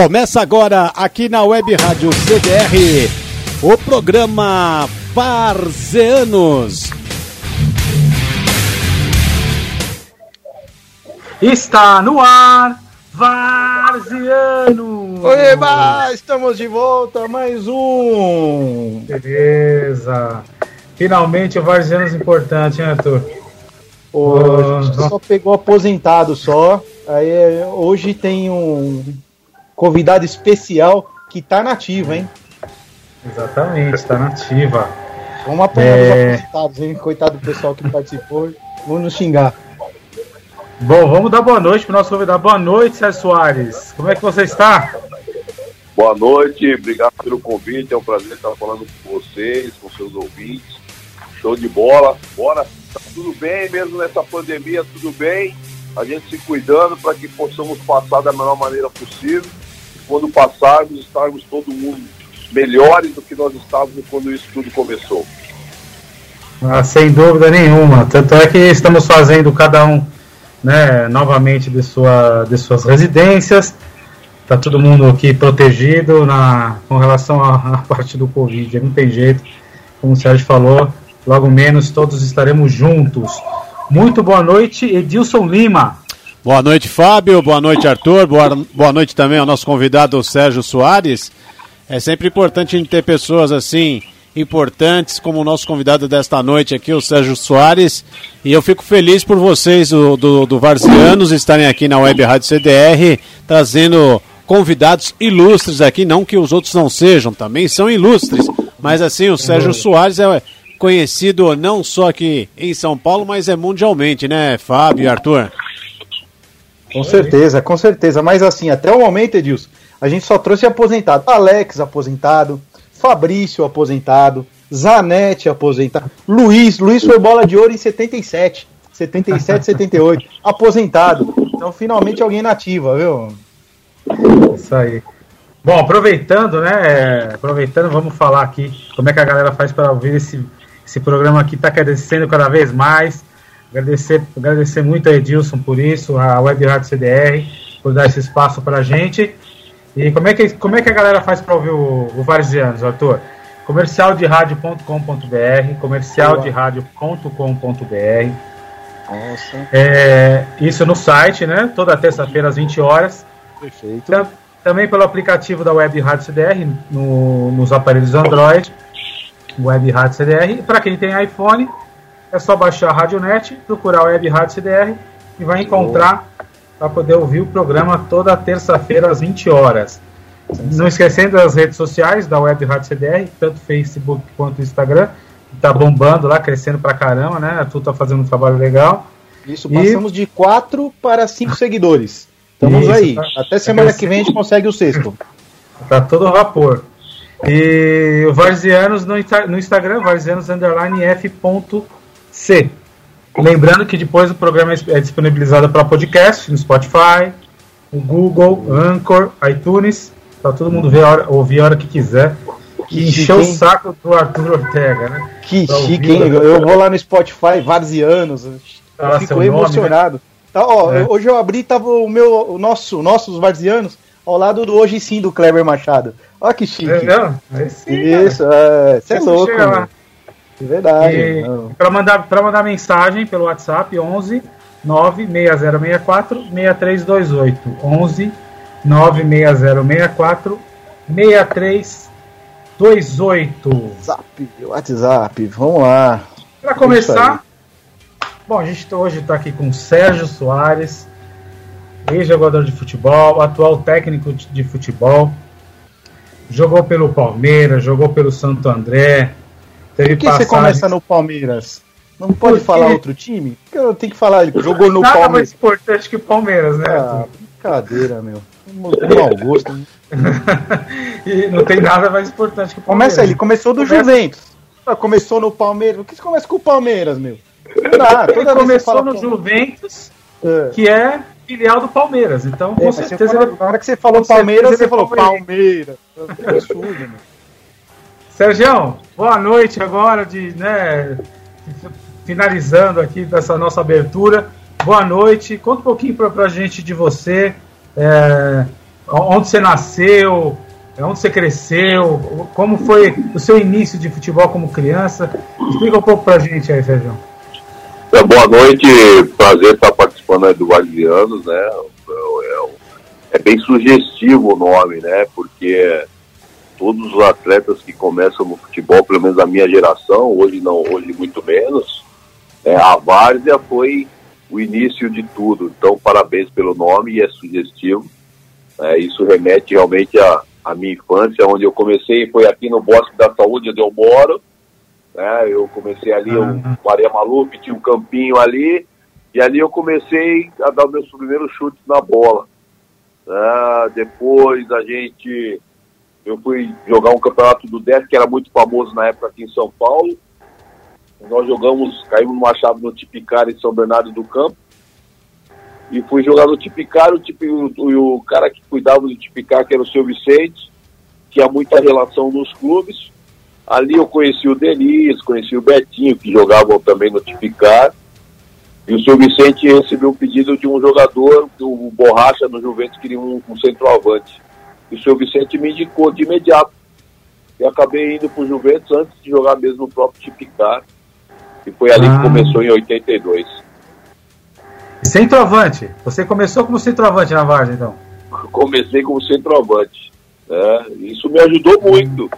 Começa agora aqui na Web Rádio CDR o programa Varzeanos. Está no ar, Varziano! Oi, estamos de volta, mais um! Beleza! Finalmente o Varzianos importante, hein, Arthur? Hoje só pegou aposentado só. Aí hoje tem um convidado especial que tá nativa, hein? Exatamente, tá nativa. Vamos apoiar é... os aposentados, hein? Coitado do pessoal que participou. Vamos nos xingar. Bom, vamos dar boa noite pro nosso convidado. Boa noite, Sérgio Soares. Como é que você está? Boa noite, obrigado pelo convite. É um prazer estar falando com vocês, com seus ouvintes. Show de bola. Bora, tá tudo bem mesmo nessa pandemia, tudo bem. A gente se cuidando para que possamos passar da melhor maneira possível. Quando passarmos, estarmos todo mundo melhores do que nós estávamos quando isso tudo começou. Ah, sem dúvida nenhuma. Tanto é que estamos fazendo cada um né, novamente de, sua, de suas residências. Está todo mundo aqui protegido na, com relação à parte do Covid. Não tem jeito. Como o Sérgio falou, logo menos todos estaremos juntos. Muito boa noite, Edilson Lima. Boa noite, Fábio. Boa noite, Arthur. Boa, boa noite também ao nosso convidado Sérgio Soares. É sempre importante a gente ter pessoas assim importantes, como o nosso convidado desta noite aqui, o Sérgio Soares. E eu fico feliz por vocês, do, do, do Varzianos, estarem aqui na Web Rádio CDR, trazendo convidados ilustres aqui, não que os outros não sejam, também são ilustres. Mas assim, o Sérgio Soares é conhecido não só aqui em São Paulo, mas é mundialmente, né, Fábio e Arthur? Com certeza, com certeza. Mas assim, até o momento, Edilson, a gente só trouxe aposentado. Alex aposentado, Fabrício aposentado, Zanetti aposentado, Luiz, Luiz foi bola de ouro em 77, 77, 78, aposentado. Então finalmente alguém nativa, viu? Isso aí. Bom, aproveitando, né? Aproveitando, vamos falar aqui como é que a galera faz para ouvir esse, esse programa aqui, está crescendo cada vez mais. Agradecer, agradecer muito a Edilson por isso, a Web Rádio CDR, por dar esse espaço para a gente. E como é que, como é que a galera faz para ouvir o, o Varzianos, Arthur? comercialderadio.com.br, comercialderadio.com.br. É, isso no site, né? Toda terça-feira às 20 horas. Perfeito. Também pelo aplicativo da Web Rádio CDR no, nos aparelhos Android, Web Rádio CDR. Para quem tem iPhone, é só baixar a Radionet, procurar a Web Rádio CDR e vai encontrar para poder ouvir o programa toda terça-feira às 20 horas. Não esquecendo as redes sociais da Web Rádio CDR, tanto Facebook quanto Instagram, está bombando lá, crescendo pra caramba, né? Tu tá fazendo um trabalho legal. Isso, passamos e... de 4 para 5 seguidores. Estamos Isso, aí. Tá... Até semana que vem a gente consegue o sexto. Tá todo vapor. E o Varzianos no, no Instagram, Varzianos F.C. Lembrando que depois o programa é disponibilizado para podcast no Spotify, o Google, Anchor, iTunes, para todo mundo ver a hora, ouvir a hora que quiser. Que encher o saco do Arthur Ortega, né? Que pra chique, hein? Eu vou lá no Spotify vários anos. Ah, fico emocionado. Nome, né? tá, ó, é. Hoje eu abri, tava o meu, o nosso, nossos varzianos ao lado do Hoje Sim do Kleber Machado. Olha que chique. É, não, é sim, Isso, você é, é louco. É verdade. Para mandar, mandar mensagem pelo WhatsApp, 11 96064 6328. 11 96064 6328. Zap, WhatsApp, vamos lá. Para começar, bom, a gente hoje está aqui com Sérgio Soares, ex-jogador de futebol, atual técnico de futebol, jogou pelo Palmeiras, jogou pelo Santo André, Teve Por que passagem... você começa no Palmeiras? Não pode Porque... falar outro time? Porque eu tenho que falar, ele jogou no Nada Palmeiras. mais importante que o Palmeiras, né? Ah, brincadeira, meu. Mau gosto. Né? e não tem nada mais importante que o Palmeiras. Começa ele, começou do começa... Juventus. Ah, começou no Palmeiras. Por que você começa com o Palmeiras, meu? Não toda ele começou no Juventus, é. que é filial do Palmeiras. Então, é, com certeza. Falou, Na hora que você falou Palmeiras, você falou Palmeiras. Palmeiras. É absurdo, meu. Sérgio, boa noite agora de, né, finalizando aqui dessa nossa abertura. Boa noite. Conta um pouquinho para a gente de você. É, onde você nasceu, onde você cresceu, como foi o seu início de futebol como criança. Explica um pouco pra gente aí, Sérgio. É, boa noite, prazer estar participando do Guardianos, né? É, é bem sugestivo o nome, né? Porque todos os atletas que começam no futebol, pelo menos da minha geração, hoje não, hoje muito menos, é, a várzea foi o início de tudo. Então, parabéns pelo nome e é sugestivo. É, isso remete realmente à, à minha infância, onde eu comecei, foi aqui no Bosque da Saúde, onde eu moro. Né? Eu comecei ali, uhum. o Maria Malupe tinha um campinho ali, e ali eu comecei a dar meus primeiros chutes na bola. Ah, depois a gente. Eu fui jogar um campeonato do 10 que era muito famoso na época aqui em São Paulo. Nós jogamos, caímos numa chave no Tipicar em São Bernardo do Campo. E fui jogar no Tipicar, o, tipi, o, o, cara que cuidava do Tipicar, que era o seu Vicente, que há muita relação nos clubes. Ali eu conheci o Denis, conheci o Betinho, que jogavam também no Tipicar. E o seu Vicente recebeu um pedido de um jogador, o Borracha no Juventus queria um, um centroavante. E o seu Vicente me indicou de imediato. E acabei indo para o Juventus antes de jogar mesmo no próprio Tipicar. E foi ali ah. que começou em 82. Centroavante. Você começou como centroavante na Varsa, então? Comecei como centroavante. Né? Isso me ajudou muito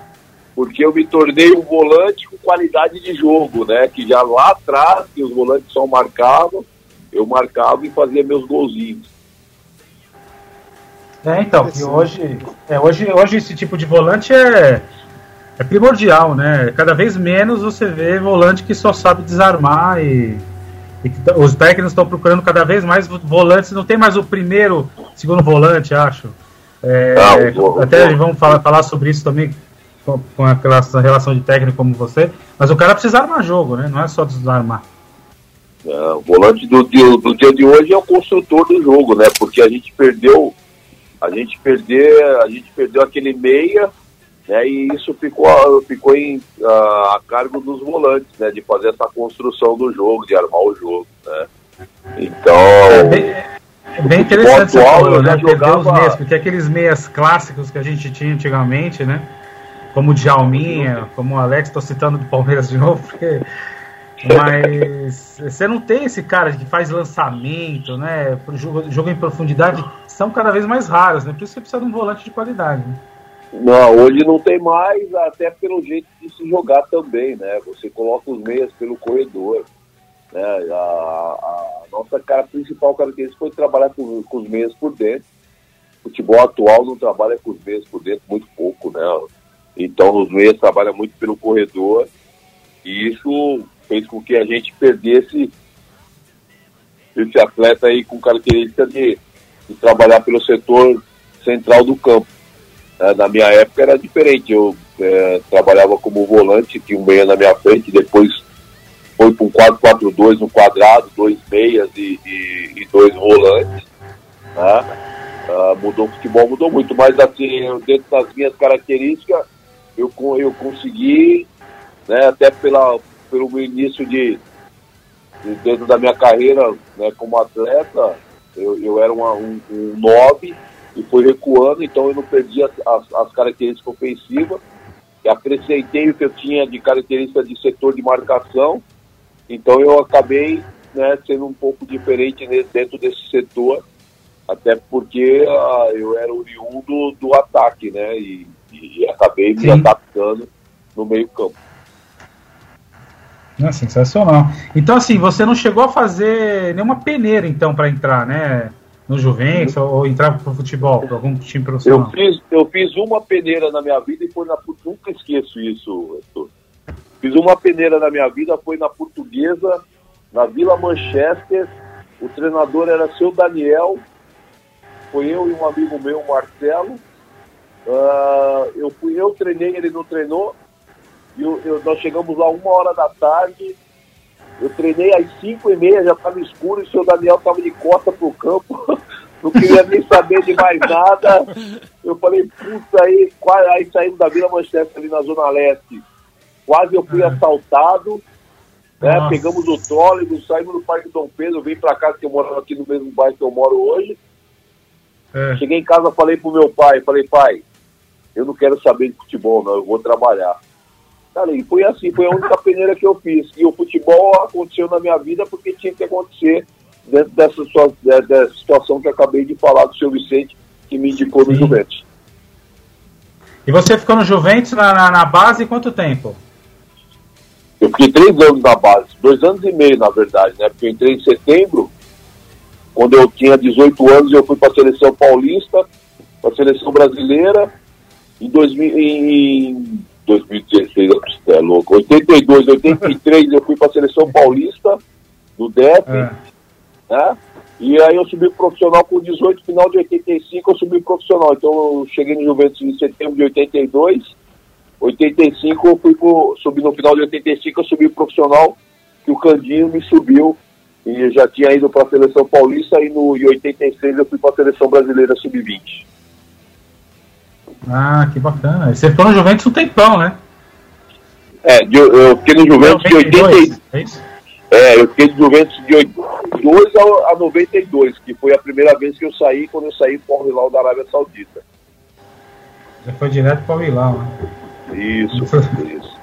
porque eu me tornei um volante com qualidade de jogo, né? Que já lá atrás, que os volantes só marcavam, eu marcava e fazia meus golzinhos. É, então, e hoje, é, hoje, hoje esse tipo de volante é, é primordial, né? Cada vez menos você vê volante que só sabe desarmar e, e os técnicos estão procurando cada vez mais volantes. Não tem mais o primeiro, segundo volante, acho. É, ah, até vamos falar, falar sobre isso também com aquela relação de técnico como você, mas o cara precisa armar jogo, né? Não é só desarmar. É, o volante do, do, do, dia de hoje é o construtor do jogo, né? Porque a gente perdeu, a gente perdeu, a gente perdeu aquele meia, né? E isso ficou, ficou em, a, a cargo dos volantes, né? De fazer essa construção do jogo, de armar o jogo, né? Então. É bem, é bem interessante atual, falou, né? Jogava... os meias, porque aqueles meias clássicos que a gente tinha antigamente, né? como o Djalminha, como o Alex, estou citando do Palmeiras de novo, porque. Mas você não tem esse cara que faz lançamento, né? Jogo, jogo em profundidade, são cada vez mais raros, né? Por isso você precisa de um volante de qualidade. Né? Não, hoje não tem mais, até pelo jeito de se jogar também, né? Você coloca os meias pelo corredor. Né? A, a nossa cara principal característica foi trabalhar com, com os meias por dentro. O futebol atual não trabalha com os meias por dentro muito pouco, né? Então, os meias trabalham muito pelo corredor e isso fez com que a gente perdesse esse atleta aí com característica de, de trabalhar pelo setor central do campo. É, na minha época era diferente, eu é, trabalhava como volante, tinha um meia na minha frente, depois foi para um 4-4-2 no quadrado, dois meias e, e, e dois volantes. Né? Uh, mudou o futebol, mudou muito, mas assim, dentro das minhas características, eu, eu consegui, né, até pela, pelo meu início de, de, dentro da minha carreira né, como atleta, eu, eu era uma, um, um nove e fui recuando, então eu não perdi as, as, as características ofensivas, acrescentei o que eu tinha de característica de setor de marcação, então eu acabei né, sendo um pouco diferente dentro desse setor, até porque uh, eu era oriundo do ataque, né? E, e acabei me Sim. adaptando no meio campo. É sensacional. Então, assim, você não chegou a fazer nenhuma peneira, então, para entrar, né? No Juventus uhum. ou entrar para o futebol, para algum time profissional? Eu fiz, eu fiz uma peneira na minha vida e foi na. Nunca esqueço isso, Arthur. Fiz uma peneira na minha vida, foi na Portuguesa, na Vila Manchester. O treinador era seu Daniel. Foi eu e um amigo meu, Marcelo. Uh, eu fui, eu treinei, ele não treinou. E eu, eu, nós chegamos lá uma hora da tarde. Eu treinei às cinco e meia, já estava escuro, e o seu Daniel estava de costa pro campo. não queria nem saber de mais nada. Eu falei, puta aí, quase, aí saímos da Vila Manchester ali na Zona Leste. Quase eu fui é. assaltado. Né? Pegamos o trólebus, saímos do Parque Dom Pedro, vim para casa, que eu moro aqui no mesmo bairro que eu moro hoje. É. Cheguei em casa, falei pro meu pai, falei, pai, eu não quero saber de futebol, não, eu vou trabalhar. Cara, e foi assim, foi a única peneira que eu fiz. E o futebol aconteceu na minha vida porque tinha que acontecer dentro dessa, dessa situação que acabei de falar do seu Vicente, que me indicou Sim. no Juventus. E você ficou no Juventus na, na, na, base quanto tempo? Eu fiquei três anos na base, dois anos e meio, na verdade, né? Porque eu entrei em setembro, quando eu tinha 18 anos, eu fui para a seleção paulista, para a seleção brasileira. Em, 2000, em 2016, é louco. 82, 83 eu fui para a seleção paulista do DEP, é. né? E aí eu subi profissional com 18, final de 85 eu subi profissional. Então eu cheguei no Juventus em setembro de 82. 85 eu fui pro, subi no final de 85 eu subi profissional, que o Candinho me subiu e eu já tinha ido para a seleção paulista e no em 86 eu fui para a seleção brasileira sub-20. Ah, que bacana. Você ficou no Juventus um tempão, né? É, eu, eu fiquei no Juventus de 82. É, é, eu fiquei no Juventus de 82 a, a 92, que foi a primeira vez que eu saí quando eu saí para o Hilal da Arábia Saudita. Já foi direto para o Hilal, né? Isso, isso.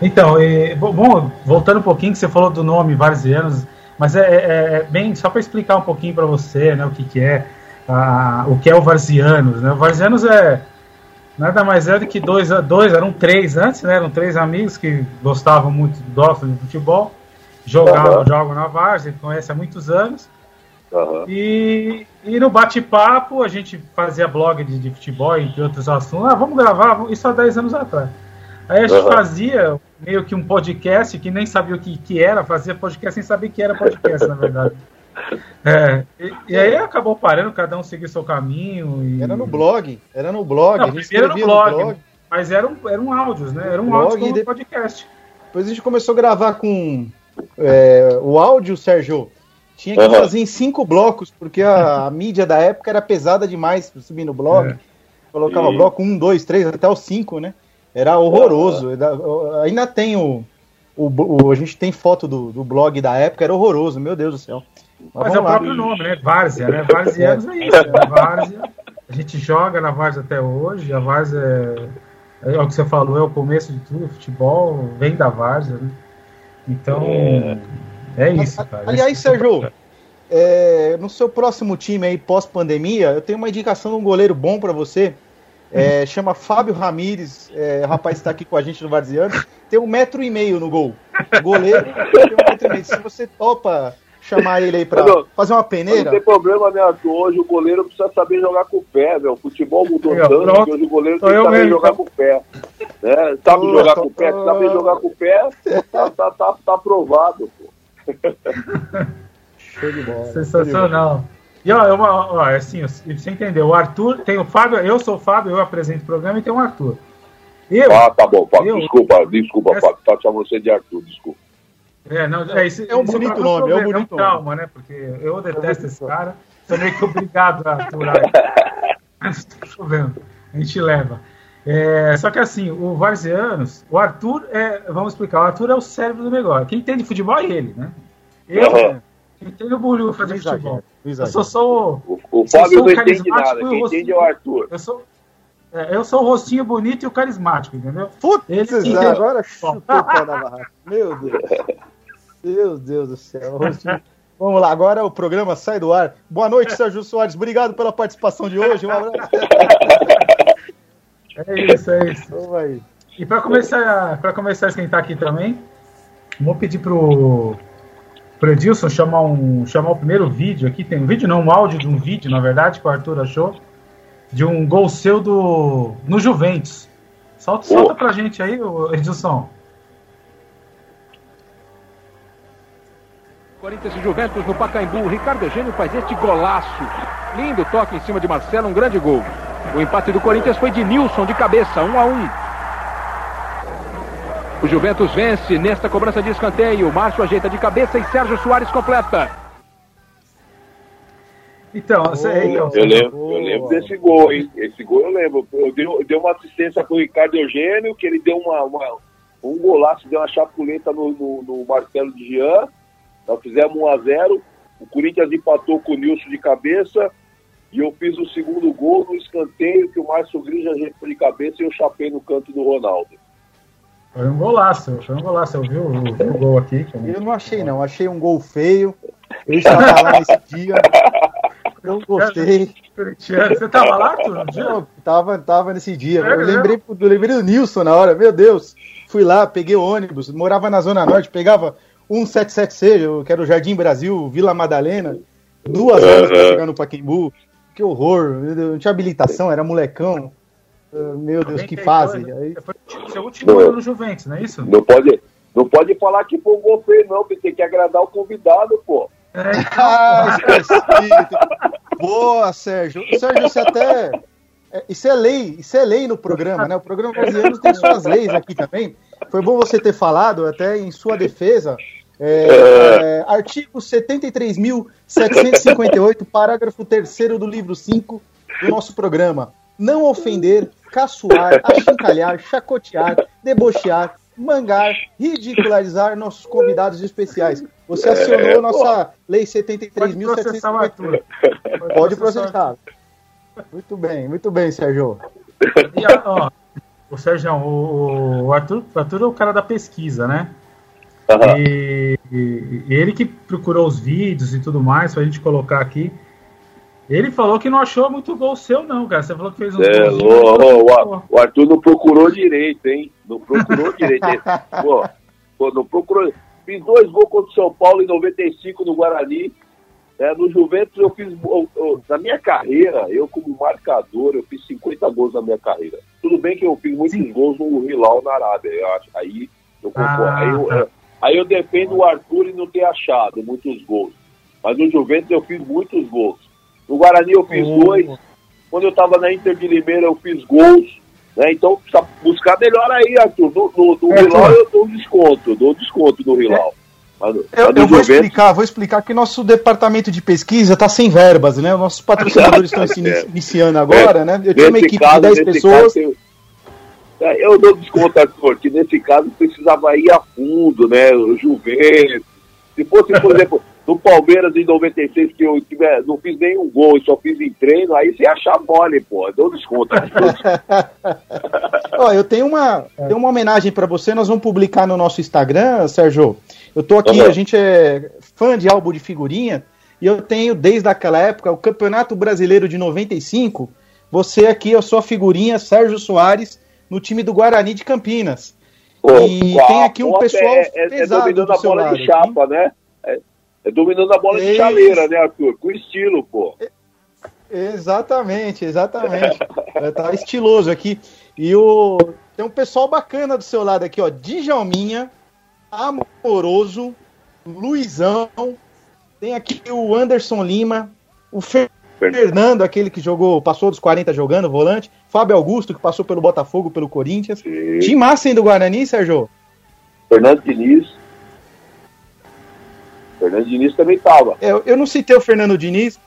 Então, e, bom, voltando um pouquinho, que você falou do nome Varzianos, mas é, é, é bem só para explicar um pouquinho para você, né, o que, que é a, o que é o Varzianos, né? O Varzianos é nada mais é do que dois, dois eram três antes, né? Eram três amigos que gostavam muito do de futebol, jogavam, uhum. jogam na Várzea, conhecem há muitos anos. Uhum. E, e no bate-papo a gente fazia blog de, de futebol, entre outros assuntos. Ah, vamos gravar, isso há 10 anos atrás. Aí a gente uhum. fazia meio que um podcast que nem sabia o que, que era, fazia podcast sem saber que era podcast, na verdade. É, e, e, aí acabou parando, cada um seguiu seu caminho. E... Era no blog, era no blog. Não, primeiro no blog, no blog, mas eram, eram áudios, né? Era um blog áudio de... podcast. Depois a gente começou a gravar com é, o áudio, Sérgio. Tinha que uhum. fazer em cinco blocos, porque a, a, mídia da época era pesada demais para subir no blog. É. Colocava e... bloco um, dois, três, até os cinco, né? Era horroroso. Uhum. Ainda tem o, o, o, A gente tem foto do, do blog da época, era horroroso, meu Deus do céu. Mas, Mas é o próprio nome, né? Várzea, né? Varzianos é isso. Né? Várzea. A gente joga na Várzea até hoje. A Várzea é, é o que você falou, é o começo de tudo. Futebol vem da Várzea, né? Então, é, é isso, cara. Aliás, Sérgio, é, no seu próximo time aí, pós-pandemia, eu tenho uma indicação de um goleiro bom para você. É, chama Fábio Ramires, é, o rapaz está aqui com a gente no Varziano, tem um metro e meio no gol. Goleiro tem um metro e meio. Se você topa chamar ele aí pra não, fazer uma peneira. Não tem problema, né, Arthur? Hoje o goleiro precisa saber jogar com o pé, velho. O futebol mudou eu, tanto pronto. que hoje o goleiro tem que saber mesmo, jogar com o pé. Né? Sabe jogar com o pé, sabe jogar com o pé, tá, tá, tá, tá aprovado, pô. Show de bola. Sensacional. E ó, uma, ó, assim, você entendeu? O Arthur tem o Fábio, eu sou o Fábio, eu apresento o programa e tem o Arthur. Eu, ah, tá bom, Fábio. Eu, desculpa, desculpa, essa... Fábio. Tá chamando você de Arthur, desculpa. É, não, é, isso, é um isso bonito nome, é um bonito nome. Calma, né? Porque eu detesto é esse cara. Sou meio que obrigado a aturar. Estou chovendo. A gente leva. É, só que assim, o Varzianos, o Arthur é. Vamos explicar, o Arthur é o cérebro do negócio. Quem tem de futebol é ele, né? Eu, uhum. quem tem o bulho fazer futebol. Eu sou só o. O, o Fábio não entende nada, quem entende é o Arthur. Eu sou, é, eu sou o rostinho bonito e o carismático, entendeu? Putz, ele, agora chutou o pé da barraca. Meu Deus. Meu Deus do céu. Vamos lá, agora o programa sai do ar. Boa noite, Sérgio Soares. Obrigado pela participação de hoje. Um abraço. É isso, é isso. Vamos aí. E para começar, para começar a esquentar aqui também, vou pedir pro pro Edilson chamar um chamar o primeiro vídeo aqui. Tem um vídeo, não, um áudio de um vídeo, na verdade, que o Arthur achou de um gol seu do no Juventus. Solta, solta pra gente aí, Edilson. Corinthians e Juventus no Pacaembu. Ricardo Eugênio faz este golaço. Lindo toque em cima de Marcelo, um grande gol. O empate do Corinthians foi de Nilson de cabeça, 1 um a 1. Um. O Juventus vence nesta cobrança de escanteio. Márcio ajeita de cabeça e Sérgio Soares completa. Então, oh, então eu, lembro, eu lembro desse gol, hein? Esse gol eu lembro. Eu dei, eu dei uma assistência pro Ricardo Eugênio, que ele deu uma, uma um golaço, deu uma chapuleta no, no, no Marcelo de Jean nós fizemos 1 a 0 o Corinthians empatou com o Nilson de cabeça e eu fiz o segundo gol no escanteio que o Márcio Grija ajeitou de cabeça e eu chapei no canto do Ronaldo. Foi um golaço, foi um golaço. Eu vi o, o gol aqui. Eu não achei, não. Achei um gol feio. Eu estava lá nesse dia. Não gostei. Você estava lá, tu, no dia? Tava, tava nesse dia. eu, lembrei, eu lembrei do Nilson na hora. Meu Deus. Fui lá, peguei o ônibus, morava na Zona Norte, pegava 177C, que era o Jardim Brasil, Vila Madalena. Duas horas pra chegar no Paquimbu. Que horror. Não tinha habilitação, era molecão. Meu Deus, que fase. Aí... Foi seu último ano no Juventus, não é isso? Não pode, não pode falar que foi um gol feio, não, porque tem que agradar o convidado, pô. É, ah. Boa, Sérgio. Sérgio, você até. É, isso é lei, isso é lei no programa, né? O programa brasileiro tem suas leis aqui também. Foi bom você ter falado, até em sua defesa. É, é, artigo 73.758, parágrafo 3 do livro 5 do nosso programa. Não ofender, caçoar, achincalhar, chacotear, debochear, mangar, ridicularizar nossos convidados especiais. Você é, acionou é, nossa Lei 73.758. Pode processar. Muito bem, muito bem, Sérgio. E, ó, o Sérgio, o, o, Arthur, o Arthur é o cara da pesquisa, né? Uhum. E, e, ele que procurou os vídeos e tudo mais pra gente colocar aqui. Ele falou que não achou muito gol seu, não, cara. Você falou que fez um é, o, o, Arthur não procurou direito, hein? Não procurou direito. pô, pô, não procurou. Fiz dois gols contra o São Paulo em 95 no Guarani. É, no Juventus eu fiz. Eu, eu, na minha carreira, eu como marcador, eu fiz 50 gols na minha carreira. Tudo bem que eu fiz muitos Sim. gols no Hilal na Arábia. Eu acho, aí eu concordo. Ah, aí, eu, tá. Aí eu defendo o Arthur e não ter achado muitos gols. Mas no Juventus eu fiz muitos gols. No Guarani eu fiz uhum. dois. Quando eu estava na Inter de Limeira eu fiz gols. Né? Então precisa buscar melhor aí, Arthur. No, no, no é, Hilal eu dou desconto, dou desconto no Hilal. Mas, eu, eu vou explicar, vou explicar que nosso departamento de pesquisa está sem verbas, né? Os nossos patrocinadores estão se iniciando agora, é, né? Eu tinha uma equipe caso, de 10 pessoas. Caso, eu, é, eu dou desconto, Arthur, que nesse caso precisava ir a fundo, né? O Juventus. Se fosse, por exemplo, no Palmeiras em 96, que eu tiver, não fiz nenhum gol e só fiz em treino, aí você achar mole, pô. Deu desconto. Ó, eu tenho uma, tenho uma homenagem para você, nós vamos publicar no nosso Instagram, Sérgio. Eu tô aqui, uhum. a gente é fã de álbum de figurinha, e eu tenho desde aquela época o Campeonato Brasileiro de 95. Você aqui, a sua figurinha, Sérgio Soares, no time do Guarani de Campinas. Oh, e tem aqui um pessoal é, é, pesado é dominando a bola lado, de chapa, aqui. né? É, é dominando a bola de chaleira, né, Arthur? Com estilo, pô. Exatamente, exatamente. É, tá estiloso aqui. E o tem um pessoal bacana do seu lado aqui, ó. Djalminha, Amoroso, Luizão, tem aqui o Anderson Lima, o Fernando, aquele que jogou, passou dos 40 jogando, volante, Fábio Augusto, que passou pelo Botafogo, pelo Corinthians. Tim Massen do Guarani, Sérgio? Fernando Diniz, Fernando Diniz também estava. Eu, eu não citei o Fernando Diniz.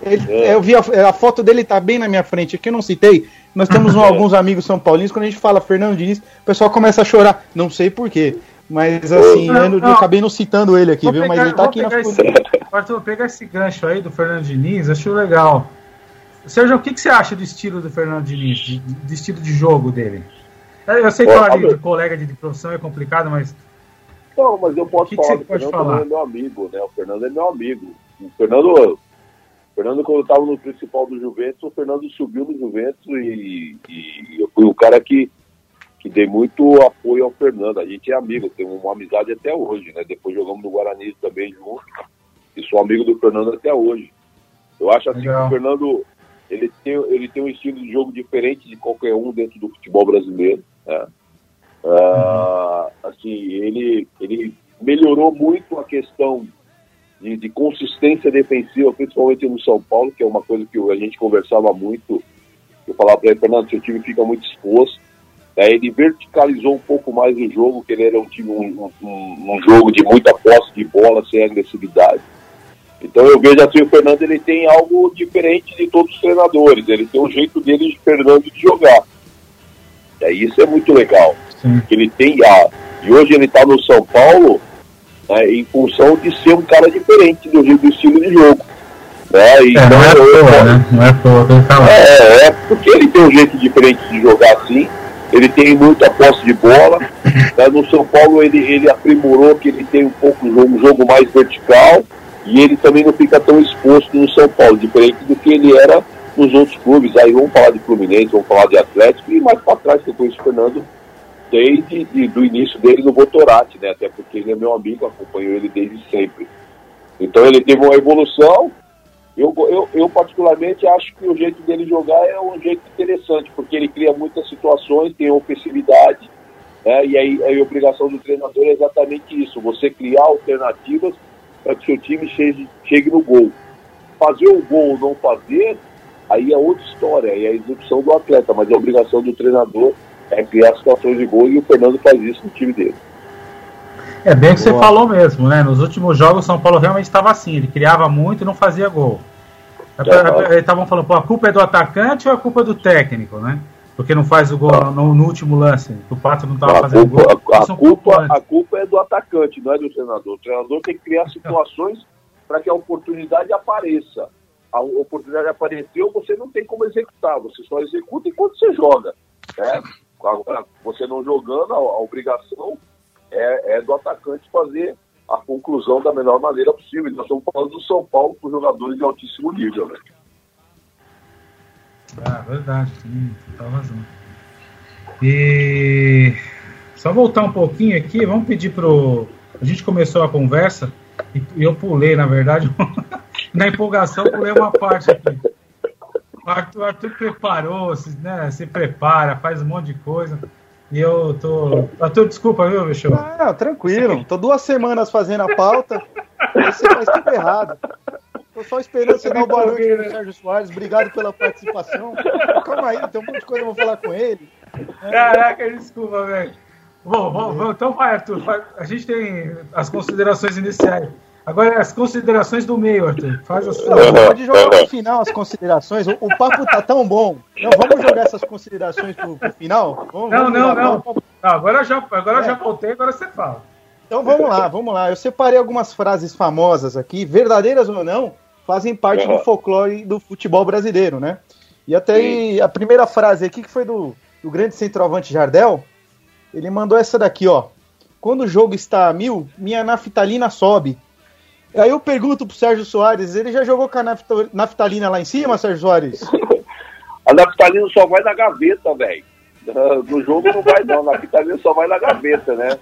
Ele, é. Eu vi a, a, foto dele tá bem na minha frente aqui, eu não citei. Nós temos um, alguns amigos são paulinos, quando a gente fala Fernando Diniz, o pessoal começa a chorar. Não sei porquê. Mas assim, não, eu, não. eu, acabei não citando ele aqui, vou viu? Pegar, mas ele tá aqui na esse, Arthur, pegar esse gancho aí do Fernando Diniz, acho legal. Sérgio, o que, que você acha do estilo do Fernando Diniz, de, do estilo de jogo dele? Eu sei que falar de, de colega de, de profissão é complicado, mas não, mas eu posso que falar que o Fernando falar? é meu amigo, né? O Fernando é meu amigo. O Fernando, o Fernando quando eu estava no principal do Juventus, o Fernando subiu no Juventus e, e, eu fui o cara que, que dei muito apoio ao Fernando. A gente é amigo, tem uma amizade até hoje, né? Depois jogamos no Guarani também junto. E sou amigo do Fernando até hoje. Eu acho assim Legal. que o Fernando ele tem, ele tem um estilo de jogo diferente de qualquer um dentro do futebol brasileiro. Né? Uh, assim, ele, ele melhorou muito a questão de, de, consistência defensiva, principalmente no São Paulo, que é uma coisa que a gente conversava muito. Eu falava para ele, Fernando, seu time fica muito exposto. Aí ele verticalizou um pouco mais o jogo, que ele era um, time, um, um, um jogo de muita posse de bola, sem agressividade. Então eu vejo assim, o Fernando ele tem algo diferente de todos os treinadores. Ele tem um jeito dele, de Fernando, de jogar. E aí isso é muito legal. Sim. Ele tem a. E hoje ele está no São Paulo né, em função de ser um cara diferente do, do estilo de jogo. Né? Então, é, não é eu, toa, né? Não é toa, tem que falar. É, é, porque ele tem um jeito diferente de jogar assim, ele tem muita posse de bola. Né? No São Paulo ele, ele aprimorou que ele tem um pouco um jogo mais vertical e ele também não fica tão exposto no São Paulo, diferente do que ele era nos outros clubes. Aí vamos falar de Fluminense, vamos falar de Atlético e mais para trás que eu conheço o Fernando desde de, do início dele no Votorati, né? Até porque ele é meu amigo, acompanho ele desde sempre. Então ele teve uma evolução. Eu, eu, eu particularmente acho que o jeito dele jogar é um jeito interessante, porque ele cria muitas situações, tem ofensividade, né? e aí a obrigação do treinador é exatamente isso, você criar alternativas para que o seu time chegue, chegue no gol. Fazer o gol ou não fazer, aí é outra história, aí é a execução do atleta, mas a obrigação do treinador é criar situações de gol e o Fernando faz isso no time dele. É bem o que você falou mesmo, né? Nos últimos jogos o São Paulo realmente estava assim, ele criava muito e não fazia gol. Estavam falando, pô, a culpa é do atacante ou a culpa é do técnico, né? Porque não faz o gol no, no, último lance. O Pato não estava fazendo culpa, gol. A, a culpa, a culpa é do atacante, não é do treinador. O treinador tem que criar situações para que a oportunidade apareça. A oportunidade apareceu, você não tem como executar. Você só executa enquanto você joga. Né? você não jogando, a, a obrigação é, é, do atacante fazer a conclusão da melhor maneira possível. Nós estamos falando do São Paulo com jogadores de altíssimo nível, né? Ah, verdade, sim, total razão. E só voltar um pouquinho aqui, vamos pedir pro. A gente começou a conversa e eu pulei, na verdade, na empolgação, pulei uma parte aqui. O Arthur, Arthur preparou, se, né, se prepara, faz um monte de coisa. E eu tô. Arthur, desculpa, viu, bicho? Não, tranquilo. Tô duas semanas fazendo a pauta. Você faz tudo errado. Tô só esperando você dar uma boa noite pro? Sérgio Soares. Obrigado pela participação. Calma aí, tem um monte de coisa que eu vou falar com ele. Caraca, desculpa, velho. Bom, bom, então vai, Arthur. A gente tem as considerações iniciais. Agora as considerações do meio, Arthur. Faz as suas. Pode jogar no final as considerações. O, o, papo tá tão bom. Não, vamos jogar essas considerações pro, pro final? Vamos, não, vamos não, não, não, Agora já, agora é. já voltei, agora você fala. Então vamos lá, vamos lá. Eu separei algumas frases famosas aqui, verdadeiras ou não, fazem parte do folclore do futebol brasileiro, né? E até aí, a primeira frase aqui, que foi do, do grande centroavante Jardel, ele mandou essa daqui, ó. Quando o jogo está a mil, minha naftalina sobe. Aí eu pergunto pro Sérgio Soares, ele já jogou com a naftalina lá em cima, Sérgio Soares? a naftalina só vai na gaveta, velho. No jogo não vai não, a naftalina só vai na gaveta, né?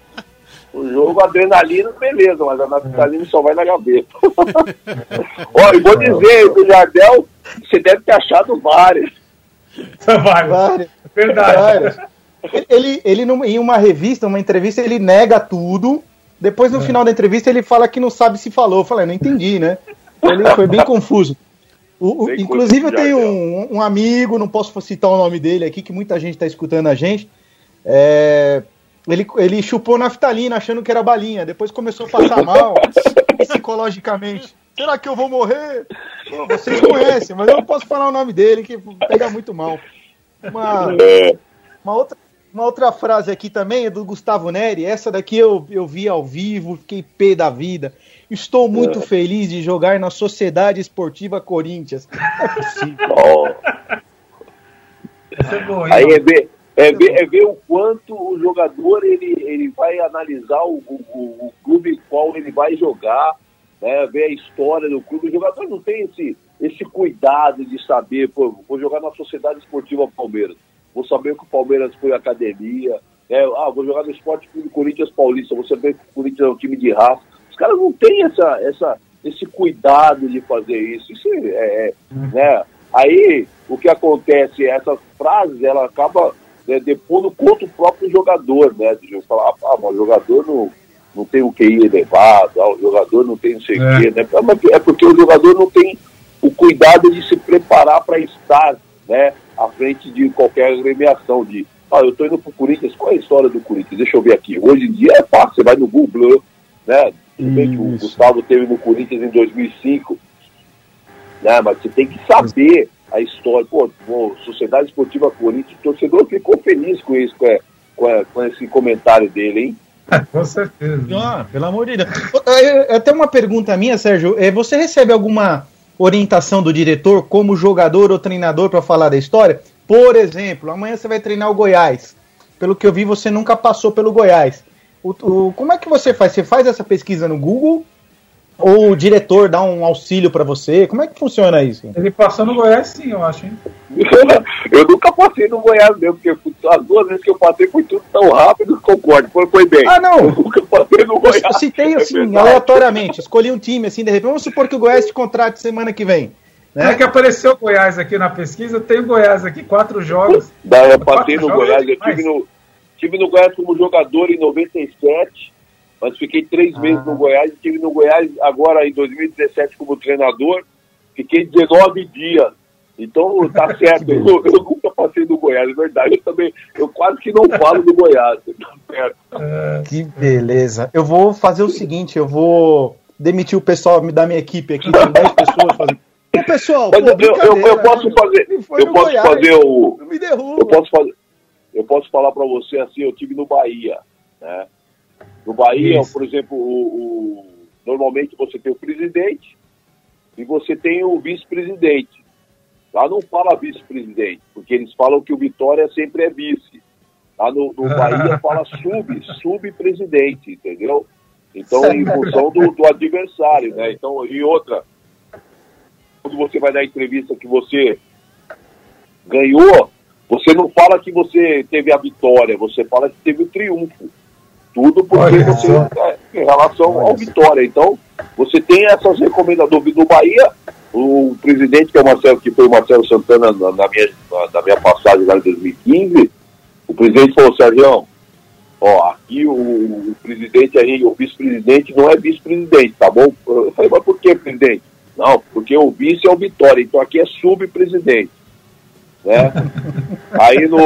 O jogo, adrenalina, beleza, mas a naftalina só vai na gaveta. Ó, e vou dizer, do Jardel, você deve ter achado várias. Várias. várias. Verdade. Várias. Ele, ele, em uma revista, uma entrevista, ele nega tudo depois, no é. final da entrevista, ele fala que não sabe se falou. Eu falei, não entendi, né? Ele foi bem confuso. O, o, inclusive, eu tenho um, um, amigo, não posso citar o nome dele aqui, que muita gente está escutando a gente. É, ele, ele chupou naftalina achando que era balinha. Depois começou a passar mal psicologicamente. Será que eu vou morrer? Pô, vocês conhecem, mas eu não posso falar o nome dele, que pega muito mal. Uma, é. uma outra uma outra frase aqui também é do Gustavo Neri. Essa daqui eu, eu vi ao vivo, fiquei pé da vida. Estou muito é. feliz de jogar na Sociedade Esportiva Corinthians. É possível. Oh. É Aí é ver, é, ver, é ver o quanto o jogador ele, ele vai analisar o, o, o clube qual ele vai jogar, né, ver a história do clube. O jogador não tem esse, esse cuidado de saber, pô, vou jogar na Sociedade Esportiva Palmeiras vou saber que o Palmeiras foi academia, é, ah, vou jogar no Esporte Clube Corinthians Paulista, vou saber que o Corinthians é um time de raça. Os caras não têm essa, essa, esse cuidado de fazer isso. Isso é, é né? Aí o que acontece, essas frases, ela acaba né, depondo contra o próprio jogador, né? De falar, ah, mas o jogador não, não tem o QI elevado, ah, o jogador não tem não sei o é. quê, né? É porque o jogador não tem o cuidado de se preparar para estar, né? à frente de qualquer agremiação de ah, eu estou indo para o Corinthians, qual é a história do Corinthians? Deixa eu ver aqui. Hoje em dia é fácil, você vai no Google, né? Tudo bem que o Gustavo teve no Corinthians em 2005, né? Mas você tem que saber a história. Pô, pô Sociedade Esportiva Corinthians, o torcedor ficou feliz com isso, com, com, com esse comentário dele, hein? Com certeza. Ah, pelo amor de Deus. Até uma pergunta minha, Sérgio. É, você recebe alguma orientação do diretor como jogador ou treinador para falar da história? Por exemplo, amanhã você vai treinar o Goiás. Pelo que eu vi, você nunca passou pelo Goiás. O, o, como é que você faz? Você faz essa pesquisa no Google ou o diretor dá um auxílio para você? Como é que funciona isso? Ele passou no Goiás sim, eu acho, hein? eu nunca passei no Goiás mesmo, porque as duas vezes que eu passei foi tudo tão rápido, concordo, foi, foi bem. Ah, não! Eu nunca passei no Goiás. Eu citei é assim, é aleatoriamente, escolhi um time assim, de repente, vamos supor que o Goiás te contrate semana que vem. Né? É que apareceu o Goiás aqui na pesquisa, tem o Goiás aqui, quatro jogos. Daí eu passei no Goiás, eu tive no, tive no Goiás como jogador em 97, mas fiquei três ah. meses no Goiás, estive no Goiás agora em 2017 como treinador, fiquei 19 dias. Então tá certo, eu, eu, nunca passei do Goiás, é verdade. Eu também, eu quase que não falo do Goiás. Tá certo. É. Que beleza. Eu vou fazer o seguinte, eu vou demitir o pessoal da minha equipe aqui, tem 10 pessoas fazendo. O pessoal, pô, eu, eu, eu, posso fazer, eu posso Goiás, fazer o, eu posso fazer, eu posso falar para você assim, eu tive no Bahia, né? No Bahia, Isso. por exemplo, o, o, normalmente você tem o presidente e você tem o vice-presidente. Lá não fala vice-presidente, porque eles falam que o Vitória sempre é vice. Lá no, no Bahia fala sub, sub-presidente, entendeu? Então, em função do, do, adversário, né? Então, e outra, quando você vai dar entrevista que você ganhou, você não fala que você teve a vitória, você fala que teve o triunfo. Tudo porque Olha, você, é, em relação ao Vitória. Então, você tem essas recomendações do Bahia, o presidente, que é o Marcelo, que foi o Marcelo Santana na, na minha, na, na, minha passagem lá em 2015, o presidente falou, Sérgio, ó, aqui o, o presidente aí, o vice-presidente não é vice-presidente, tá bom? Eu falei, mas por que, presidente? Não, porque o vice é o Vitória, então aqui é sub-presidente. Né? aí no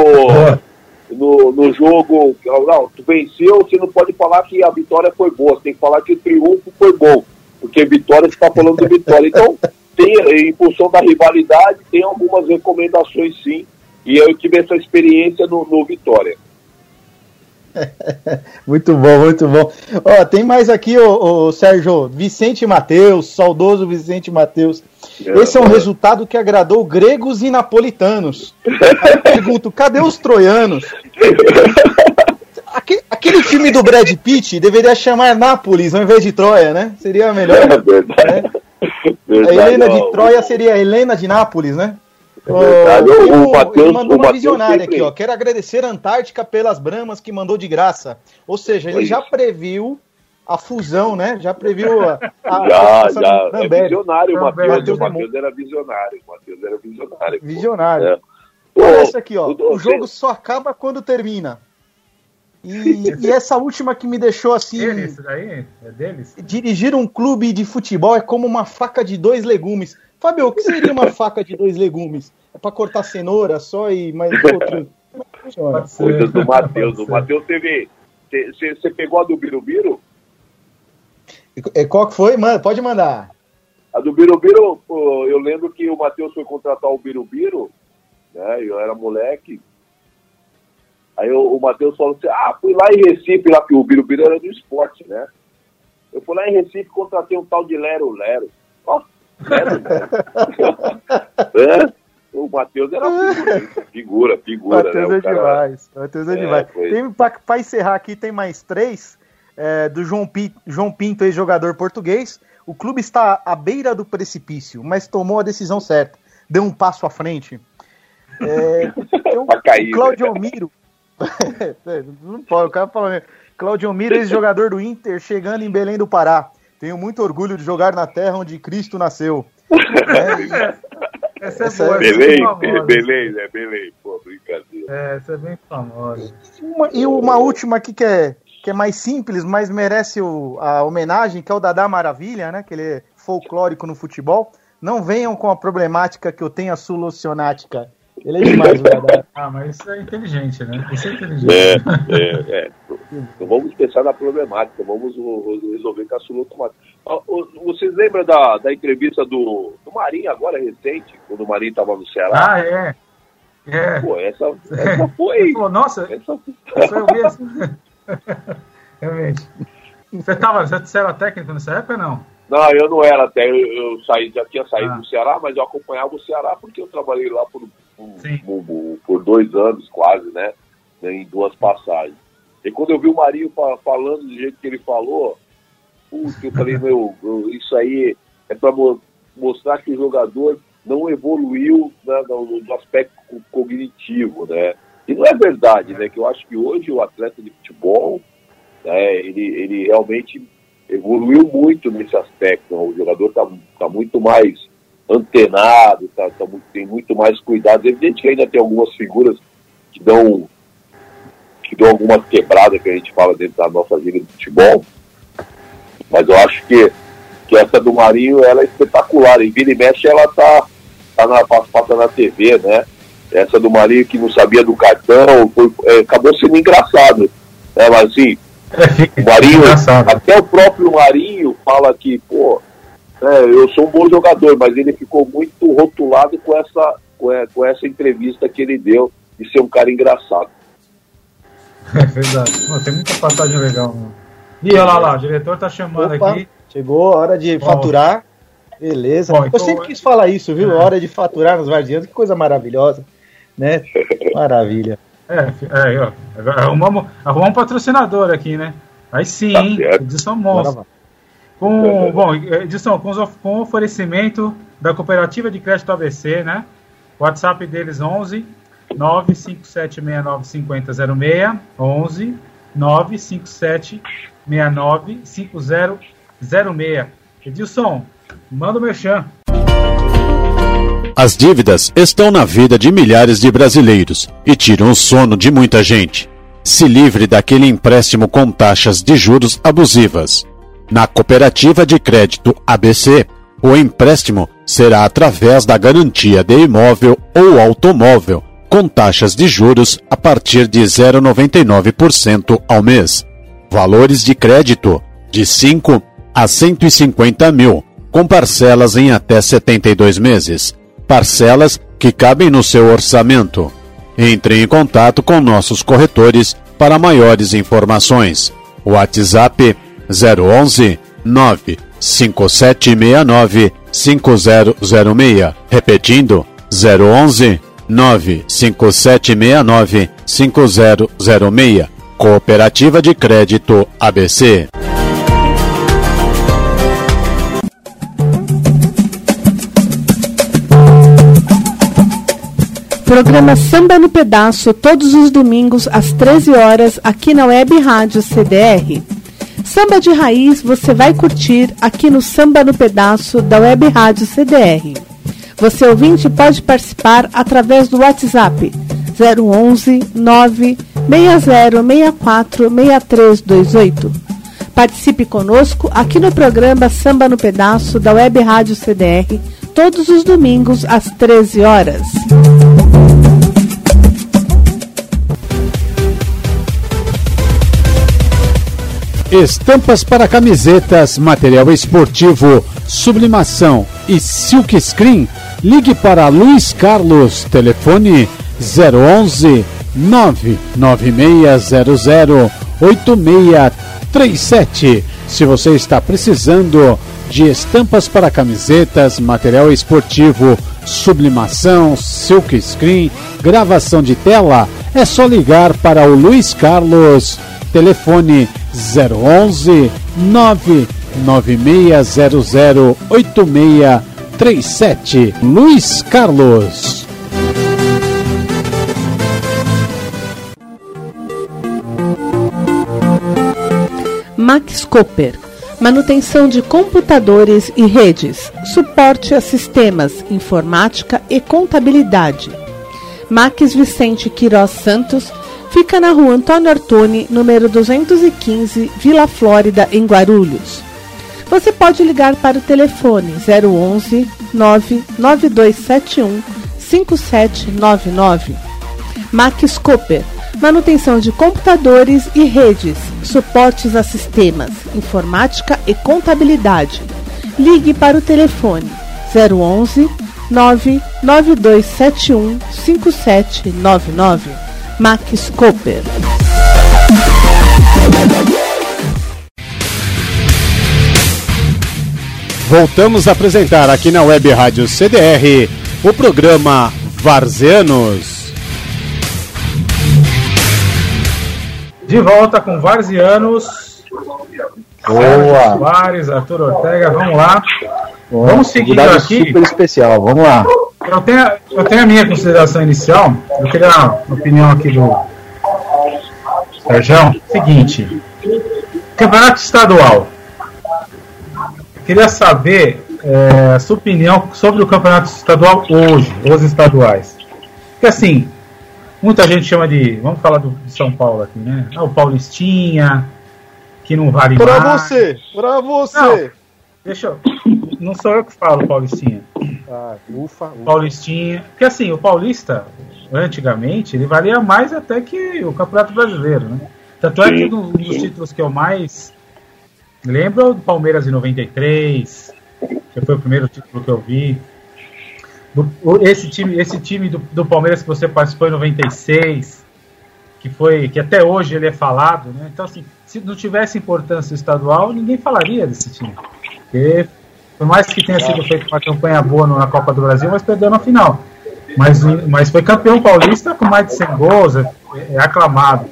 no, no jogo, não, tu venceu, você não pode falar que a vitória foi boa, você tem que falar que o triunfo foi bom, porque vitória está falando de vitória. Então, tem, em função da rivalidade, tem algumas recomendações sim, e eu tive essa experiência no, no Vitória. muito bom, muito bom. Ó, tem mais aqui, o, o Sérgio, Vicente Mateus, saudoso Vicente Mateus. Esse é um resultado que agradou gregos e napolitanos. Aí eu pergunto, cadê os troianos? Aquele, aquele filme do Brad Pitt deveria chamar Nápoles ao invés de Troia, né? Seria melhor. É verdade. Né? A Helena de Troia seria a Helena de Nápoles, né? É verdade. O, o, Mateus, ele mandou uma visionária sempre... aqui, ó. Quero agradecer a Antártica pelas bramas que mandou de graça. Ou seja, ele já previu a fusão, né? Já previu a. a já, já. É visionário o Matheus. O Matheus era visionário. O Matheus era visionário. Visionário. É. Olha essa aqui, ó. O jogo só acaba quando termina. E, e, essa última que me deixou assim. Deles, daí? É deles? Dirigir um clube de futebol é como uma faca de dois legumes. Fábio, o que seria uma faca de dois legumes? Para cortar cenoura só e mais outro. Coisas do Matheus. O Matheus teve. Você pegou a do Birubiru? Qual que foi? Manda, pode mandar. A do Birubiru, eu lembro que o Matheus foi contratar o Birubiru, né? Eu era moleque. Aí o, o Matheus falou assim: ah, fui lá em Recife, lá que o Birubiru era do esporte, né? Eu fui lá em Recife contratei um tal de Lero Lero. Ó, Lero Lero. é? O Matheus era figura, figura. Matheus né? é cara... demais. Matheus é, é demais. Tem, pra, encerrar aqui, tem mais três é, do João, P, João Pinto, ex-jogador português. O clube está à beira do precipício, mas tomou a decisão certa. Deu um passo à frente. É, então, cair, Claudio né? Miro. É, não pode, o cara falando. Claudio Miro, ex-jogador do Inter, chegando em Belém do Pará. Tenho muito orgulho de jogar na terra onde Cristo nasceu. É, essa é essa boa. É Belém, é Belém, né? Belém, pô, brincadeira. É, essa é bem famosa. Uma, e uma última aqui que é que é mais simples, mas merece o, a homenagem, que é o Dadá Maravilha, né? Que ele é folclórico no futebol. Não venham com a problemática que eu tenho a solucionática. Ele é demais, o Dadá. Ah, mas isso é inteligente, né? Isso é inteligente. É, é, é. Então vamos pensar na problemática, vamos resolver com a solucionática. Vocês lembram da, da entrevista do, do Marinho agora, recente, quando o Marinho estava no Ceará? Ah, é. É. Pô, essa, essa foi. Pô, nossa, essa, essa eu assim. Realmente. Você, tava, você era técnico nessa época ou não? Não, eu não era até, eu, eu saí, já tinha saído ah. do Ceará, mas eu acompanhava o Ceará porque eu trabalhei lá por, por, por, por dois anos quase, né? Em duas passagens. E quando eu vi o Marinho falando do jeito que ele falou, putz, eu falei, meu, isso aí é para mostrar que o jogador não evoluiu né, no, no, aspecto cognitivo, né? E não é verdade, né? Que eu acho que hoje o atleta de futebol, né, ele, ele realmente evoluiu muito nesse aspecto. Né? O jogador está tá muito mais antenado, tá, tá, tem muito mais cuidado. É evidente que ainda tem algumas figuras que dão que dão alguma quebrada que a gente fala dentro da nossa liga de futebol. Mas eu acho que, que essa do Marinho ela é espetacular. Em Vila e Mexe ela tá, tá na, passa na TV, né? Essa do Marinho que não sabia do cartão, foi, é, acabou sendo engraçado. Né? Mas assim, o Marinho, até o próprio Marinho fala que, pô, é, eu sou um bom jogador, mas ele ficou muito rotulado com essa, com, é, com essa entrevista que ele deu de ser um cara engraçado. É verdade. Pô, tem muita passagem legal, mano. E olha lá, lá, o diretor tá chamando Opa, aqui. Chegou a hora de faturar. Beleza. Bom, então... Eu sempre quis falar isso, viu? A hora de faturar nos Vardianos, que coisa maravilhosa. Né? Maravilha. É, é, ó, arrumamos, arrumamos um patrocinador aqui, né? Aí sim, tá hein? Edição Monstro. Com, bom, edição com, com oferecimento da Cooperativa de Crédito ABC, né? WhatsApp deles 11 957695006 11 957695006. Edilson, manda o merchan. As dívidas estão na vida de milhares de brasileiros e tiram o sono de muita gente. Se livre daquele empréstimo com taxas de juros abusivas. Na Cooperativa de Crédito ABC, o empréstimo será através da garantia de imóvel ou automóvel, com taxas de juros a partir de 0,99% ao mês. Valores de crédito de 5 a 150 mil, com parcelas em até 72 meses parcelas que cabem no seu orçamento. Entre em contato com nossos corretores para maiores informações. WhatsApp 011 95769 5006. Repetindo 011 95769 5006. Cooperativa de Crédito ABC. Programa Samba no Pedaço, todos os domingos às 13 horas, aqui na Web Rádio CDR. Samba de raiz você vai curtir aqui no Samba no Pedaço da Web Rádio CDR. Você ouvinte pode participar através do WhatsApp 011 9 6064 6328. Participe conosco aqui no programa Samba no Pedaço da Web Rádio CDR, todos os domingos às 13 horas. Estampas para camisetas, material esportivo, sublimação e silk screen. Ligue para Luiz Carlos, telefone 011 99600 8637. Se você está precisando de estampas para camisetas, material esportivo, sublimação, silk screen, gravação de tela, é só ligar para o Luiz Carlos Telefone 011 99600 8637. Luiz Carlos. Max Cooper. Manutenção de computadores e redes, suporte a sistemas, informática e contabilidade. Max Vicente Queiroz Santos, Fica na rua Antônio Artoni, número 215, Vila Flórida, em Guarulhos. Você pode ligar para o telefone 011 99271 5799. Max Cooper manutenção de computadores e redes, suportes a sistemas, informática e contabilidade. Ligue para o telefone 011 99271 5799. Max Cooper. Voltamos a apresentar aqui na Web Rádio CDR o programa Varzeanos. De volta com Varzianos. Boa. Soares, Arthur Ortega, vamos lá. Boa. Vamos seguindo Convidado aqui. super especial, vamos lá. Eu tenho, eu tenho a minha consideração inicial. Eu queria a opinião aqui do Sérgio. Seguinte: Campeonato Estadual. Eu queria saber é, a sua opinião sobre o Campeonato Estadual hoje, os estaduais. Porque assim, muita gente chama de. Vamos falar do, de São Paulo aqui, né? Ah, o Paulistinha, que não vale Pra mais. você, pra você. Deixa eu. Não sou eu que falo Paulistinha. Ah, ufa, ufa. Paulistinha. Porque assim, o Paulista, antigamente, ele valia mais até que o Campeonato Brasileiro, né? Tanto é que um dos títulos que eu mais lembro é o do Palmeiras em 93, que foi o primeiro título que eu vi. Esse time, esse time do, do Palmeiras que você participou em 96, que foi que até hoje ele é falado, né? Então assim, se não tivesse importância estadual, ninguém falaria desse time. Porque por mais que tenha sido feita uma campanha boa na Copa do Brasil, mas perdeu na final. Mas, mas foi campeão paulista com mais de 100 gols, é, é aclamado.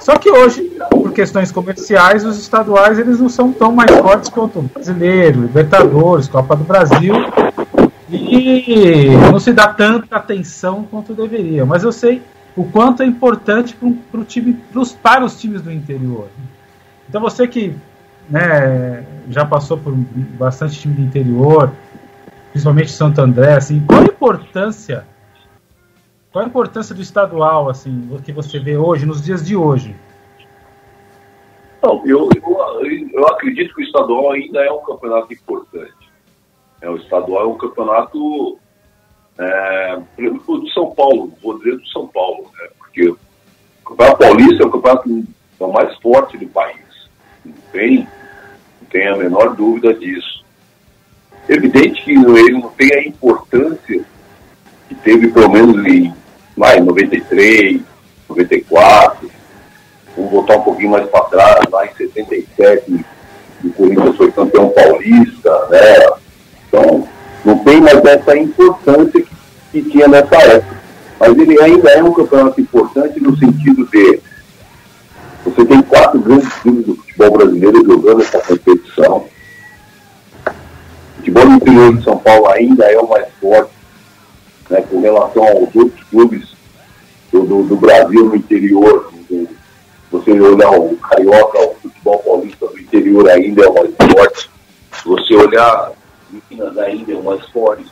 Só que hoje, por questões comerciais, os estaduais eles não são tão mais fortes quanto o brasileiro, Libertadores, Copa do Brasil. E não se dá tanta atenção quanto deveria. Mas eu sei o quanto é importante pro, pro time, pros, para os times do interior. Então você que né, já passou por bastante time do interior, principalmente Santo André, assim, qual a importância? Qual a importância do estadual, assim, que você vê hoje, nos dias de hoje? Não, eu, eu, eu acredito que o estadual ainda é um campeonato importante. É, o estadual é um campeonato, é, por exemplo, o de São Paulo, vou dizer do São Paulo, né, porque o Campeonato Paulista é o campeonato mais forte do país. Não tem, não tem a menor dúvida disso. Evidente que ele não tem a importância que teve pelo menos em, lá em 93, 94, vamos voltar um pouquinho mais para trás, lá em 77, o Corinthians foi campeão paulista, né? Então, não tem mais essa importância que, que tinha nessa época. Mas ele ainda é um campeonato importante no sentido de você tem quatro grandes times do futebol brasileiro jogando essa competição. O futebol interior de São Paulo ainda é o mais forte, né, com relação aos outros clubes do, do, do Brasil no interior. Do, você olhar o Carioca, o futebol paulista do interior ainda é o mais forte. Você olhar Minas ainda é mais forte.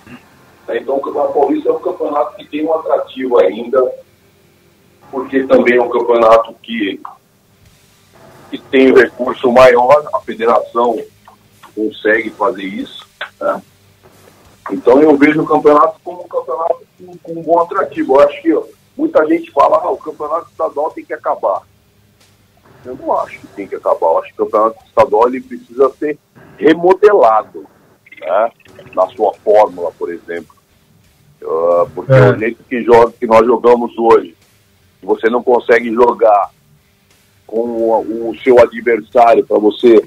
Então Campeonato Paulista é um campeonato que tem um atrativo ainda, porque também é um campeonato que, que tem um recurso maior, a federação consegue fazer isso. né? Então eu vejo o campeonato como um campeonato com, com um bom atrativo. Eu acho que ó, muita gente fala, ah, o campeonato estadual tem que acabar. Eu não acho que tem que acabar. Eu acho que o campeonato estadual ele precisa ser remodelado né? na sua fórmula, por exemplo. Ah, porque É. o jeito que, joga, que nós jogamos hoje, você não consegue jogar com o, o seu adversário para você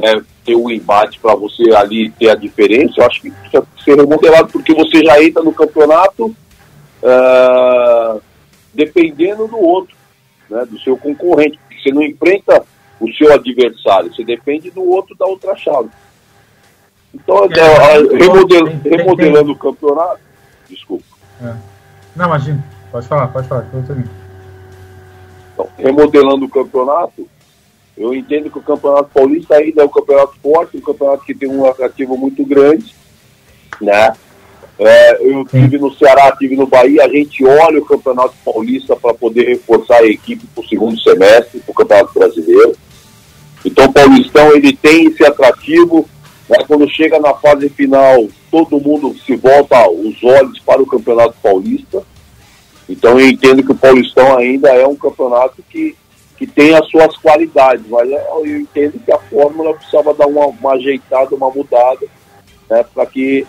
né, ter um embate, para você ali ter a diferença, eu acho que precisa ser remodelado, porque você já entra no campeonato ah, dependendo do outro, né, do seu concorrente. Você não enfrenta o seu adversário, você depende do outro da outra chave. Então, É, é, remodel- remodelando o campeonato, desculpa. Não, imagina. Pode falar, pode falar. Então, remodelando o campeonato, eu entendo que o Campeonato Paulista ainda é um campeonato forte, um campeonato que tem um atrativo muito grande, né? É, eu estive no Ceará, estive no Bahia, a gente olha o Campeonato Paulista para poder reforçar a equipe para o segundo semestre, para o Campeonato Brasileiro. Então o Paulistão ele tem esse atrativo, né? quando chega na fase final, todo mundo se volta os olhos para o Campeonato Paulista. Então eu entendo que o Paulistão ainda é um campeonato que, que tem as suas qualidades, mas eu eu entendo que a fórmula precisava dar uma, uma ajeitada, uma mudada, né, para que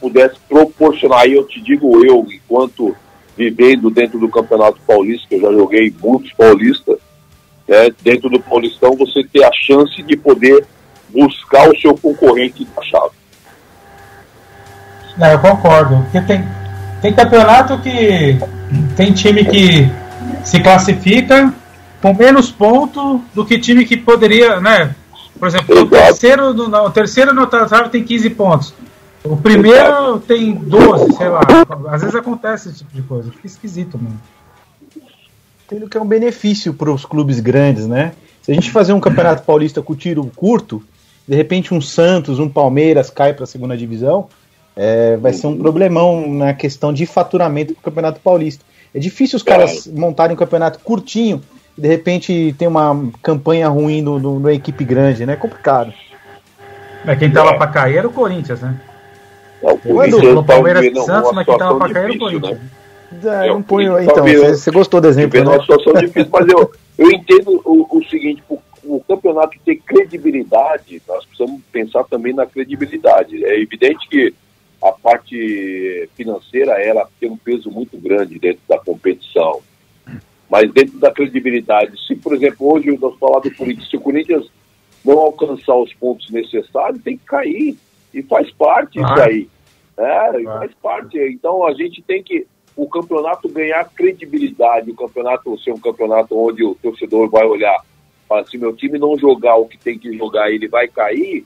pudesse proporcionar. E eu te digo eu, enquanto vivendo dentro do Campeonato Paulista, que eu já joguei muitos paulistas, né, dentro do Paulistão você ter a chance de poder buscar o seu concorrente da chave. É, eu concordo. Porque tem, tem campeonato que tem time que se classifica com menos pontos do que time que poderia, né? Por exemplo, o terceiro, no, não, o terceiro no trave tem 15 pontos. O primeiro tem 12, sei lá. Às vezes acontece esse tipo de coisa. Fica esquisito, mano. Tendo que é um benefício para os clubes grandes, né? Se a gente fazer um campeonato paulista com tiro curto, de repente um Santos, um Palmeiras cai para a segunda divisão, é, vai ser um problemão na questão de faturamento do campeonato paulista. É difícil os caras montarem um campeonato curtinho e de repente tem uma campanha ruim no, no, numa equipe grande, né? É complicado. É, quem tava é. para cair era o Corinthians, né? É, o Corinthians o Palmeiras e Santos, mas quem tava para cair era o Corinthians. Né? É, não ponho, então, você, você gostou do exemplo. Né? uma situação difícil, mas eu, eu entendo o, o seguinte, o, o campeonato ter credibilidade, nós precisamos pensar também na credibilidade. É evidente que a parte financeira ela tem um peso muito grande dentro da competição. Mas dentro da credibilidade, se por exemplo hoje nós falamos do Corinthians, se o Corinthians não alcançar os pontos necessários, tem que cair. E faz parte ah. isso aí. É, ah. faz parte. Então a gente tem que o campeonato ganhar credibilidade, o campeonato ser um campeonato onde o torcedor vai olhar, fala, se meu time não jogar o que tem que jogar, ele vai cair.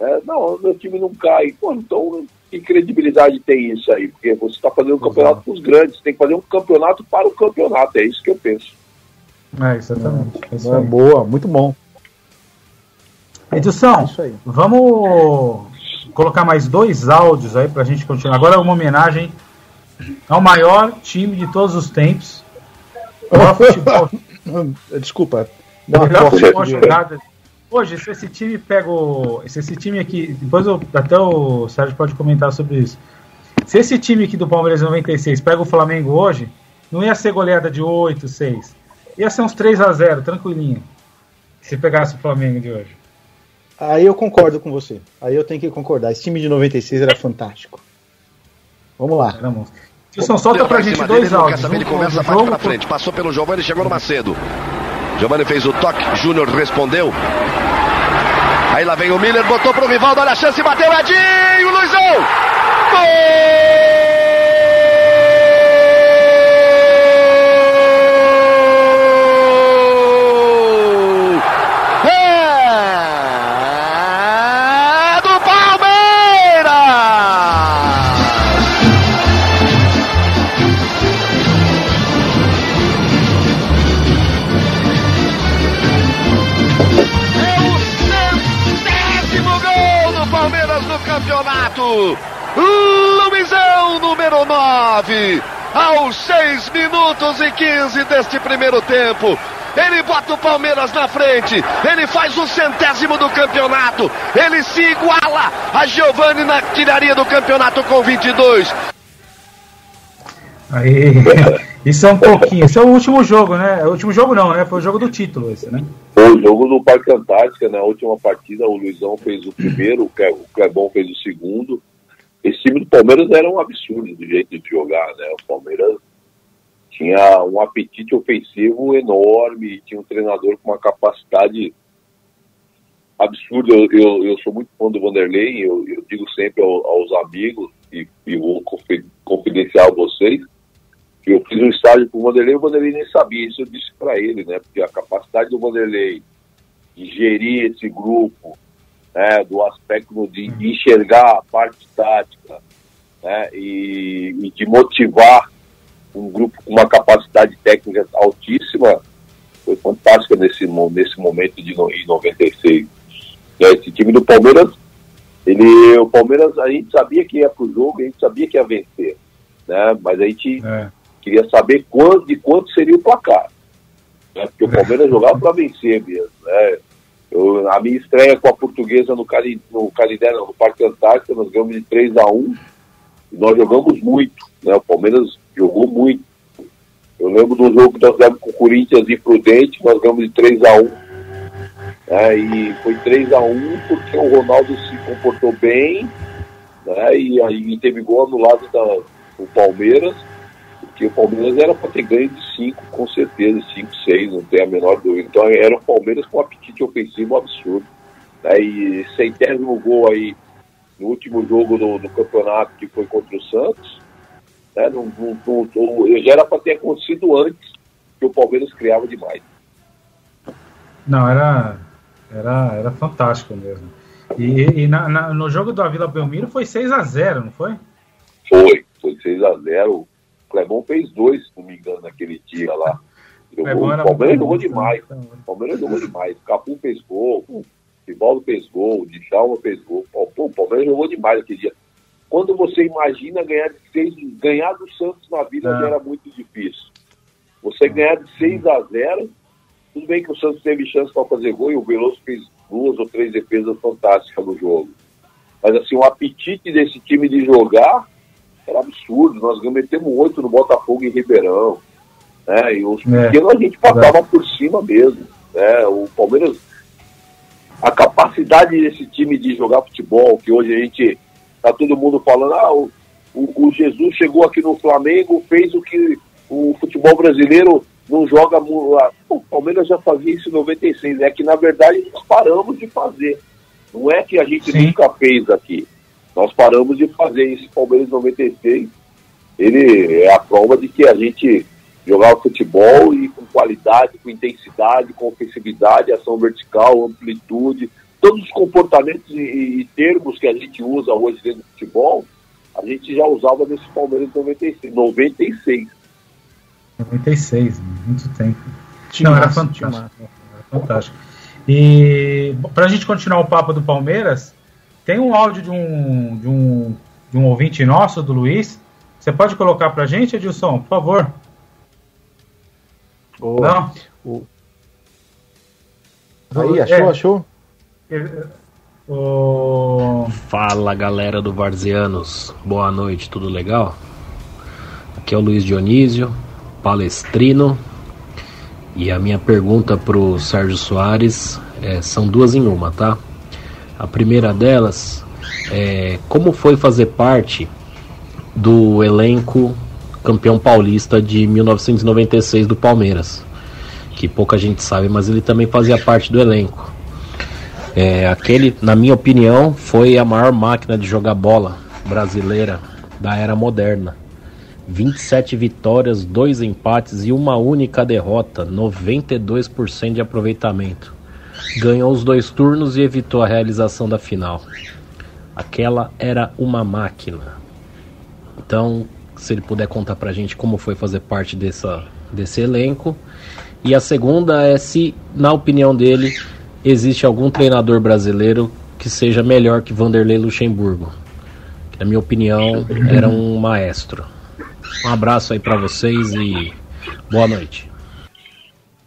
É, não, meu time não cai. Pô, então que credibilidade tem isso aí? Porque você está fazendo um campeonato para os grandes, tem que fazer um campeonato para o campeonato, é isso que eu penso. É, exatamente. É, é boa, muito bom. Edilson, é vamos colocar mais dois áudios aí para a gente continuar. Agora é uma homenagem ao maior time de todos os tempos. Desculpa. Melhor futebol jogado Hoje, se esse time pega o. Se esse time aqui. Depois eu, até o Sérgio pode comentar sobre isso. Se esse time aqui do Palmeiras 96 pega o Flamengo hoje, não ia ser goleada de 8, 6. Ia ser uns 3 a 0 tranquilinho. Se pegasse o Flamengo de hoje. Aí eu concordo com você. Aí eu tenho que concordar. Esse time de 96 era fantástico. Vamos lá. Vamos. Wilson, solta pra gente dois áudios. Ele começa a partir pra frente. Passou pelo Giovanni, chegou no Macedo. Giovanni fez o toque, Júnior respondeu. Aí lá vem o Miller, botou pro Rivaldo, olha a chance, bateu Edinho, Luizão! Gol! Luizão, número 9. Aos 6 minutos e 15 deste primeiro tempo. Ele bota o Palmeiras na frente. Ele faz o centésimo do campeonato. Ele se iguala a Giovanni na tiraria do campeonato com 22. Aí, isso é um pouquinho. Esse é o último jogo, né? O último jogo não, né? Foi o jogo do título esse, né? Foi o jogo do Parque Antártica, na né? última partida, o Luizão fez o primeiro, o Clebon fez o segundo. Esse time do Palmeiras era um absurdo do jeito de jogar, né? O Palmeiras tinha um apetite ofensivo enorme, tinha um treinador com uma capacidade absurda. Eu, eu, eu sou muito fã do Vanderlei, eu, eu digo sempre ao, aos amigos, e, e vou confidenciar a vocês, eu fiz um estágio com o Vanderlei o Vanderlei nem sabia, isso eu disse para ele, né? Porque a capacidade do Vanderlei de gerir esse grupo, né, do aspecto de, de enxergar a parte tática né, e, e, de motivar um grupo com uma capacidade técnica altíssima foi fantástica nesse, nesse momento de em 96. E esse time do Palmeiras, ele, o Palmeiras, a gente sabia que ia para o jogo, a gente sabia que ia vencer, né, mas a gente é. Queria saber quanto, de quanto seria o placar. Né, porque o Palmeiras jogava para vencer mesmo. Né, eu, a minha estreia com a portuguesa no, Cari, no Canindé, no Parque Antártica, nós ganhamos de 3 a 1 e nós jogamos muito, né? O Palmeiras jogou muito. Eu lembro do jogo que nós ganhamos com o Corinthians e Prudente, nós ganhamos de 3 a 1 né? E foi 3 a 1 porque o Ronaldo se comportou bem, né? E aí teve gol anulado da, do Palmeiras porque o Palmeiras era para ter ganho de 5, com certeza, 5, 6, não tem a menor dúvida. Então era o Palmeiras com um apetite ofensivo absurdo. Né? E centésimo gol aí no último jogo do, do campeonato que foi contra o Santos. Né? Não, não, não, já era para ter acontecido antes que o Palmeiras criava demais. Não, era, era, era fantástico mesmo. E, e na, na, no jogo da Vila Belmiro foi 6 a 0 não foi? Foi, foi 6 a 0 O Clebão fez dois, se não me engano, naquele dia lá. Jogou, o Palmeiras jogou demais. O Palmeiras jogou demais. Capu fez gol, o Rivaldo fez gol, o Djalma fez gol. Pô, o Palmeiras jogou demais aquele dia. Quando você imagina ganhar de seis, ganhar do Santos na vida é. era muito difícil. Você ganhar de 6 a 0 tudo bem que o Santos teve chance para fazer gol e o Veloso fez duas ou três defesas fantásticas no jogo. Mas assim, o apetite desse time de jogar era absurdo. Nós metemos oito no Botafogo em Ribeirão. Né? E os é, pequenos a gente passava é. por cima mesmo. Né? O Palmeiras, a capacidade desse time de jogar futebol, que hoje a gente tá todo mundo falando, ah, o, o, o Jesus chegou aqui no Flamengo, fez o que o futebol brasileiro não joga. O Palmeiras já fazia isso em 96. É que, na verdade, nós paramos de fazer. Não é que a gente Sim. nunca fez aqui. Nós paramos de fazer esse Palmeiras 96. Ele é a prova de que a gente jogava futebol e com qualidade, com intensidade, com ofensividade, ação vertical, amplitude, todos os comportamentos e, e termos que a gente usa hoje dentro do futebol, a gente já usava nesse Palmeiras 96. 96. 96, muito tempo. Tinha Não, era fantástico. Era fantástico. E para a gente continuar o papo do Palmeiras, tem um áudio de um, de um, de um ouvinte nosso, do Luiz. Você pode colocar para a gente, Edilson, por favor? Não? O... Aí, achou, é. achou? O... Fala galera do Varzianos, boa noite, tudo legal? Aqui é o Luiz Dionísio, palestrino. E a minha pergunta para o Sérgio Soares é, são duas em uma, tá? A primeira delas é como foi fazer parte do elenco campeão paulista de 1996 do Palmeiras, que pouca gente sabe, mas ele também fazia parte do elenco. É, aquele, na minha opinião, foi a maior máquina de jogar bola brasileira da era moderna. 27 vitórias, 2 empates e uma única derrota, 92% de aproveitamento. Ganhou os dois turnos e evitou a realização da final. Aquela era uma máquina. Então, se ele puder contar pra gente como foi fazer parte dessa, desse elenco. E a segunda é se, na opinião dele, existe algum treinador brasileiro que seja melhor que Vanderlei Luxemburgo. Que, na minha opinião, era um maestro. Um abraço aí para vocês e boa noite.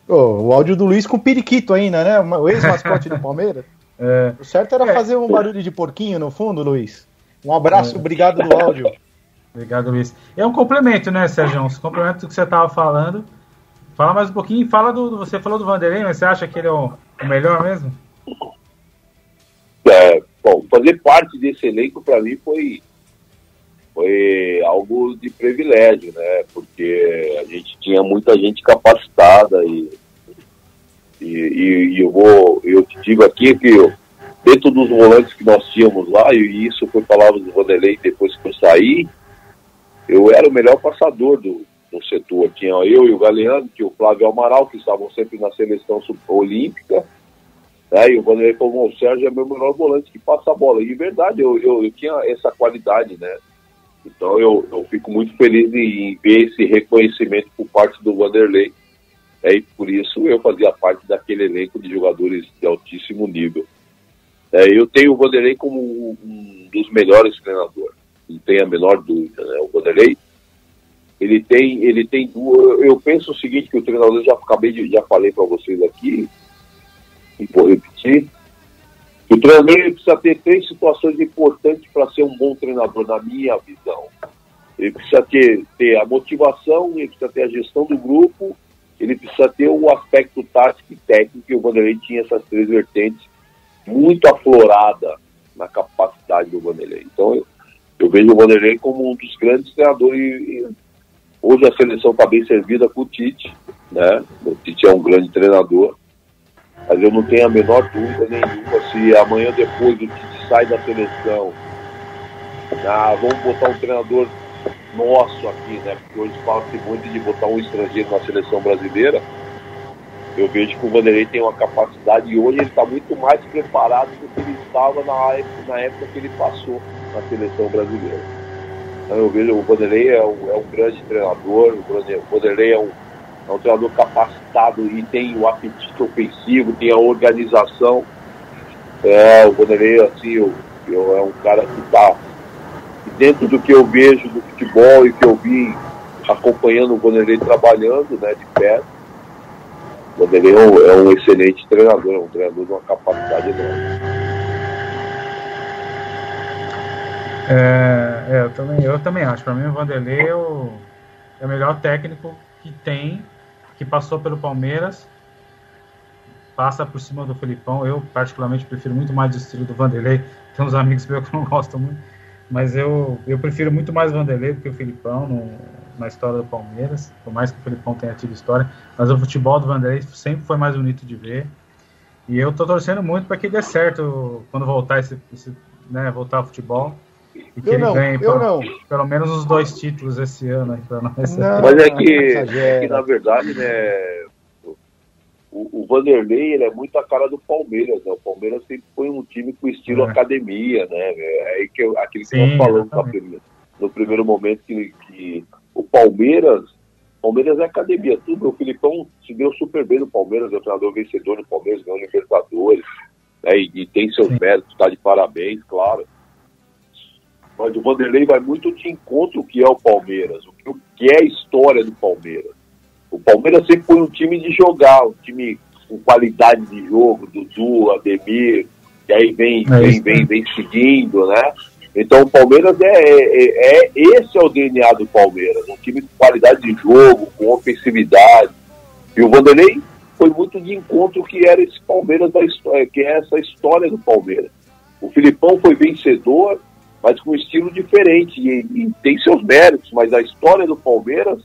Oh, o áudio do Luiz com periquito ainda, né? O ex-mascote do Palmeiras. É. O certo era é. fazer um barulho de porquinho no fundo, Luiz. Um abraço, é. obrigado do áudio. Obrigado, Luiz. É um complemento, né, Sérgio? Um complemento do que você estava falando. Fala mais um pouquinho, fala do. Você falou do Vanderlei, mas você acha que ele é o, o melhor mesmo? É, bom, fazer parte desse elenco para mim foi foi algo de privilégio, né? Porque a gente tinha muita gente capacitada e, e, e, eu vou, eu te digo aqui que eu, dentro dos volantes que nós tínhamos lá, e isso foi palavra do Vanderlei depois que eu saí, eu era o melhor passador do, do setor. Tinha eu e o Galeano, que o Flávio Amaral, que estavam sempre na seleção olímpica, né? E o Vanderlei falou, o Sérgio é meu melhor volante que passa a bola. E verdade, eu, eu, eu tinha essa qualidade, né? Então eu, eu fico muito feliz em ver esse reconhecimento por parte do Vanderlei. É, e por isso eu fazia parte daquele elenco de jogadores de altíssimo nível. É, eu tenho o Vanderlei como um dos melhores treinadores, não tem a menor dúvida. Né? O Vanderlei, ele tem, ele tem duas. Eu penso o seguinte: que o treinador já acabei de, já falei para vocês aqui, e vou repetir, o treinador precisa ter três situações importantes para ser um bom treinador, na minha visão. Ele precisa ter, ter a motivação, ele precisa ter a gestão do grupo, ele precisa ter o aspecto tático e técnico, e o Vanderlei tinha essas três vertentes muito aflorada na capacidade do Vanderlei. Então eu, eu vejo o Vanderlei como um dos grandes treinadores e, e hoje a seleção está bem servida com o Tite, né? O Tite é um grande treinador mas eu não tenho a menor dúvida nenhuma se amanhã depois o Tite sai da seleção Ah, vamos botar um treinador nosso aqui, né? Porque hoje fala-se muito de botar um estrangeiro na seleção brasileira. Eu vejo que o Vanderlei tem uma capacidade e hoje ele está muito mais preparado do que ele estava na época, na época que ele passou na seleção brasileira. Então eu vejo o Vanderlei é um, é um grande treinador, o Vanderlei é um, é um treinador capacitado e tem o apetite ofensivo, tem a organização. É, o Vanderlei, assim, eu, eu, é um cara que está dentro do que eu vejo do futebol e que eu vi acompanhando o Vanderlei trabalhando né, de perto. O Vanderlei é um, é um excelente treinador, é um treinador de uma capacidade enorme. É, é, eu, também, eu também acho. Para mim, o Vanderlei é o, é o melhor técnico que tem, que passou pelo Palmeiras, passa por cima do Felipão. Eu, particularmente, prefiro muito mais o estilo do Vanderlei. Tem uns amigos meus que não gostam muito, mas eu, eu prefiro muito mais o Vanderlei do que o Felipão no, na história do Palmeiras, por mais que o Felipão tenha tido história. Mas o futebol do Vanderlei sempre foi mais bonito de ver. E eu tô torcendo muito para que dê certo quando voltar esse, esse né, voltar ao futebol. E que Eu ele não, ganhe eu pelo, não. pelo menos os dois títulos esse ano aí pra nós. Não. Mas é que, é que na verdade, né, o, o Vanderlei ele é muito a cara do Palmeiras, né? O Palmeiras sempre foi um time com estilo É. academia, né? É aí que eu, aquilo que nós falamos na exatamente. primeira- no primeiro momento que, que o Palmeiras, Palmeiras é academia, tudo. O Filipão se deu super bem no Palmeiras, é o treinador vencedor no Palmeiras, ganhou Libertadores, né? E, e tem seus Sim. méritos, está de parabéns, claro. Mas o Vanderlei vai muito de encontro o que é o Palmeiras, o que, é a história do Palmeiras. O Palmeiras sempre foi um time de jogar, um time com qualidade de jogo, Dudu, Ademir, e aí vem, É vem, vem, vem seguindo, né? Então o Palmeiras é, é, é- esse é o DNA do Palmeiras, um time com qualidade de jogo, com ofensividade. E o Vanderlei foi muito de encontro que era esse Palmeiras da história, que é essa história do Palmeiras. O Filipão foi vencedor, mas com um estilo diferente e, e tem seus méritos, mas a história do Palmeiras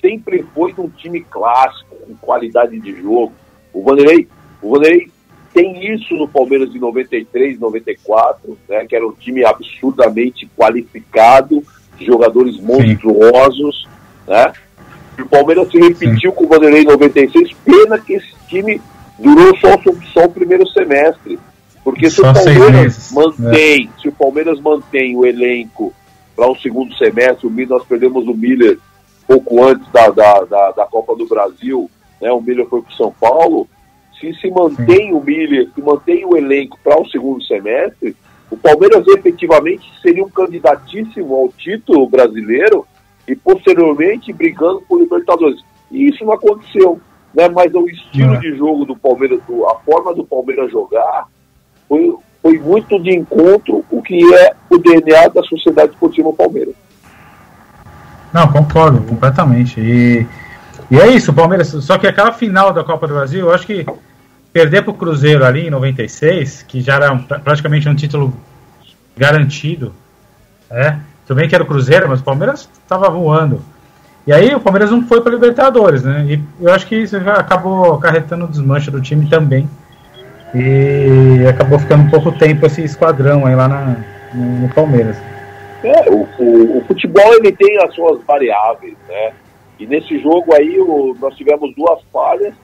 sempre foi de um time clássico, com qualidade de jogo. O Vanderlei, o Vanderlei tem isso no Palmeiras de 93, 94, né, que era um time absurdamente qualificado, jogadores monstruosos, né? E o Palmeiras se repetiu com o Vanderlei em 96, pena que esse time durou só, só o primeiro semestre. Porque se o Palmeiras meses, mantém, se o Palmeiras mantém o elenco para um segundo semestre, o nós perdemos o Miller pouco antes da, da, da, da Copa do Brasil, né? O Miller foi para São Paulo. Se se mantém o Miller, se mantém o elenco para o segundo semestre, o Palmeiras efetivamente seria um candidatíssimo ao título brasileiro e posteriormente brigando por Libertadores. E isso não aconteceu, né? Mas o estilo É. de jogo do Palmeiras, a forma do Palmeiras jogar, foi, foi muito de encontro o que é o DNA da Sociedade Esportiva Palmeiras. Não, concordo completamente. E, e é isso, Palmeiras. Só que aquela final da Copa do Brasil, eu acho que perder para o Cruzeiro ali em 96, que já era praticamente um título garantido, é. Tudo bem que era o Cruzeiro, mas o Palmeiras estava voando. E aí o Palmeiras não foi para Libertadores, né? E eu acho que isso acabou acarretando o desmanche do time também. E acabou ficando pouco tempo esse esquadrão aí lá na, no, Palmeiras. É, o, o, o futebol ele tem as suas variáveis, né? E nesse jogo aí o- nós tivemos duas falhas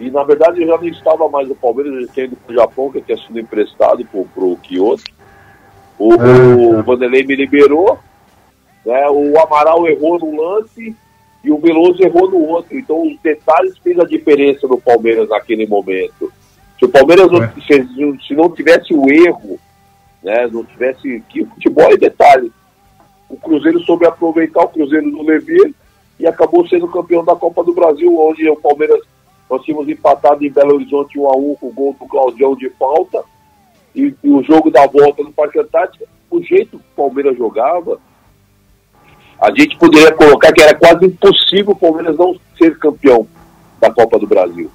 e na verdade eu já não estava mais no Palmeiras, eu já tinha ido pro Japão, que eu tinha sido emprestado pro, pro Kyoto. O, o Vanderlei me liberou, né? O Amaral errou no lance e o Veloso errou no outro. Então os detalhes fez a diferença no Palmeiras naquele momento. Se o Palmeiras não, É. se, se não tivesse o erro, né? Não tivesse que o futebol é detalhe. O Cruzeiro soube aproveitar o Cruzeiro do Levir e acabou sendo campeão da Copa do Brasil, onde o Palmeiras nós tínhamos empatado em Belo Horizonte 1 a 1 com o gol do Claudião de falta e, e o jogo da volta no Parque Antártica, o jeito que o Palmeiras jogava, a gente poderia colocar que era quase impossível o Palmeiras não ser campeão da Copa do Brasil.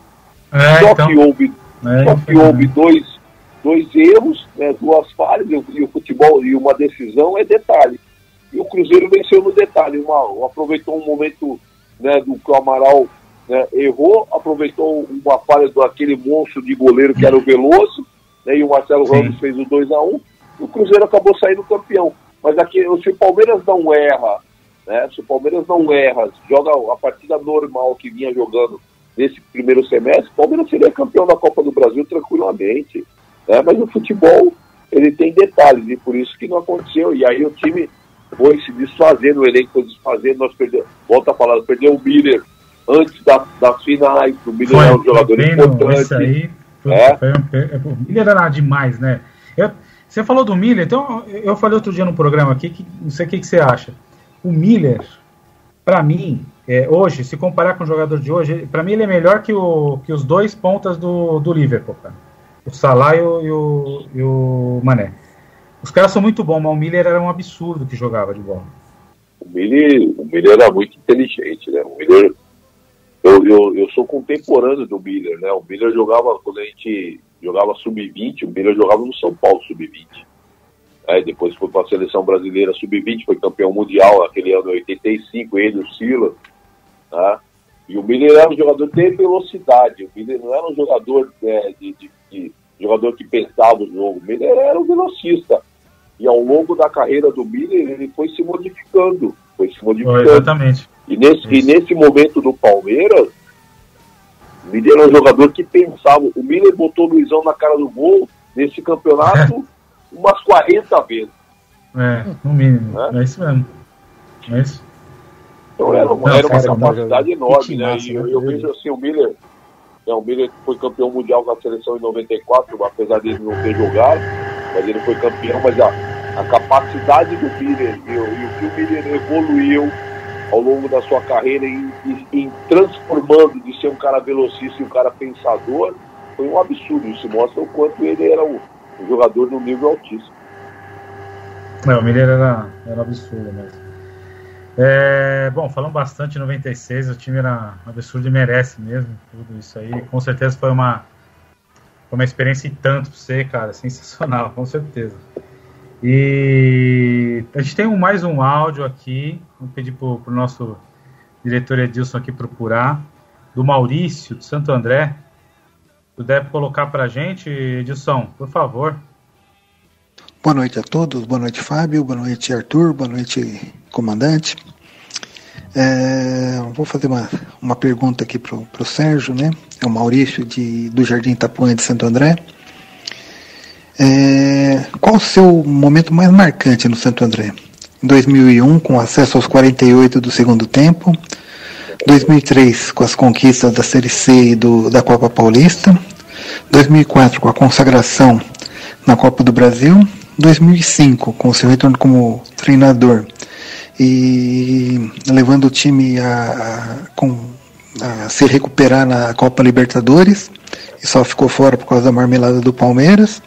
É, Só então, que houve é, só que houve dois, dois erros, né, duas falhas, e o, e o futebol e uma decisão é detalhe. E o Cruzeiro venceu no detalhe, uma, aproveitou um momento né, do que o Amaral né, errou, aproveitou uma falha daquele monstro de goleiro que era o Veloso, né, e o Marcelo Sim. Ramos fez o 2 a 1 e o Cruzeiro acabou saindo campeão. Mas aqui, se o Palmeiras não erra, né? Se o Palmeiras não erra, joga a partida normal que vinha jogando nesse primeiro semestre, o Palmeiras seria campeão da Copa do Brasil tranquilamente. Né? Mas o futebol, ele tem detalhes, e por isso que não aconteceu. E aí o time foi se desfazendo, o elenco foi desfazendo, nós perdemos, volta a falar, perdeu o Miller antes da, das finais, o Miller foi, é um jogador importante. Isso aí, é. foi um, o Miller era demais, né? Eu, você falou do Miller, então eu falei outro dia no programa aqui, que, não sei o que, que você acha. O Miller, para mim, é, hoje, se comparar com o jogador de hoje, para mim ele é melhor que, o, que os dois pontas do, do Liverpool, cara. O Salah e o, e o, e o Mané. Os caras são muito bons, mas o Miller era um absurdo que jogava de bola. O Miller, o Miller era muito inteligente, né? O Miller, eu, eu, eu sou contemporâneo do Miller, né? O Miller jogava, quando a gente jogava sub-20, o Miller jogava no São Paulo sub-20. É, depois foi para a seleção brasileira sub-20, foi campeão mundial naquele ano 85, ele, o Silas. Tá? E o Miller era um jogador de velocidade, o Miller não era um jogador é, de, de, de, jogador que pensava o jogo, o Miller era um velocista. E ao longo da carreira do Miller, ele foi se modificando. Foi se modificando. Oh, exatamente. E nesse, e nesse momento do Palmeiras, o Miller era um jogador que pensava. O Miller botou o Luizão na cara do gol nesse campeonato umas 40 vezes. É, no mínimo. É, é isso mesmo. É isso. Então era uma, era uma capacidade enorme, né? E eu, eu vejo assim, o Miller, né, o Miller foi campeão mundial com a seleção em 94, apesar dele não ter jogado, mas ele foi campeão, mas a, a capacidade do Miller e, e o que o Miller evoluiu ao longo da sua carreira em, em, em, transformando de ser um cara velocista e um cara pensador, foi um absurdo. Isso mostra o quanto ele era um, um jogador no nível altíssimo. Não, o Miller era, era absurdo mesmo. É, bom, falamos bastante em 96, o time era absurdo e merece mesmo tudo isso aí. Com certeza foi uma, foi uma experiência e tanto pra você, cara. Sensacional, com certeza. E a gente tem um, mais um áudio aqui. Vou pedir pro, pro nosso diretor Edilson aqui procurar. Do Maurício, de Santo André. Puder colocar pra gente, Edilson, por favor. Boa noite a todos, boa noite Fábio, boa noite Arthur, boa noite comandante. É, vou fazer uma, uma pergunta aqui para o Sérgio, né? É o Maurício de, do Jardim Itapuã de Santo André. É, qual o seu momento mais marcante no Santo André? Em 2001, com acesso aos 48 do segundo tempo. 2003, com as conquistas da Série C e do, da Copa Paulista. 2004, com a consagração na Copa do Brasil. 2005, com o seu retorno como treinador e levando o time a, a, com, a se recuperar na Copa Libertadores e só ficou fora por causa da marmelada do Palmeiras.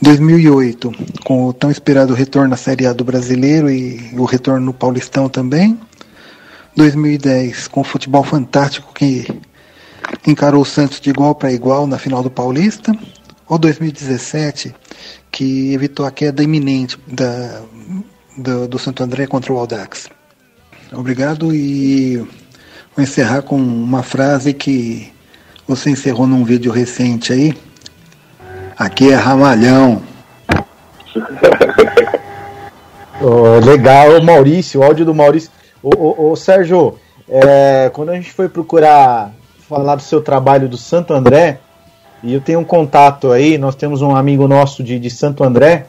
2008, com o tão esperado retorno à Série A do Brasileiro e o retorno no Paulistão também. 2010, com o futebol fantástico que encarou o Santos de igual para igual na final do Paulista. Ou 2017, que evitou a queda iminente da, do, do Santo André contra o Aldax. Obrigado e vou encerrar com uma frase que você encerrou num vídeo recente aí. Aqui é Ramalhão. oh, legal, Maurício, o áudio do Maurício. Ô, ô, ô Sérgio, é, quando a gente foi procurar falar do seu trabalho do Santo André, e eu tenho um contato aí, nós temos um amigo nosso de, de Santo André,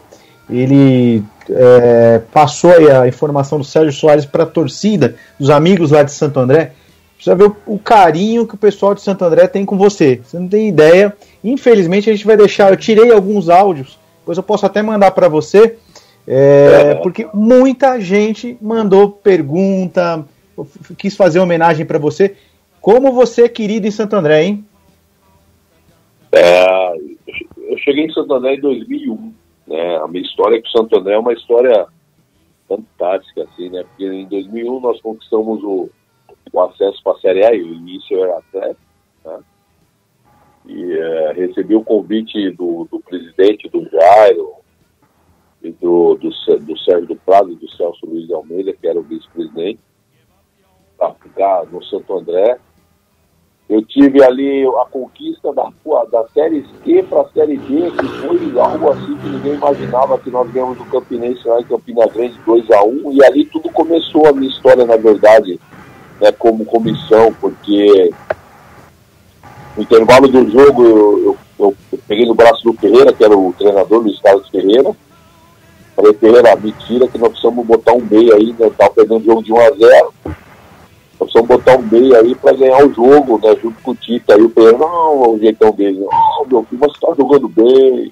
ele é, passou a informação do Sérgio Soares para a torcida, dos amigos lá de Santo André. Precisa ver o, o, carinho que o pessoal de Santo André tem com você. Você não tem ideia. Infelizmente a gente vai deixar. Eu tirei alguns áudios, depois eu posso até mandar para você, é, porque muita gente mandou pergunta, quis fazer homenagem para você. Como você é querido em Santo André, hein? É, eu cheguei em Santo André em 2001. Né? A minha história com o Santo André é uma história fantástica, assim, né? Porque em 2001 nós conquistamos o, o acesso para a Série A, e o início era atleta, né? E é, recebi o convite do, do presidente, do Jairo, e do, do, do Sérgio do Prado e do Celso Luiz de Almeida, que era o vice-presidente, para ficar no Santo André Eu tive ali a conquista da, da Série C para a Série D, que foi algo assim que ninguém imaginava que nós ganhamos do Campinense lá em Campina Grande 2 a 1 e ali tudo começou a minha história, na verdade, né, como comissão, porque no intervalo do jogo eu, eu, eu, peguei no braço do Ferreira, que era o treinador do Estado Ferreira, falei, Ferreira, mentira que nós precisamos botar um meio aí, né, tá perdendo o jogo de 1 a 0 nós precisamos botar um meio aí para ganhar o jogo, né? Junto com o Tita. Aí o Pedro, não, o jeitão dele, não, meu filho, você tá jogando bem.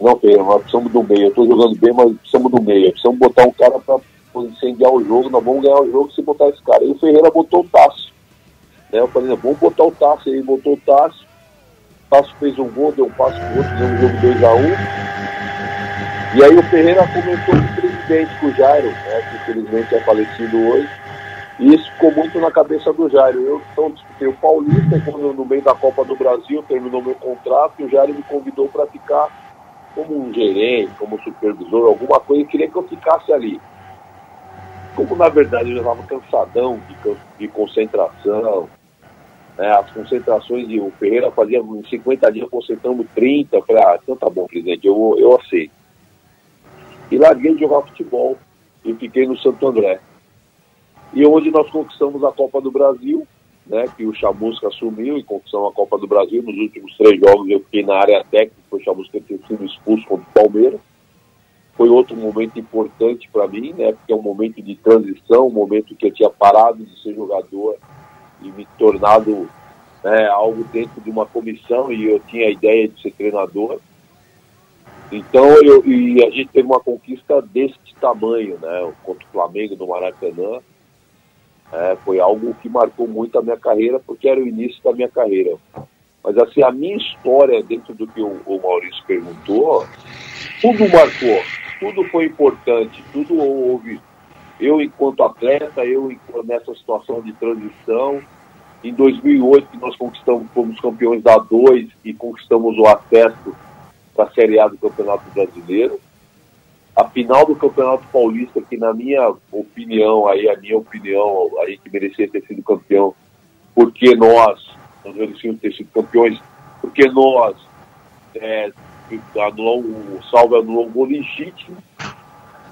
Não, Pedro, nós precisamos do meio. Eu tô jogando bem, mas precisamos do meio. Precisamos botar um cara para incendiar o jogo, nós vamos ganhar o jogo se botar esse cara. E o Ferreira botou o Tássio. Né? Eu falei, vamos botar o Tássio aí, botou o Tássio. O Tássio fez um gol, deu um passo pro outro, deu um jogo 2x1. Um. E aí o Ferreira comentou com o presidente, com o Jairo, né, que infelizmente é falecido hoje e isso ficou muito na cabeça do Jairo. Eu então disputei o Paulista, e quando no meio da Copa do Brasil terminou meu contrato, e o Jairo me convidou para ficar como um gerente, como supervisor, alguma coisa, e queria que eu ficasse ali. Como na verdade eu já estava cansadão de, de concentração, né, as concentrações de o Ferreira fazia em 50 dias concentrando 30, eu falei, ah, então tá bom, presidente, eu, eu aceito. E larguei de jogar futebol e fiquei no Santo André. E hoje nós conquistamos a Copa do Brasil, né, que o Chamusca assumiu e conquistamos a Copa do Brasil. Nos últimos três jogos eu fiquei na área técnica, o Chamusca ter sido expulso contra o Palmeiras. Foi outro momento importante para mim, né, porque é um momento de transição, um momento que eu tinha parado de ser jogador e me tornado né, algo dentro de uma comissão e eu tinha a ideia de ser treinador. Então, eu, e a gente teve uma conquista desse tamanho, né, contra o Flamengo no Maracanã, é, foi algo que marcou muito a minha carreira, porque era o início da minha carreira. Mas assim, a minha história, dentro do que o, o Maurício perguntou, tudo marcou, tudo foi importante, tudo houve. Eu, enquanto atleta, eu nessa situação de transição. Em 2008, nós conquistamos, fomos campeões da 2 e conquistamos o acesso para a Série A do Campeonato Brasileiro a final do Campeonato Paulista, que na minha opinião, aí a minha opinião, a gente merecia ter sido campeão, porque nós, nós merecíamos ter sido campeões, porque nós é, anulou, o Salve anulou um gol legítimo,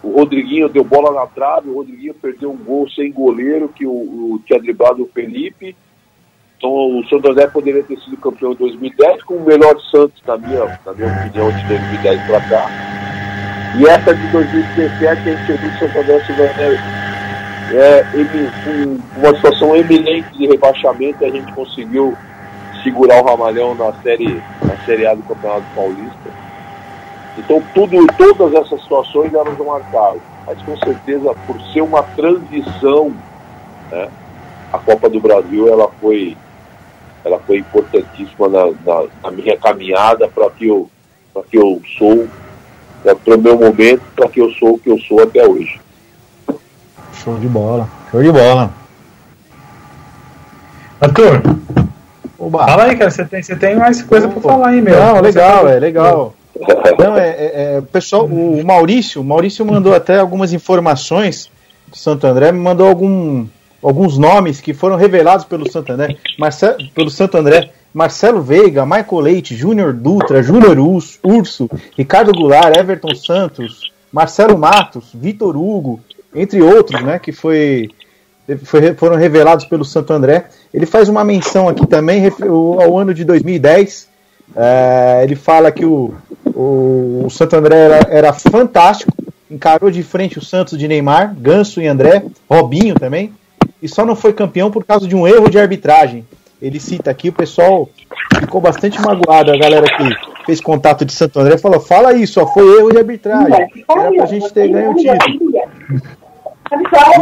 o Rodriguinho deu bola na trave, o Rodriguinho perdeu um gol sem goleiro, que o, o tinha driblado o Felipe, então o Santo André poderia ter sido campeão em 2010 com o melhor Santos, na minha, na minha opinião, de 2010 para cá. E essa de 2017 a gente viu que Santo André Silvaneiro é, ele, uma situação eminente de rebaixamento a gente conseguiu segurar o Ramalhão na série, na série A do Campeonato Paulista. Então tudo, todas essas situações elas marcaram. Mas com certeza por ser uma transição, né, a Copa do Brasil ela foi, ela foi importantíssima na, na, na minha caminhada para que eu, para que eu sou é para o meu momento, para que eu sou o que eu sou até hoje. Show de bola, show de bola. Arthur, Oba. fala aí, cara, você tem, você tem mais coisa para falar aí, meu. Não, legal, é legal. Não, é, é, é, pessoal, o Maurício, o Maurício mandou até algumas informações do Santo André, me mandou algum, alguns nomes que foram revelados pelo Santo André, Marcelo, pelo Santo André. Marcelo Veiga, Michael Leite, Júnior Dutra, Júnior Urso, Ricardo Goulart, Everton Santos, Marcelo Matos, Vitor Hugo, entre outros, né, que foi, foi, foram revelados pelo Santo André. Ele faz uma menção aqui também ao ano de 2010. É, ele fala que o, o, o Santo André era, era, fantástico, encarou de frente o Santos de Neymar, Ganso e André, Robinho também, e só não foi campeão por causa de um erro de arbitragem ele cita aqui, o pessoal ficou bastante magoado, a galera que fez contato de Santo André falou, fala isso, só foi erro de arbitragem, era pra gente ter ganho o título.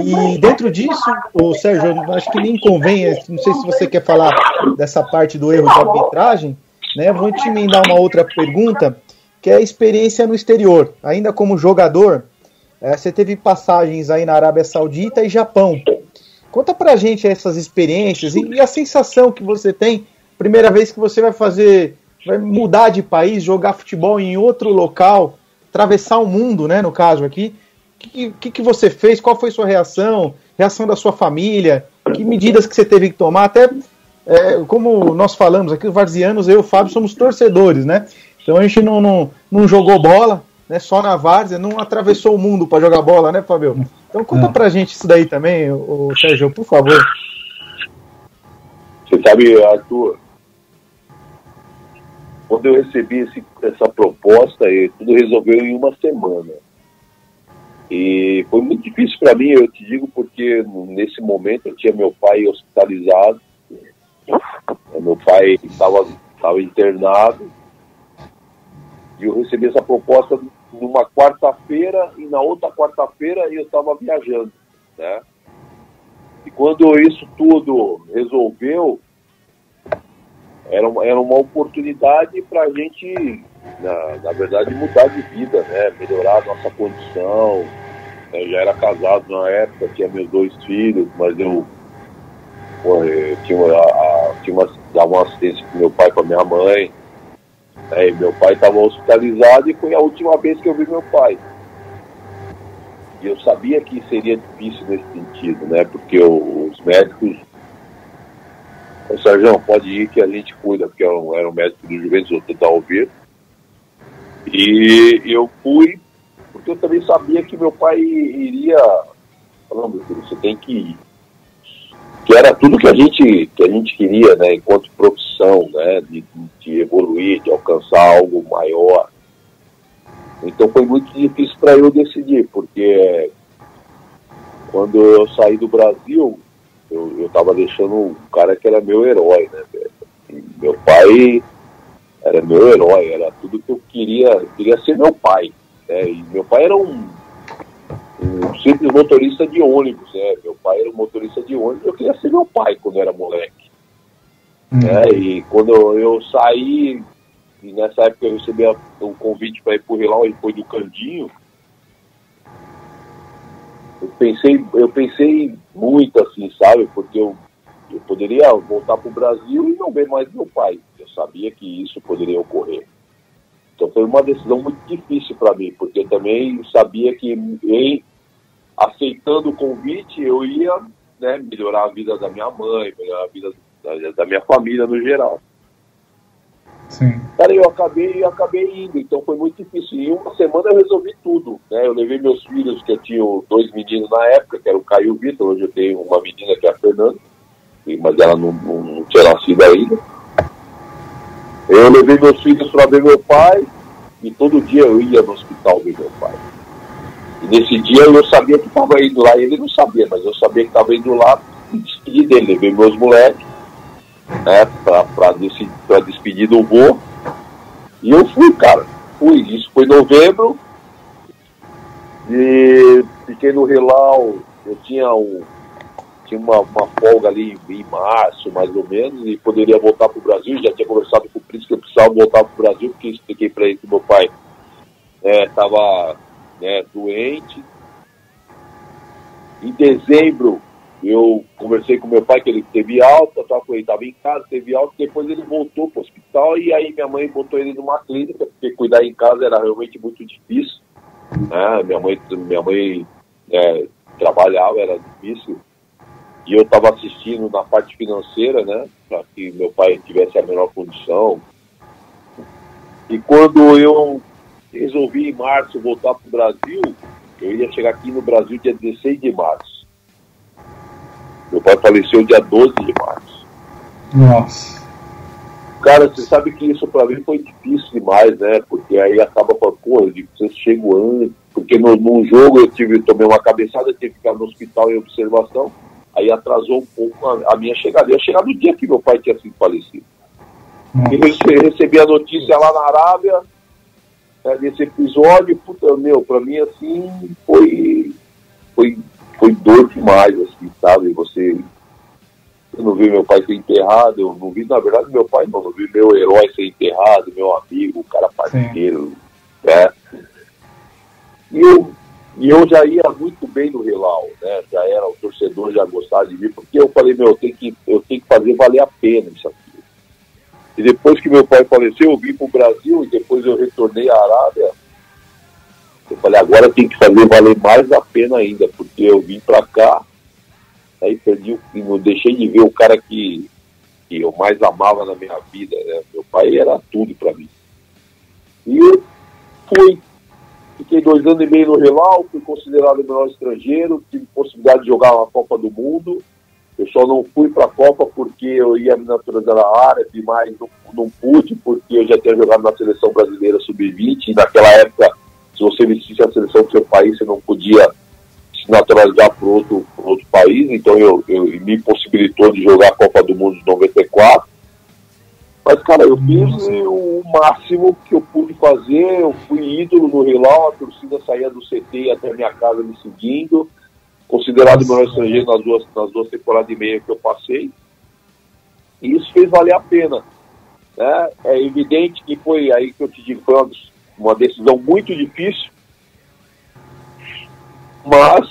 E dentro disso, o Sérgio, acho que nem convém, não sei se você quer falar dessa parte do erro de arbitragem, né? Vou te emendar uma outra pergunta, que é a experiência no exterior. Ainda como jogador, é, você teve passagens aí na Arábia Saudita e Japão. Conta pra gente essas experiências e, e a sensação que você tem, primeira vez que você vai fazer, vai mudar de país, jogar futebol em outro local, atravessar o mundo, né, no caso aqui. O que, que, que, você fez? Qual foi sua reação? Reação da sua família? Que medidas que você teve que tomar? Até é, como nós falamos aqui, os varzianos, eu e o Fábio somos torcedores, né? Então a gente não, não, não jogou bola, né? Só na várzea, não atravessou o mundo para jogar bola, né, Fábio? Então conta é. pra gente isso daí também, o, Sérgio, por favor. Você sabe, Arthur, quando eu recebi esse, essa proposta, tudo resolveu em uma semana. E foi muito difícil para mim, eu te digo, porque nesse momento eu tinha meu pai hospitalizado, meu pai estava internado, e eu recebi essa proposta numa quarta-feira, e na outra quarta-feira eu estava viajando, né? E quando isso tudo resolveu, era uma, era uma oportunidade para a gente, na, na verdade, mudar de vida, né? Melhorar a nossa condição. Eu já era casado na época, tinha meus dois filhos, mas eu, eu tinha, a, a, tinha uma, dava uma assistência para meu pai e para minha mãe. Né? meu pai estava hospitalizado e foi a última vez que eu vi meu pai. E eu sabia que seria difícil nesse sentido, né? Porque os médicos Ô, Sérgio, pode ir que a gente cuida, porque eu era um médico do Juventus, vou tentar ouvir. E eu fui, porque eu também sabia que meu pai iria. Falando, você tem que ir. Que era tudo que a gente, que a gente queria, né, enquanto profissão, né, de, de evoluir, de alcançar algo maior. Então foi muito difícil para eu decidir, porque quando eu saí do Brasil, eu, eu tava deixando um cara que era meu herói, né, meu pai era meu herói, era tudo que eu queria, eu queria ser meu pai. Né? E meu pai era um, um simples motorista de ônibus, né? Meu pai era um motorista de ônibus, eu queria ser meu pai quando era moleque. Hum. Né? E quando eu, eu saí, e nessa época eu recebi um convite para ir pro Rilau, ele foi do Candinho, eu pensei, eu pensei muito assim, sabe? Porque eu, eu poderia voltar para o Brasil e não ver mais meu pai. Eu sabia que isso poderia ocorrer. Então foi uma decisão muito difícil para mim, porque eu também sabia que em aceitando o convite eu ia né, melhorar a vida da minha mãe, melhorar a vida da, da minha família no geral. Sim. Cara, eu acabei, eu acabei indo, então foi muito difícil. Em uma semana eu resolvi tudo, né? Eu levei meus filhos, que eu tinha dois meninos na época, que era o Caio e o Vitor, hoje eu tenho uma menina que é a Fernanda, mas ela não, não, não tinha nascido ainda. Eu levei meus filhos para ver meu pai, e todo dia eu ia no hospital ver meu pai. E nesse dia eu sabia que estava indo lá, ele não sabia, mas eu sabia que estava indo lá e despedir dele, levei meus moleques né, para despedir, despedir do vô. E eu fui, cara. Fui. Isso foi em novembro. E fiquei no Relau. Eu tinha, um, tinha uma, uma folga ali em março, mais ou menos, e poderia voltar para o Brasil. Já tinha conversado com o príncipe que eu precisava voltar para o Brasil, porque expliquei para ele que meu pai estava é, né, doente. Em dezembro, eu conversei com meu pai que ele teve alta, só que ele estava em casa, teve alta, depois ele voltou para o hospital e aí minha mãe botou ele numa clínica, porque cuidar em casa era realmente muito difícil. Né? Minha mãe, minha mãe é, trabalhava, era difícil. E eu estava assistindo na parte financeira, né? Para que meu pai tivesse a melhor condição. E quando eu resolvi em março voltar para o Brasil, eu ia chegar aqui no Brasil dia 16 de março. Meu pai faleceu dia 12 de março. Nossa. Cara, você sabe que isso para mim foi difícil demais, né? Porque aí acaba falando, pô, eu digo, você chegou antes. Porque no, no jogo eu tive, tomei uma cabeçada, tive que ficar no hospital em observação. Aí atrasou um pouco a, a minha chegada. Eu ia chegar no dia que meu pai tinha sido falecido. E eu recebi a notícia lá na Arábia, é, desse episódio, puta, meu, pra mim assim, foi, foi foi dor demais, assim, sabe? Você. Eu não vi meu pai ser enterrado, eu não vi, na verdade, meu pai não, não vi meu herói ser enterrado, meu amigo, o cara parceiro, né? E eu, e eu já ia muito bem no Relau, né? Já era o torcedor, já gostava de mim, porque eu falei, meu, eu tenho que, eu tenho que fazer valer a pena isso aqui. E depois que meu pai faleceu, eu vim para o Brasil e depois eu retornei à Arábia eu falei, agora tem que fazer valer mais a pena ainda, porque eu vim para cá, aí perdi não deixei de ver o cara que, que eu mais amava na minha vida. Né? Meu pai era tudo para mim. E eu fui. Fiquei dois anos e meio no Real, fui considerado o melhor estrangeiro, tive possibilidade de jogar uma Copa do Mundo. Eu só não fui para a Copa porque eu ia me naturalizar árabe, mas não, não pude porque eu já tinha jogado na seleção brasileira sub-20 e naquela época, se você vestisse a seleção do seu país, você não podia se naturalizar para outro, outro país, então eu, eu me possibilitou de jogar a Copa do Mundo de 94 mas, cara, eu fiz o máximo que eu pude fazer. Eu fui ídolo no Hilal, a torcida saía do CT até minha casa me seguindo. Considerado o melhor estrangeiro nas duas, nas duas temporadas e meia que eu passei. E isso fez valer a pena. Né? É evidente que foi aí que eu te digo, foi uma, uma decisão muito difícil. Mas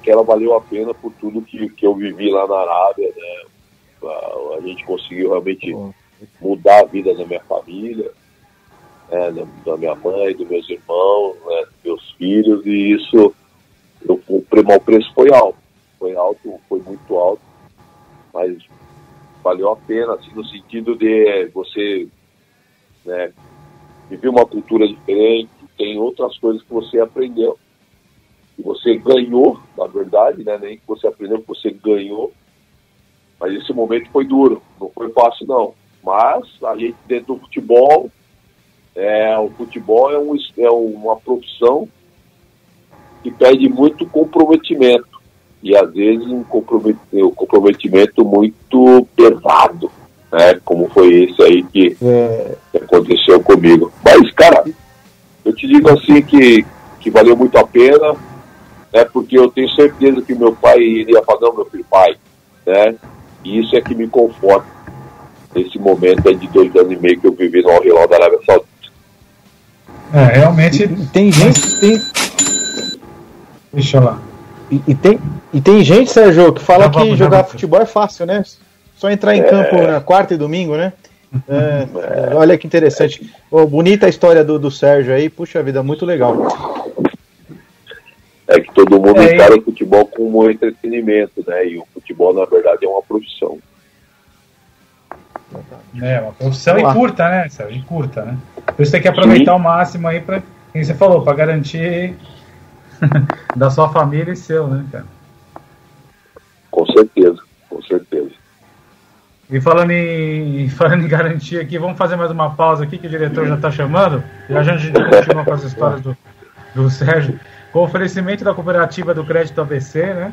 que ela valeu a pena por tudo que, que eu vivi lá na Arábia, né? A, gente conseguiu realmente mudar a vida da minha família, né, da, minha mãe, dos meus irmãos, né, dos meus filhos, e isso, eu, o, o preço foi alto, foi alto, foi muito alto, mas valeu a pena, assim, no sentido de você né, viver uma cultura diferente, tem outras coisas que você aprendeu, que você ganhou, na verdade, né, nem que você aprendeu, que você ganhou, mas esse momento foi duro, não foi fácil não. Mas a gente dentro do futebol, é, o futebol é, um, é uma profissão que pede muito comprometimento. E às vezes um comprometimento, muito pesado, né? Como foi esse aí que, é. que aconteceu comigo. Mas, cara, eu te digo assim que, que valeu muito a pena, né? Porque eu tenho certeza que meu pai iria falar, não, meu filho, pai, né? E isso é que me conforta nesse momento de dois anos e meio que eu vivi no Al-Hilal da Arábia Saudita. É, realmente. E, tem gente. Tem... Deixa lá. E, e, tem, e tem gente, Sérgio, que fala que jogar futebol é fácil, né? Só entrar em é... campo na quarta e domingo, né? É, é. Olha que interessante. Oh, bonita a história do, do Sérgio aí, puxa vida, muito legal. É que todo mundo é, encara o futebol como um entretenimento, né? E o futebol, na verdade, é uma profissão. É, uma profissão e curta, né, Sérgio? E curta, né? Por isso tem que aproveitar Sim. o máximo aí para quem você falou, para garantir da sua família e seu, né, cara? Com certeza, com certeza. E falando em, falando em garantia aqui, vamos fazer mais uma pausa aqui que o diretor já está chamando. E a gente continua com as histórias do, do Sérgio. Com oferecimento da cooperativa do crédito ABC, né?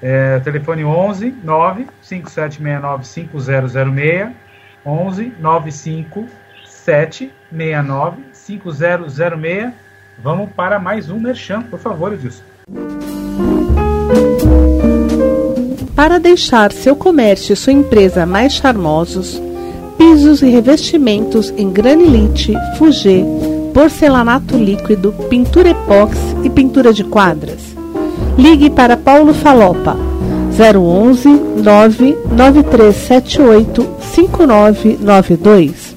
É, telefone 11 9 5769 5006 11 957 69 5006 Vamos para mais um merchan, por favor, Edilson. Para deixar seu comércio e sua empresa mais charmosos, pisos e revestimentos em granilite, fugê, porcelanato líquido, pintura epóxi e pintura de quadras. Ligue para Paulo Falopa 011 99378 5992.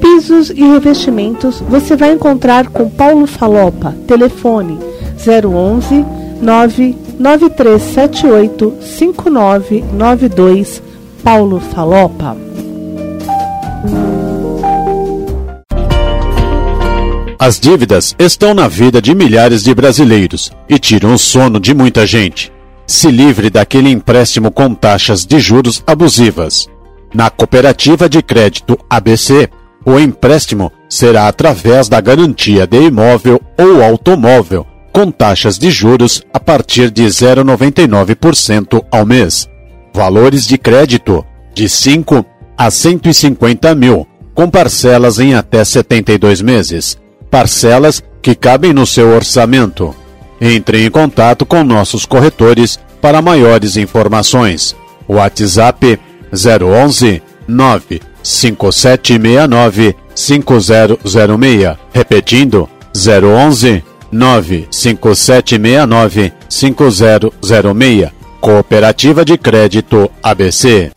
Pisos e revestimentos você vai encontrar com Paulo Falopa. Telefone 011 99378 5992. Paulo Falopa. As dívidas estão na vida de milhares de brasileiros e tiram o sono de muita gente. Se livre daquele empréstimo com taxas de juros abusivas. Na cooperativa de crédito ABC, o empréstimo será através da garantia de imóvel ou automóvel, com taxas de juros a partir de 0,99% ao mês. Valores de crédito de 5 a 150 mil, com parcelas em até 72 meses parcelas que cabem no seu orçamento. Entre em contato com nossos corretores para maiores informações. WhatsApp 011 95769 5006. Repetindo 011 95769 5006. Cooperativa de Crédito ABC.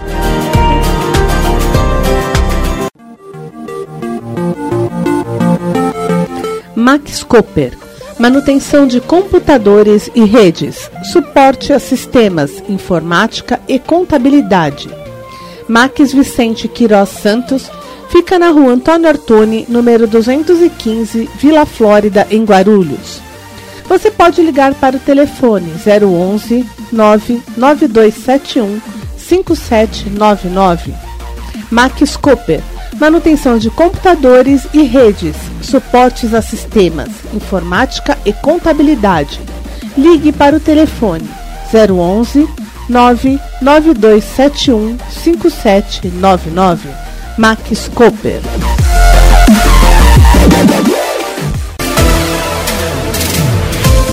Max Cooper, manutenção de computadores e redes, suporte a sistemas, informática e contabilidade. Max Vicente Quirós Santos fica na rua Antônio Artoni, número 215, Vila Flórida, em Guarulhos. Você pode ligar para o telefone 011 99271 5799. Max Cooper manutenção de computadores e redes, suportes a sistemas, informática e contabilidade. Ligue para o telefone 011 99271 5799. Max Cooper.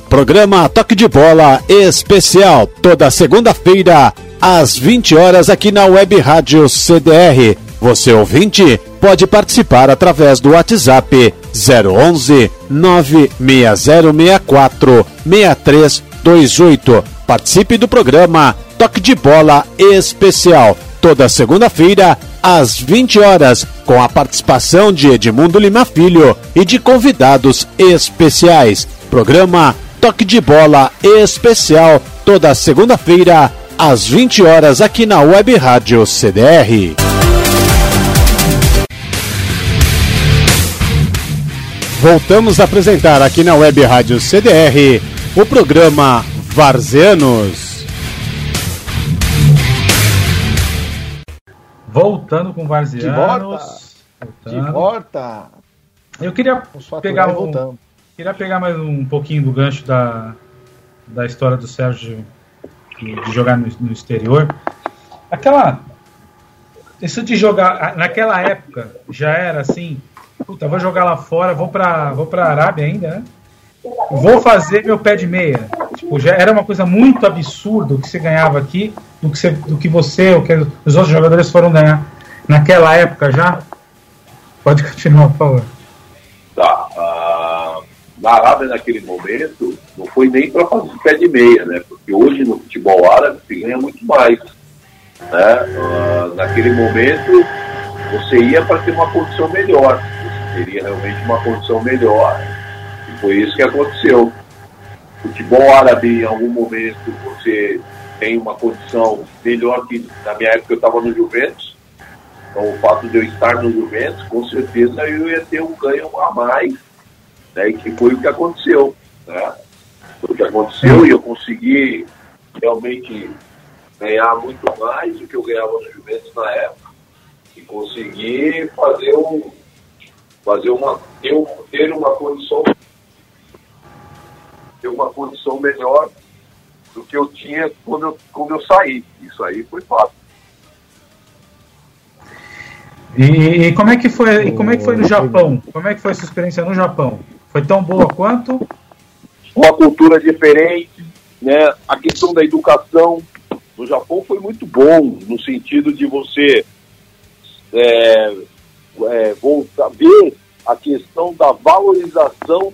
Programa Toque de Bola Especial, toda segunda-feira, às 20 horas, aqui na Web Rádio CDR você ouvinte pode participar através do WhatsApp 011 96064 6328. Participe do programa Toque de Bola Especial, toda segunda-feira às 20 horas, com a participação de Edmundo Lima Filho e de convidados especiais. Programa Toque de Bola Especial, toda segunda-feira às 20 horas aqui na Web Rádio CDR. Voltamos a apresentar aqui na Web Rádio CDR o programa Varzeanos. Voltando com Varzeanos. De volta. Eu queria pegar um, queria pegar mais um pouquinho do gancho da, da história do Sérgio de, de jogar no, no exterior. Aquela isso de jogar naquela época já era assim Puta, vou jogar lá fora, vou pra, vou pra Arábia ainda, né? Vou fazer meu pé de meia. Tipo, já era uma coisa muito absurda o que você ganhava aqui, do que você, do que você, que os outros jogadores foram ganhar naquela época já. Pode continuar, por favor. Tá. Uh, na Arábia, naquele momento, não foi nem para fazer pé de meia, né? Porque hoje no futebol árabe se ganha muito mais. Né? Uh, naquele momento, você ia para ter uma condição melhor teria realmente uma condição melhor. E foi isso que aconteceu. Futebol árabe, em algum momento, você tem uma condição melhor que na minha época eu estava no Juventus. Então, o fato de eu estar no Juventus, com certeza eu ia ter um ganho a mais, né, que foi o que aconteceu. Né? Foi o que aconteceu e eu consegui realmente ganhar muito mais do que eu ganhava no Juventus na época. E consegui fazer um, fazer uma ter, ter uma condição ter uma condição melhor do que eu tinha quando eu, quando eu saí. Isso aí foi fato. E, e, como é que foi? E como é que foi no Japão? Como é que foi a sua experiência no Japão? Foi tão boa quanto? Uma cultura diferente, né? A questão da educação no Japão foi muito bom no sentido de você é, é, voltar, ver a questão da valorização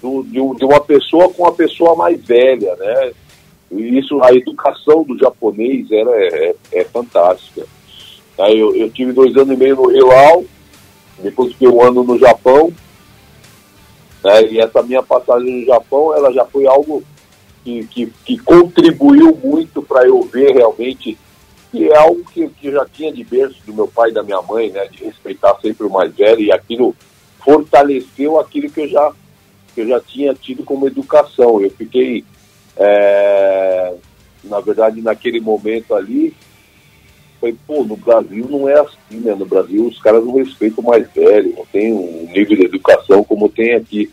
do, de, de, uma pessoa com uma pessoa mais velha, né? E isso, a educação do japonês era, é, é fantástica. Aí eu, eu, tive dois anos e meio no Hilal, depois fiquei um ano no Japão, né? e essa minha passagem no Japão, ela já foi algo que, que, que contribuiu muito para eu ver realmente que é algo que, que eu já tinha de berço do meu pai e da minha mãe, né, de respeitar sempre o mais velho, e aquilo fortaleceu aquilo que eu já, que eu já tinha tido como educação. Eu fiquei, é, na verdade, naquele momento ali, foi, pô, no Brasil não é assim, né? No Brasil os caras não respeitam o mais velho, não tem um nível de educação como tem aqui.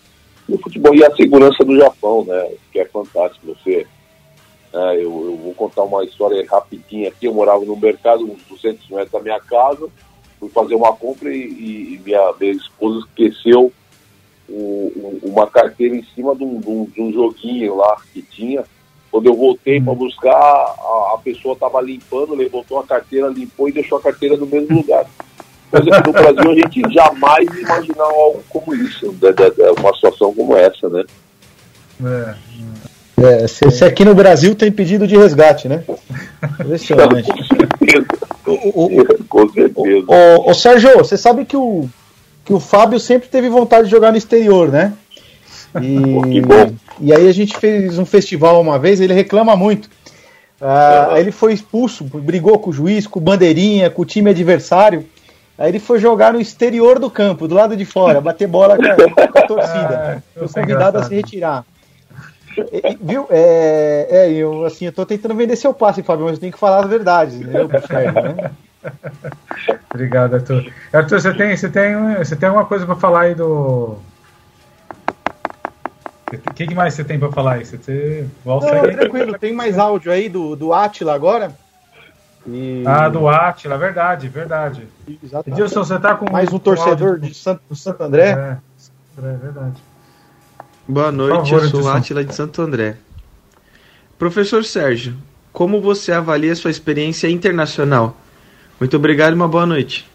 No futebol e a segurança do Japão, né? Que é fantástico. Você é, eu, eu, vou contar uma história rapidinha aqui. Eu morava no mercado, uns 200 metros da minha casa. Fui fazer uma compra e, e minha, minha esposa esqueceu o, o, uma carteira em cima de um, de, um, de um, joguinho lá que tinha. Quando eu voltei para buscar, a, a pessoa estava limpando, levantou a carteira, limpou e deixou a carteira no mesmo lugar. Mas no Brasil a gente jamais imaginar algo como isso, né, uma situação como essa, né? É. É, se, se, aqui no Brasil tem pedido de resgate, né? Impressionante. o, o, Com certeza. O, o, Sérgio, você sabe que o, que o Fábio sempre teve vontade de jogar no exterior, né? E, e aí a gente fez um festival uma vez, ele reclama muito. Ah, Aí ele foi expulso, brigou com o juiz, com o bandeirinha, com o time adversário. Aí ele foi jogar no exterior do campo, do lado de fora, bater bola com a, com a torcida. Ah, foi convidado a se retirar. E- viu? É, é, eu assim, eu tô tentando vender seu passe, Fábio, mas eu tenho que falar a verdade, entendeu? Sérgio, né? Obrigado, Arthur. Arthur, você tem, você tem, você tem alguma coisa para falar aí do. O que, que mais você tem para falar aí? Você, você volta Não, aí. tranquilo, tem mais áudio aí do, do Atila agora. E- Ah, do Atila, verdade, verdade. Exatamente. Edilson, você tá com. Mais um torcedor áudio- de Santo, do Santo André. É, é verdade. Boa noite, favor, eu sou. Átila de Santo André. Professor Sérgio, como você avalia sua experiência internacional? Muito obrigado e uma boa noite.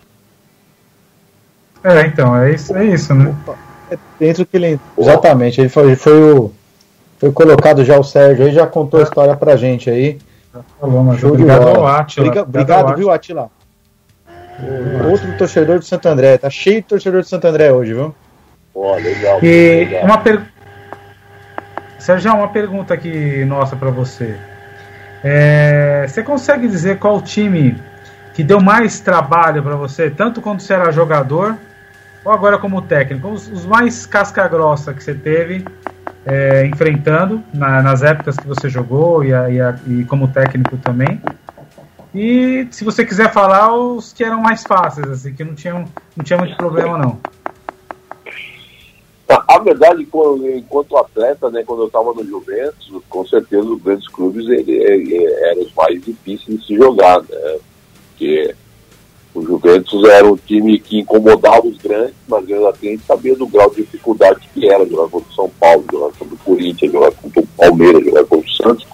É, então, é isso, é isso, né? Dentro que ele. Exatamente, ele foi, foi o. Foi colocado já o Sérgio aí, já contou a história pra gente aí. Falou, mas Show de obrigado bola. ao. Briga- obrigado Obrigado, ao viu, Atila? O- Outro torcedor de Santo André. Tá cheio de torcedor de Santo André hoje, viu? Ó, legal. E legal. uma per... Sérgio, uma pergunta aqui nossa para você. É, Você consegue dizer qual time que deu mais trabalho para você, tanto quando você era jogador ou agora como técnico? Os, os mais casca-grossa que você teve é, enfrentando na- nas épocas que você jogou e, a- e a- e como técnico também. E se você quiser falar os que eram mais fáceis, assim, que não tinham, não tinha muito problema não. A, verdade, enquanto atleta, né, quando eu estava no Juventus, com certeza os grandes clubes eram os mais difíceis de se jogar, né? Porque o Juventus era um time que incomodava os grandes, mas mesmo assim a gente sabia do grau de dificuldade que era jogar contra o São Paulo, jogar contra o Corinthians, jogar contra o Palmeiras, jogar contra o Santos.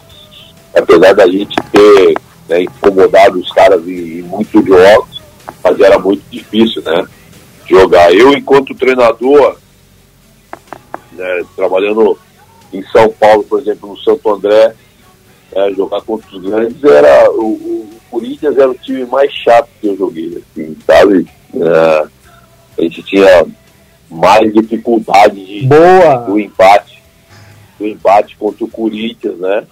Apesar da gente ter né, incomodado os caras em, em muitos jogos, mas era muito difícil, né? Jogar. Eu, enquanto treinador, né, trabalhando em São Paulo, por exemplo, no Santo André, né, jogar contra os grandes era o, o Corinthians era o time mais chato que eu joguei, assim, sabe? É, a gente tinha mais dificuldade de, Boa! do empate, do empate contra o Corinthians, né?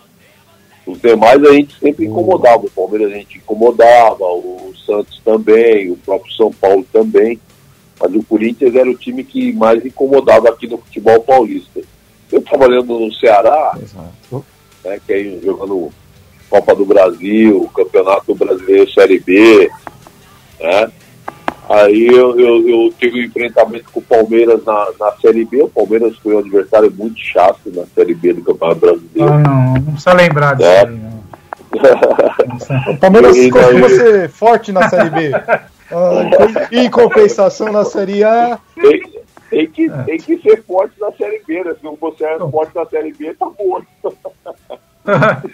Os demais a gente sempre incomodava, o Palmeiras a gente incomodava, o Santos também, o próprio São Paulo também. Mas o Corinthians era o time que mais incomodava aqui no futebol paulista. Eu trabalhando no Ceará, né, que aí jogando Copa do Brasil, Campeonato Brasileiro Série B, né? Aí eu, eu, eu tive um enfrentamento com o Palmeiras na, na Série B. O Palmeiras foi um adversário muito chato na Série B do Campeonato Brasileiro. Ah, não, não precisa lembrar disso É. aí, não. O Palmeiras costuma ser forte na Série B. Ah, em compensação, na Série A. tem, tem que, tem que ser forte na Série B, né? Se não você é forte na Série B, tá morto.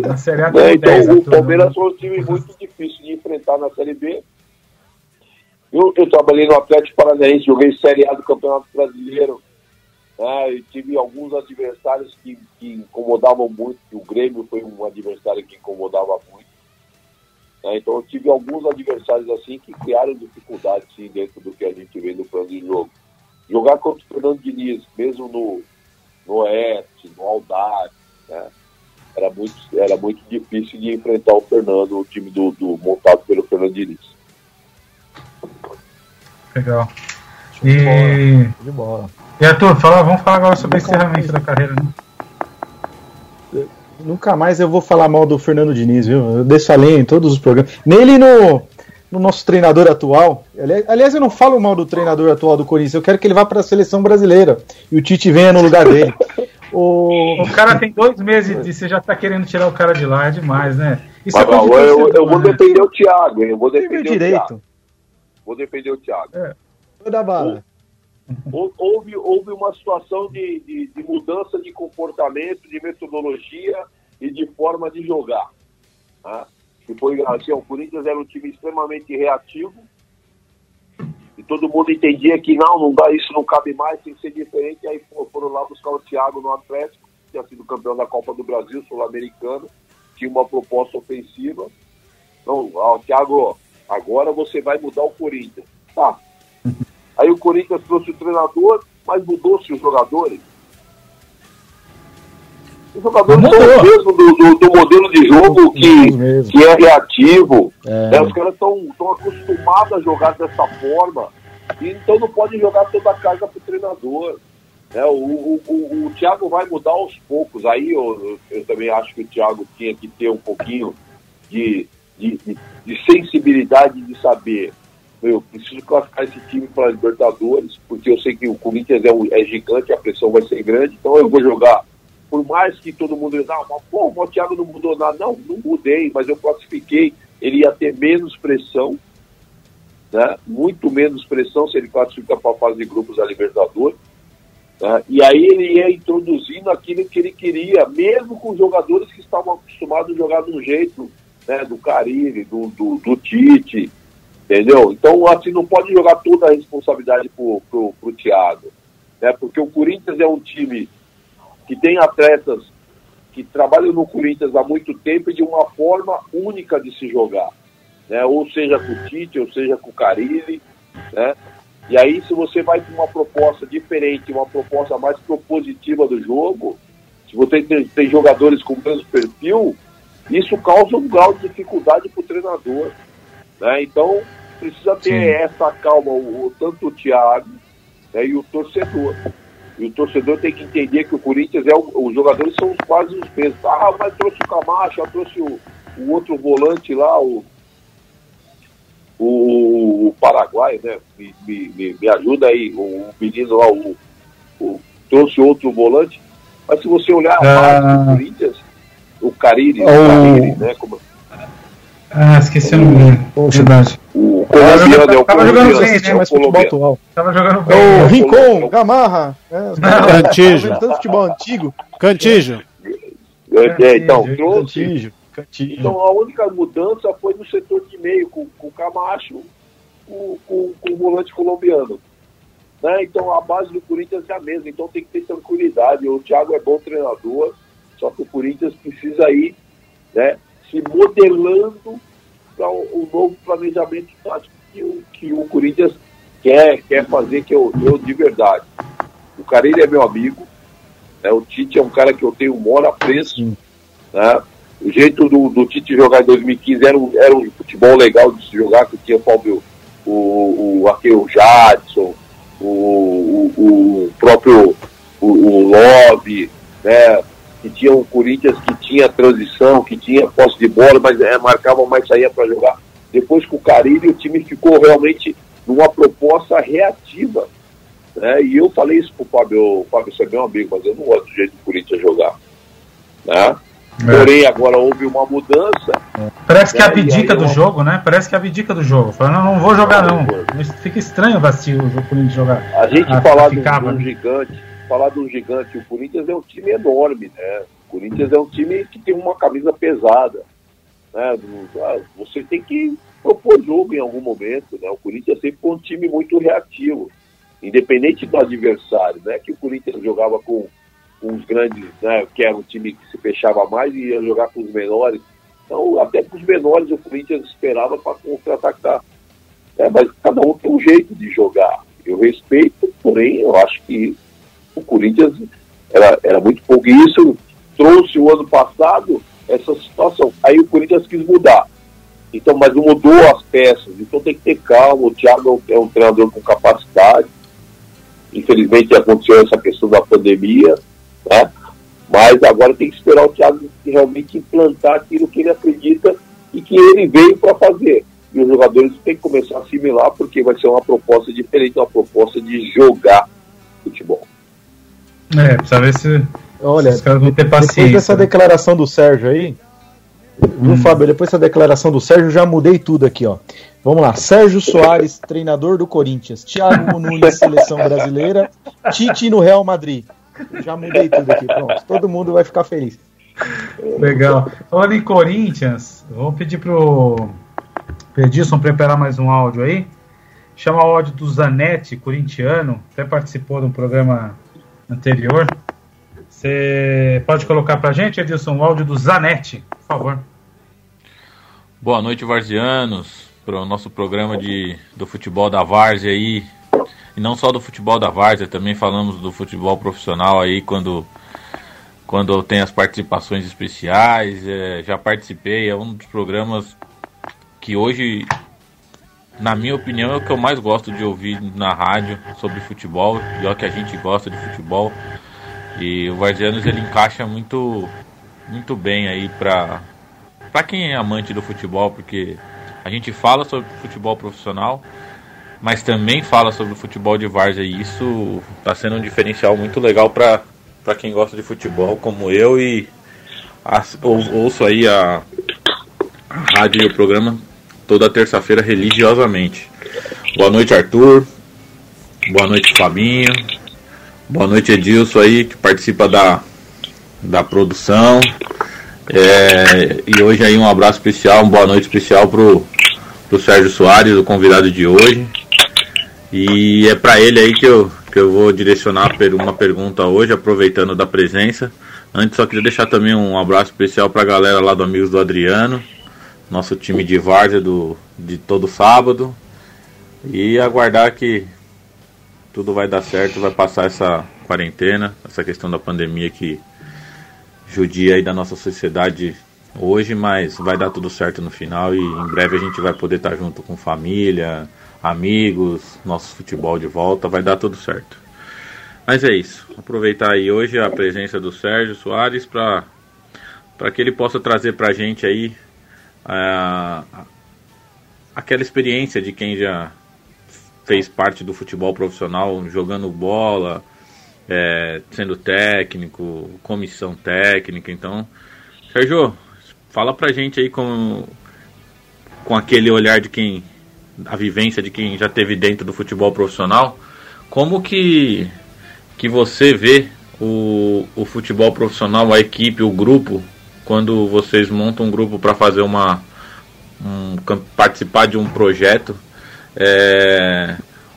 Na Série A Né? tem Então 10, o Arthur, Palmeiras não- foi um time muito difícil de enfrentar na Série B. Eu, eu trabalhei no Atlético Paranaense, joguei Série A do Campeonato Brasileiro. né, e tive alguns adversários que, que incomodavam muito. O Grêmio foi um adversário que incomodava muito. Né, então eu tive alguns adversários assim que criaram dificuldades sim, dentro do que a gente vê no plano de jogo. Jogar contra o Fernando Diniz, mesmo no, no Oeste, no Aldax, né, era muito, era muito difícil de enfrentar o Fernando, o time do, do montado pelo Fernando Diniz. Legal. E, De bola. e Arthur, fala, vamos falar agora sobre o encerramento da carreira, né? Nunca mais eu vou falar mal do Fernando Diniz, viu? Eu desço a lenha em todos os programas. Nele e no, no nosso treinador atual. Ali- Aliás, eu não falo mal do treinador atual do Corinthians. Eu quero que ele vá para a seleção brasileira e o Tite venha no lugar dele. O... O cara tem dois meses e você já tá querendo tirar o cara de lá, é demais, né? Isso Mas, é coisa de não, eu, eu vou né? defender o Thiago, hein? eu vou defender o Thiago. direito. Vou defender o Thiago. Vou dar bala. Hou- Houve, houve uma situação de, de, de mudança de comportamento, de metodologia e de forma de jogar. Tá? Que foi assim, o Corinthians era um time extremamente reativo e todo mundo entendia que não, não dá, isso não cabe mais, tem que ser diferente. E aí foram lá buscar o Thiago no Atlético, que tinha sido campeão da Copa do Brasil, sul-americano, tinha uma proposta ofensiva. Então, ó, Thiago, agora você vai mudar o Corinthians. Tá, Aí o Corinthians trouxe o treinador, Mas mudou-se os jogadores? Os jogadores Mudou. são o mesmo do, do, do modelo de jogo que, que é reativo. É. né? Os caras estão acostumados a jogar dessa forma. E então não pode jogar toda a carga para o treinador. né? o, o, o, o Thiago vai mudar aos poucos. Aí eu, eu, eu também acho que o Thiago tinha que ter um pouquinho de, de, de, de sensibilidade de saber. Eu preciso classificar esse time para Libertadores, porque eu sei que o Corinthians é, um- é gigante, a pressão vai ser grande, então eu vou jogar. Por mais que todo mundo diga, mas, pô, o Thiago não mudou nada. Não, não mudei, mas eu classifiquei. Ele ia ter menos pressão, né? muito menos pressão se ele classifica para a fase de grupos da Libertadores. né? E aí ele ia introduzindo aquilo que ele queria, mesmo com jogadores que estavam acostumados a jogar de um jeito, né? do Carille, do, do, do Tite, entendeu? Então, assim, não pode jogar toda a responsabilidade pro, pro, pro Thiago, né? Porque o Corinthians é um time que tem atletas que trabalham no Corinthians há muito tempo e de uma forma única de se jogar, né? Ou seja com o Tite, ou seja com o Carille, né? E aí, se você vai com uma proposta diferente, uma proposta mais propositiva do jogo, se você tem, tem jogadores com mesmo perfil, isso causa um grau de dificuldade para o treinador. Né? Então, precisa ter Sim. essa calma, o, tanto o Thiago né, e o torcedor. E o torcedor tem que entender que o Corinthians é o, os jogadores são quase os mesmos. Ah, mas trouxe o Camacho, ah, trouxe o, o outro volante lá, o, o, o Paraguai, né? Me, me, me, ajuda aí, o, menino lá, o, o- trouxe outro volante. Mas se você olhar a base Ah. do Corinthians, o Cariri, O- Cariri, né? Como, Ah, esqueci o nome. Poxa. Verdade. o Tava colombiano jogando- é o tava jogando bem, né? é o mais futebol atual. Tava jogando É bem. o É, Rincon, o- Gamarra. É, Cantijo. Tanto futebol antigo. Cantijo. É, então, trouxe. Cantijo. Cantijo. Então a única mudança foi no setor de meio, com, com o Camacho, com, com, com o volante colombiano. Né? Então a base do Corinthians é a mesma, então tem que ter tranquilidade. O Thiago é bom treinador, só que o Corinthians precisa ir né, se modelando para o, novo planejamento tático que o, que o Corinthians quer, quer fazer, que eu, eu de verdade. O Carilho é meu amigo, né? o Tite é um cara que eu tenho o maior apreço. Né? O jeito do, do Tite jogar em 2015 era um, era um futebol legal de se jogar, que tinha o Fábio, o, o, aquele, o Jadson, o, o, o próprio o, o Love, né? Que tinha um Corinthians que tinha transição, que tinha posse de bola, mas é, marcava mais saía para jogar. Depois com o Carilho, o time ficou realmente numa proposta reativa. Né? E eu falei isso pro Fábio, Fábio, você é meu amigo, mas eu não gosto do jeito do Corinthians jogar. Né? Porém, agora houve uma mudança. Parece que É, abdica aí do eu- jogo, né? Parece que abdica do jogo. Fala, não, não vou jogar não. Mas Fica estranho o jogo Corinthians jogar. A gente Ah, falar de um, né? gigante, falar um gigante, o Corinthians é um time enorme, né? O Corinthians é um time que tem uma camisa pesada. Né? Do- ah, Você tem que propor jogo em algum momento, né? O Corinthians sempre foi um time muito reativo, independente do adversário, né? Que o Corinthians jogava com, com os grandes, né? Que era um time que se fechava mais e ia jogar com os menores. Então, até com os menores o Corinthians esperava para contra-atacar. É, mas cada um tem um jeito de jogar. Eu respeito, porém, eu acho que o Corinthians era, era muito pouco. E isso trouxe o ano passado essa situação. Aí o Corinthians quis mudar. Então, mas não mudou as peças. Então tem que ter calma. O Thiago é um treinador com capacidade. Infelizmente aconteceu essa questão da pandemia, né? Mas agora tem que esperar o Thiago realmente implantar aquilo que ele acredita e que ele veio para fazer. E os jogadores têm que começar a assimilar, porque vai ser uma proposta diferente, uma proposta de jogar futebol. É, precisa ver se Olha, os caras vão ter depois paciência. dessa declaração do Sérgio aí, viu, Fábio? Depois dessa declaração do Sérgio, já mudei tudo aqui, ó. Vamos lá. Sérgio Soares, treinador do Corinthians. Thiago Nunes, seleção brasileira. Tite no Real Madrid. Já mudei tudo aqui, pronto. Todo mundo vai ficar feliz. Legal. Falando em Corinthians, vamos pedir pro Edilson preparar mais um áudio aí. Chama o áudio do Zanetti, corintiano, até participou de um programa anterior. Você pode colocar pra gente, Edilson, o áudio do Zanetti, por favor. Boa noite, Varzianos, para o nosso programa de, do futebol da Várzea aí. e não só do futebol da Várzea, também falamos do futebol profissional aí quando quando tem as participações especiais. É, já participei, é um dos programas que hoje, na minha opinião, é o que eu mais gosto de ouvir na rádio sobre futebol, e é o que a gente gosta de futebol. E o Varzianos ele encaixa muito muito bem aí para para quem é amante do futebol, porque a gente fala sobre futebol profissional, mas também fala sobre o futebol de várzea e isso está sendo um diferencial muito legal para para quem gosta de futebol como eu e as, ou, ouço aí a, a rádio e o programa toda terça-feira religiosamente. Boa noite, Arthur. Boa noite, Fabinho. Boa noite, Edilson aí, que participa da, da produção. É, e hoje aí um abraço especial, uma boa noite especial pro, pro Sérgio Soares, o convidado de hoje. E é para ele aí que eu, que eu vou direcionar uma pergunta hoje, aproveitando da presença. Antes só queria deixar também um abraço especial para a galera lá do Amigos do Adriano, nosso time de várzea do, de todo sábado. E aguardar que tudo vai dar certo, vai passar essa quarentena, essa questão da pandemia que judia aí da nossa sociedade hoje, mas vai dar tudo certo no final e em breve a gente vai poder estar junto com família, amigos, nosso futebol de volta, vai dar tudo certo. Mas é isso. Aproveitar aí hoje a presença do Sérgio Soares para para que ele possa trazer para a gente aí a, aquela experiência de quem já fez parte do futebol profissional, jogando bola, é, sendo técnico, comissão técnica. Então, Sérgio, fala pra gente aí com, com aquele olhar de quem. a vivência de quem já teve dentro do futebol profissional, como que, que você vê o, o futebol profissional, a equipe, o grupo, quando vocês montam um grupo para fazer uma. Um, participar de um projeto. É,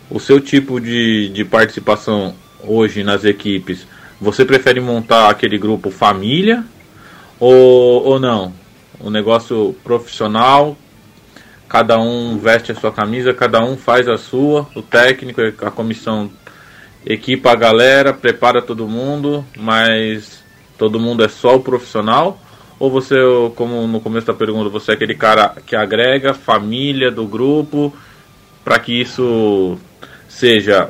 o seu tipo de, de participação hoje nas equipes, você prefere montar aquele grupo família ou, ou não? Um negócio profissional, cada um veste a sua camisa, cada um faz a sua, o técnico, a comissão equipa a galera, prepara todo mundo, mas todo mundo é só o profissional? Ou você, como no começo da pergunta, você é aquele cara que agrega família do grupo para que isso seja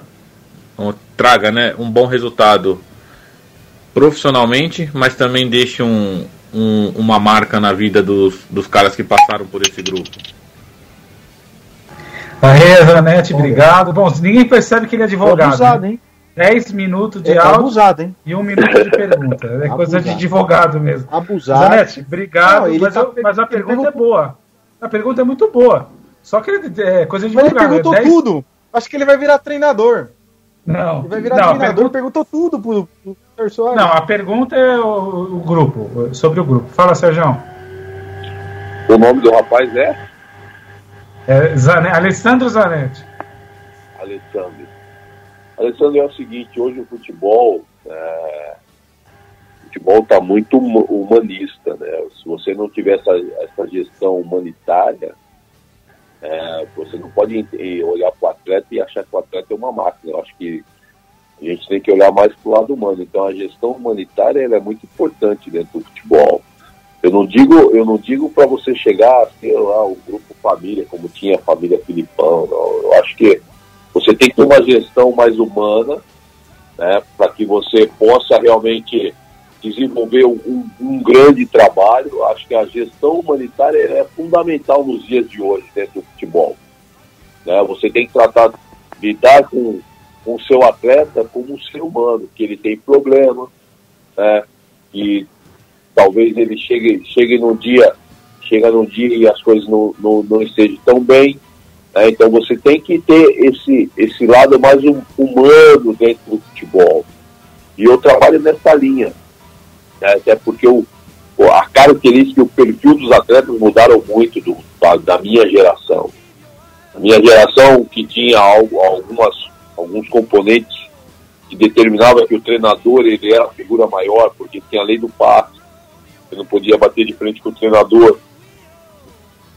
traga né, um bom resultado profissionalmente, mas também deixe um, um, uma marca na vida dos, dos caras que passaram por esse grupo. Aê, Zanete, obrigado. Bom, ninguém percebe que ele é advogado. Abusado, né? hein? 10 minutos de é, áudio abusado, hein? e um minuto de pergunta. É abusado. coisa de advogado mesmo. Abusado. Zanete, obrigado, Não, mas, tá, eu, mas, a pergunta é boa. A pergunta é muito boa. Só que ele é coisa de advogado. Mas ele perguntou 10... tudo. Acho que ele vai virar treinador. Não. Ele vai virar não, treinador, pergunta... perguntou tudo pro, pro Soares. Não, a pergunta é o, o, grupo, sobre o grupo. Fala, Sérgio. O nome do rapaz é? É Zanetti, Alessandro Zanetti. Alessandro. Alessandro, é o seguinte, hoje o futebol, é, o futebol está muito humanista, né? Se você não tiver essa, essa gestão humanitária, é, você não pode olhar para o atleta e achar que o atleta é uma máquina. Eu acho que a gente tem que olhar mais para o lado humano. Então a gestão humanitária é muito importante dentro do futebol. Eu não digo, eu não digo para você chegar ter lá um grupo família, como tinha a família Filipão. Não. Eu acho que você tem que ter uma gestão mais humana, né, para que você possa realmente desenvolver um, um, grande trabalho. Acho que a gestão humanitária é fundamental nos dias de hoje dentro do futebol. Né? Você tem que tratar, lidar com, com o seu atleta como um ser humano, que ele tem problema, né? que talvez ele chegue, chegue num dia, chega num dia e as coisas não, não, não estejam tão bem. Né? Então você tem que ter esse, esse lado mais humano dentro do futebol. E eu trabalho nessa linha né? até porque o, a característica e o perfil dos atletas mudaram muito do, da, da, minha geração. A minha geração que tinha algo, algumas, alguns componentes que determinava que o treinador ele era a figura maior, porque tinha a lei do passe, você não podia bater de frente com o treinador.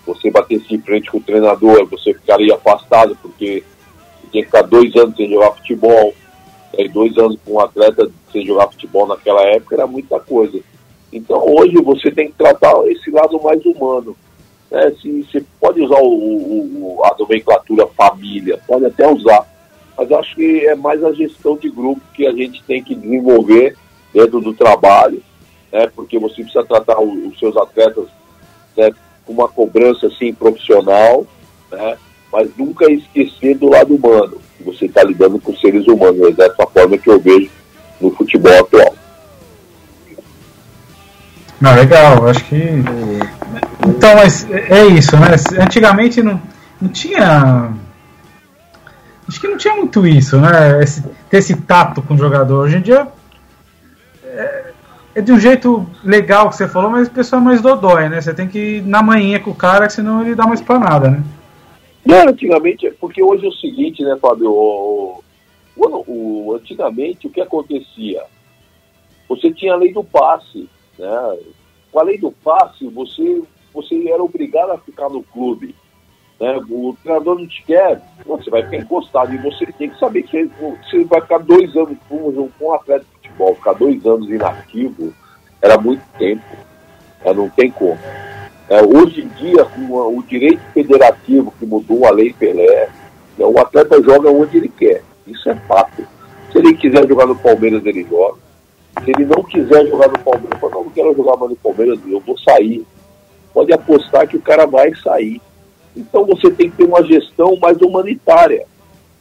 Você batesse de frente com o treinador, você ficaria afastado, porque tinha que ficar dois anos sem jogar futebol, e dois anos com um atleta sem jogar futebol naquela época era muita coisa. Então hoje você tem que tratar esse lado mais humano. Né? Se, você pode usar o, o, a nomenclatura família, pode até usar, mas acho que é mais a gestão de grupo que a gente tem que desenvolver dentro do trabalho, né? porque você precisa tratar os seus atletas né, uma cobrança assim profissional, né? mas nunca esquecer do lado humano, você está lidando com seres humanos, é dessa forma que eu vejo no futebol atual. Não, legal, acho que. Então, mas é isso, né? Antigamente não, não tinha. Acho que não tinha muito isso, né? Esse, ter esse tato com o jogador. Hoje em dia é, de um jeito legal que você falou, mas o pessoal é mais dodói, né? Você tem que ir na manhã com o cara, senão ele dá uma espanada, né? Não, antigamente, porque hoje é o seguinte, né, Fábio? O, o, o, antigamente, o que acontecia? Você tinha a lei do passe, né? Com a lei do passe, você, você era obrigado a ficar no clube. Né? O treinador não te quer, você vai ficar encostado. E você tem que saber que você vai ficar dois anos com, um atleta futebol, ficar dois anos inativo, era muito tempo. Né? Não tem como. É, hoje em dia, com o direito federativo que mudou a lei Pelé, né, o atleta joga onde ele quer. Isso é fato. Se ele quiser jogar no Palmeiras, ele joga. Se ele não quiser jogar no Palmeiras, eu não quero jogar mais no Palmeiras, eu vou sair. Pode apostar que o cara vai sair. Então você tem que ter uma gestão mais humanitária.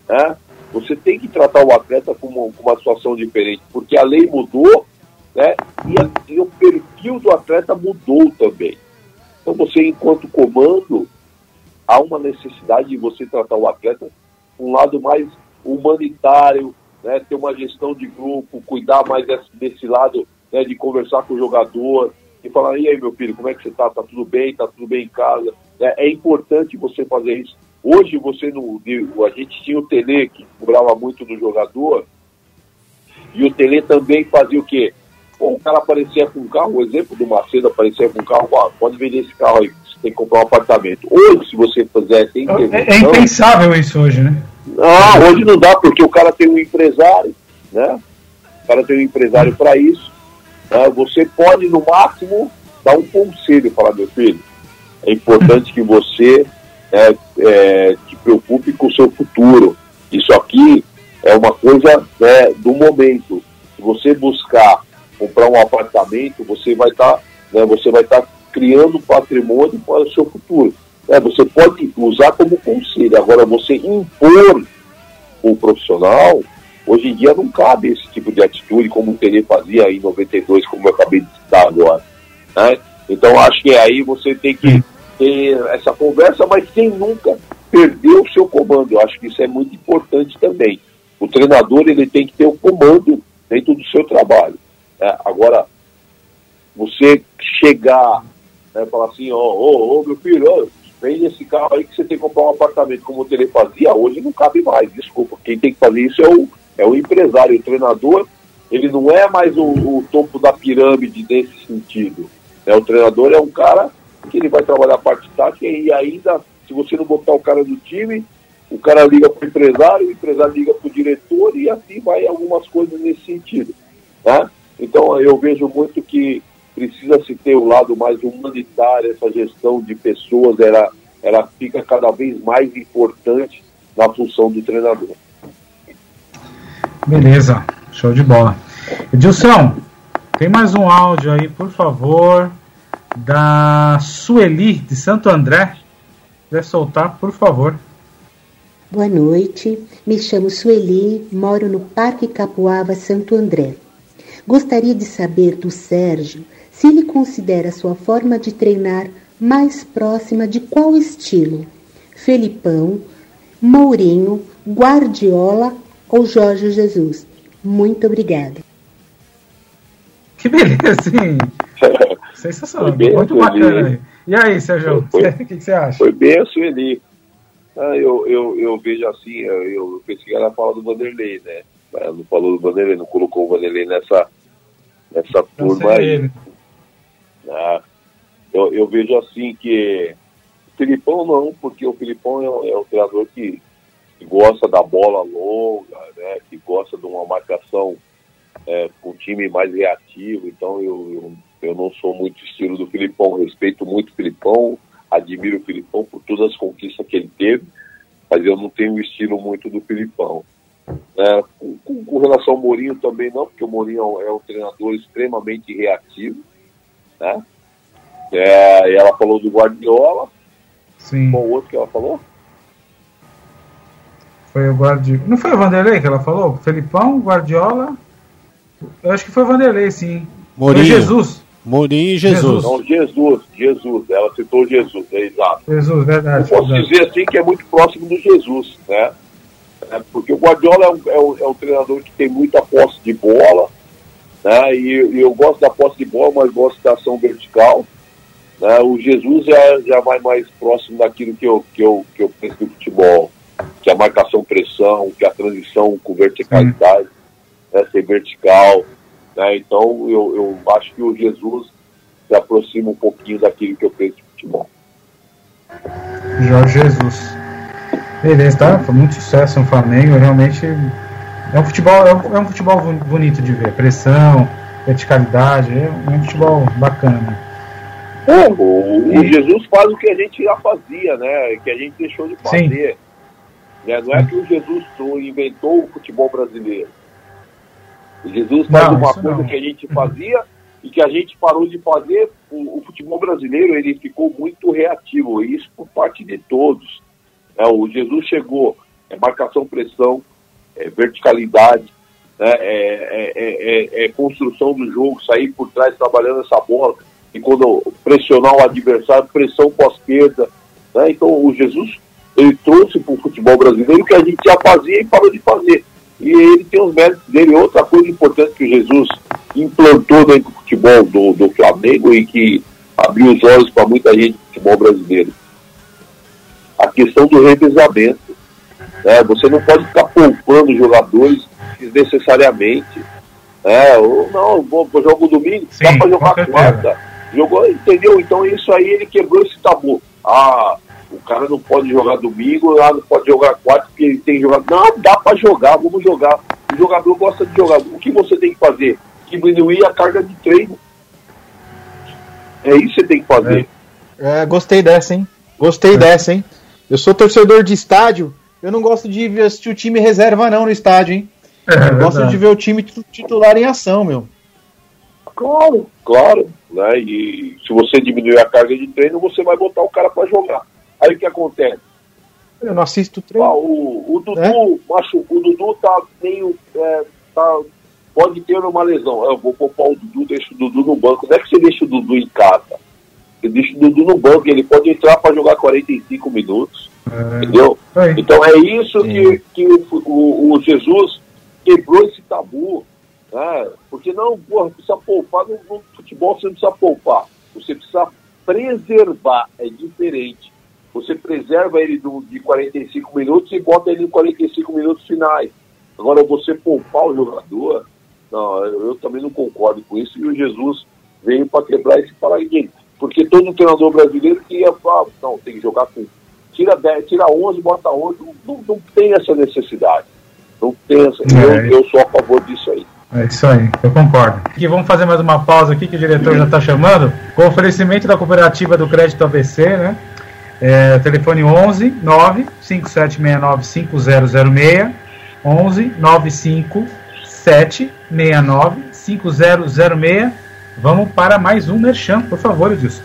Né? Você tem que tratar o atleta com uma, com uma situação diferente, porque a lei mudou né? e, a, e o perfil do atleta mudou também. Então você, enquanto comando, há uma necessidade de você tratar o atleta com um lado mais humanitário, né, ter uma gestão de grupo, cuidar mais desse, desse lado né, de conversar com o jogador e falar, e aí meu filho, como é que você tá? Tá tudo bem? Tá tudo bem em casa? É, é importante você fazer isso. Hoje você no, a gente tinha o Tele que cobrava muito do jogador e o Tele também fazia o quê? Pô, o cara aparecia com um carro, o exemplo do Macedo aparecia com um carro, ah, pode vender esse carro aí, você tem que comprar um apartamento. Hoje, se você fizer, tem que é, é impensável isso hoje, né? Não, hoje não dá, porque o cara tem um empresário, né? O cara tem um empresário para isso. Né? Você pode, no máximo, dar um conselho, falar, meu filho, é importante que você é, é, te preocupe com o seu futuro. Isso aqui é uma coisa né, do momento. Se você buscar comprar um apartamento, você vai estar, tá, né, você vai estar tá criando patrimônio para o seu futuro. É, você pode usar como conselho, agora você impor o profissional, hoje em dia não cabe esse tipo de atitude como o Tele fazia em 92, como eu acabei de citar agora. Né? Então acho que aí você tem que ter essa conversa, mas sem nunca perder o seu comando. Eu acho que isso é muito importante também. O treinador ele tem que ter o comando dentro do seu trabalho. Né? Agora, você chegar né, falar assim, ó, ô, ô, meu filho, ó, vende esse carro aí que você tem que comprar um apartamento como o Tele fazia, hoje não cabe mais, desculpa. Quem tem que fazer isso é o, é o empresário, o treinador, ele não é mais o, o topo da pirâmide nesse sentido. Né? O treinador é um cara que ele vai trabalhar a parte tática e ainda, se você não botar o cara do time, o cara liga para o empresário, o empresário liga para o diretor e assim vai algumas coisas nesse sentido. Né? Então eu vejo muito que precisa se ter o lado mais humanitário, essa gestão de pessoas, ela, ela fica cada vez mais importante na função do treinador. Beleza, show de bola. Edilson, tem mais um áudio aí, por favor, da Sueli, de Santo André. Quer soltar, por favor. Boa noite, me chamo Sueli, moro no Parque Capuava, Santo André. Gostaria de saber do Sérgio se ele considera sua forma de treinar mais próxima de qual estilo? Felipão, Mourinho, Guardiola ou Jorge Jesus? Muito obrigada. Que beleza, sim. Sensacional, muito bacana. E aí, Sérgio, o que, você acha? Foi bem a Sueli. Ah, eu, eu, eu vejo assim, eu, eu pensei que ela fala do Vanderlei, né? Ela não falou do Vanderlei, não colocou o Vanderlei nessa, nessa turma aí. Né? Eu, eu, vejo assim que o Filipão não, porque o Filipão é, é um treinador que que gosta da bola longa, né? Que gosta de uma marcação é, com um time mais reativo. Então eu, eu, eu não sou muito estilo do Filipão, respeito muito o Filipão, admiro o Filipão por todas as conquistas que ele teve, mas eu não tenho o estilo muito do Filipão. É, com, com, com, relação ao Mourinho também não, porque o Mourinho é um, é treinador extremamente reativo, né? É, ela falou do Guardiola. Sim. Qual outro que ela falou? Foi o Guardiola. Não foi o Vanderlei que ela falou? Felipão, Guardiola. Eu acho que foi o Vanderlei, sim. Mourinho. Foi Jesus. Mourinho e Jesus. Não, Jesus, Jesus. Ela citou Jesus, é exato. Jesus, verdade. Eu posso verdade. dizer assim que é muito próximo do Jesus, né? É, porque o Guardiola é um, é, um, é um, treinador que tem muita posse de bola, né? E, e, eu gosto da posse de bola, mas gosto da ação vertical. Né? O Jesus já, já vai mais próximo daquilo que eu, que eu, que eu penso do futebol, que é a marcação-pressão, que é a transição com verticalidade, né? ser vertical. Né? Então eu, eu acho que o Jesus se aproxima um pouquinho daquilo que eu penso de futebol. Jorge Jesus. Beleza, tá? Foi muito sucesso no Flamengo, realmente é um futebol, é um, é um futebol bonito de ver, pressão, verticalidade, é um futebol bacana. É, o, o, Jesus faz o que a gente já fazia, né? Que a gente deixou de fazer. Né? Não é que o Jesus inventou o futebol brasileiro. Jesus faz não, uma coisa não. que a gente fazia e que a gente parou de fazer. O, o futebol brasileiro ele ficou muito reativo, e isso por parte de todos. É, o Jesus chegou, é marcação, pressão, é verticalidade, né, é, é, é, construção do jogo, sair por trás trabalhando essa bola, e quando pressionar o adversário, pressão pós-perda. Né, então o Jesus ele trouxe para o futebol brasileiro o que a gente já fazia e parou de fazer. E ele tem os méritos dele. Outra coisa importante que o Jesus implantou dentro do futebol do, do Flamengo e que abriu os olhos para muita gente do futebol brasileiro a questão do revezamento. Né? Você não pode ficar poupando jogadores desnecessariamente. Né? Ou, não, vou, vou jogo domingo, Sim, dá para jogar quarta. Jogou, entendeu? Então isso aí ele quebrou esse tabu. Ah, o cara não pode jogar domingo, ah, não pode jogar quarta porque ele tem jogado. Não, dá para jogar, vamos jogar. O jogador gosta de jogar. O que você tem que fazer? Diminuir a carga de treino. É isso que você tem que fazer. É, gostei dessa, hein? Gostei dessa, hein? Eu sou torcedor de estádio, eu não gosto de assistir o time reserva não no estádio, hein? É, eu verdade. gosto de ver o time titular em ação, meu. Claro, claro. Né? E se você diminuir a carga de treino, você vai botar o cara para jogar. Aí o que acontece? Eu não assisto treino. Ah, o, o Dudu, macho, o Dudu tá meio. É, tá, pode ter uma lesão. Eu vou poupar o Dudu, deixo o Dudu no banco. Não é que você deixa o Dudu em casa. Você deixa o Dudu no banco, ele pode entrar para jogar 45 minutos. É, Entendeu? Então é isso que, que o, o, o Jesus quebrou esse tabu. Né? Porque não, porra, precisa poupar no, no futebol, você não precisa poupar. Você precisa preservar, é diferente. Você preserva ele do, de 45 minutos e bota ele em 45 minutos finais. Agora, você poupar o jogador, não, eu, eu também não concordo com isso. E o Jesus veio para quebrar esse paradigma. Porque todo treinador brasileiro queria falar, não, tem que jogar com. Tira, 10, tira 11, bota 11. Não, não, não tem essa necessidade. Não tem essa. É. Eu, eu sou a favor disso aí. É isso aí, eu concordo. Aqui vamos fazer mais uma pausa aqui que o diretor já está chamando. Com oferecimento da cooperativa do Crédito ABC, né? É, telefone 11 9 5769 5006 11 957 69 5006 Vamos para mais um merchan, por favor, Edilson.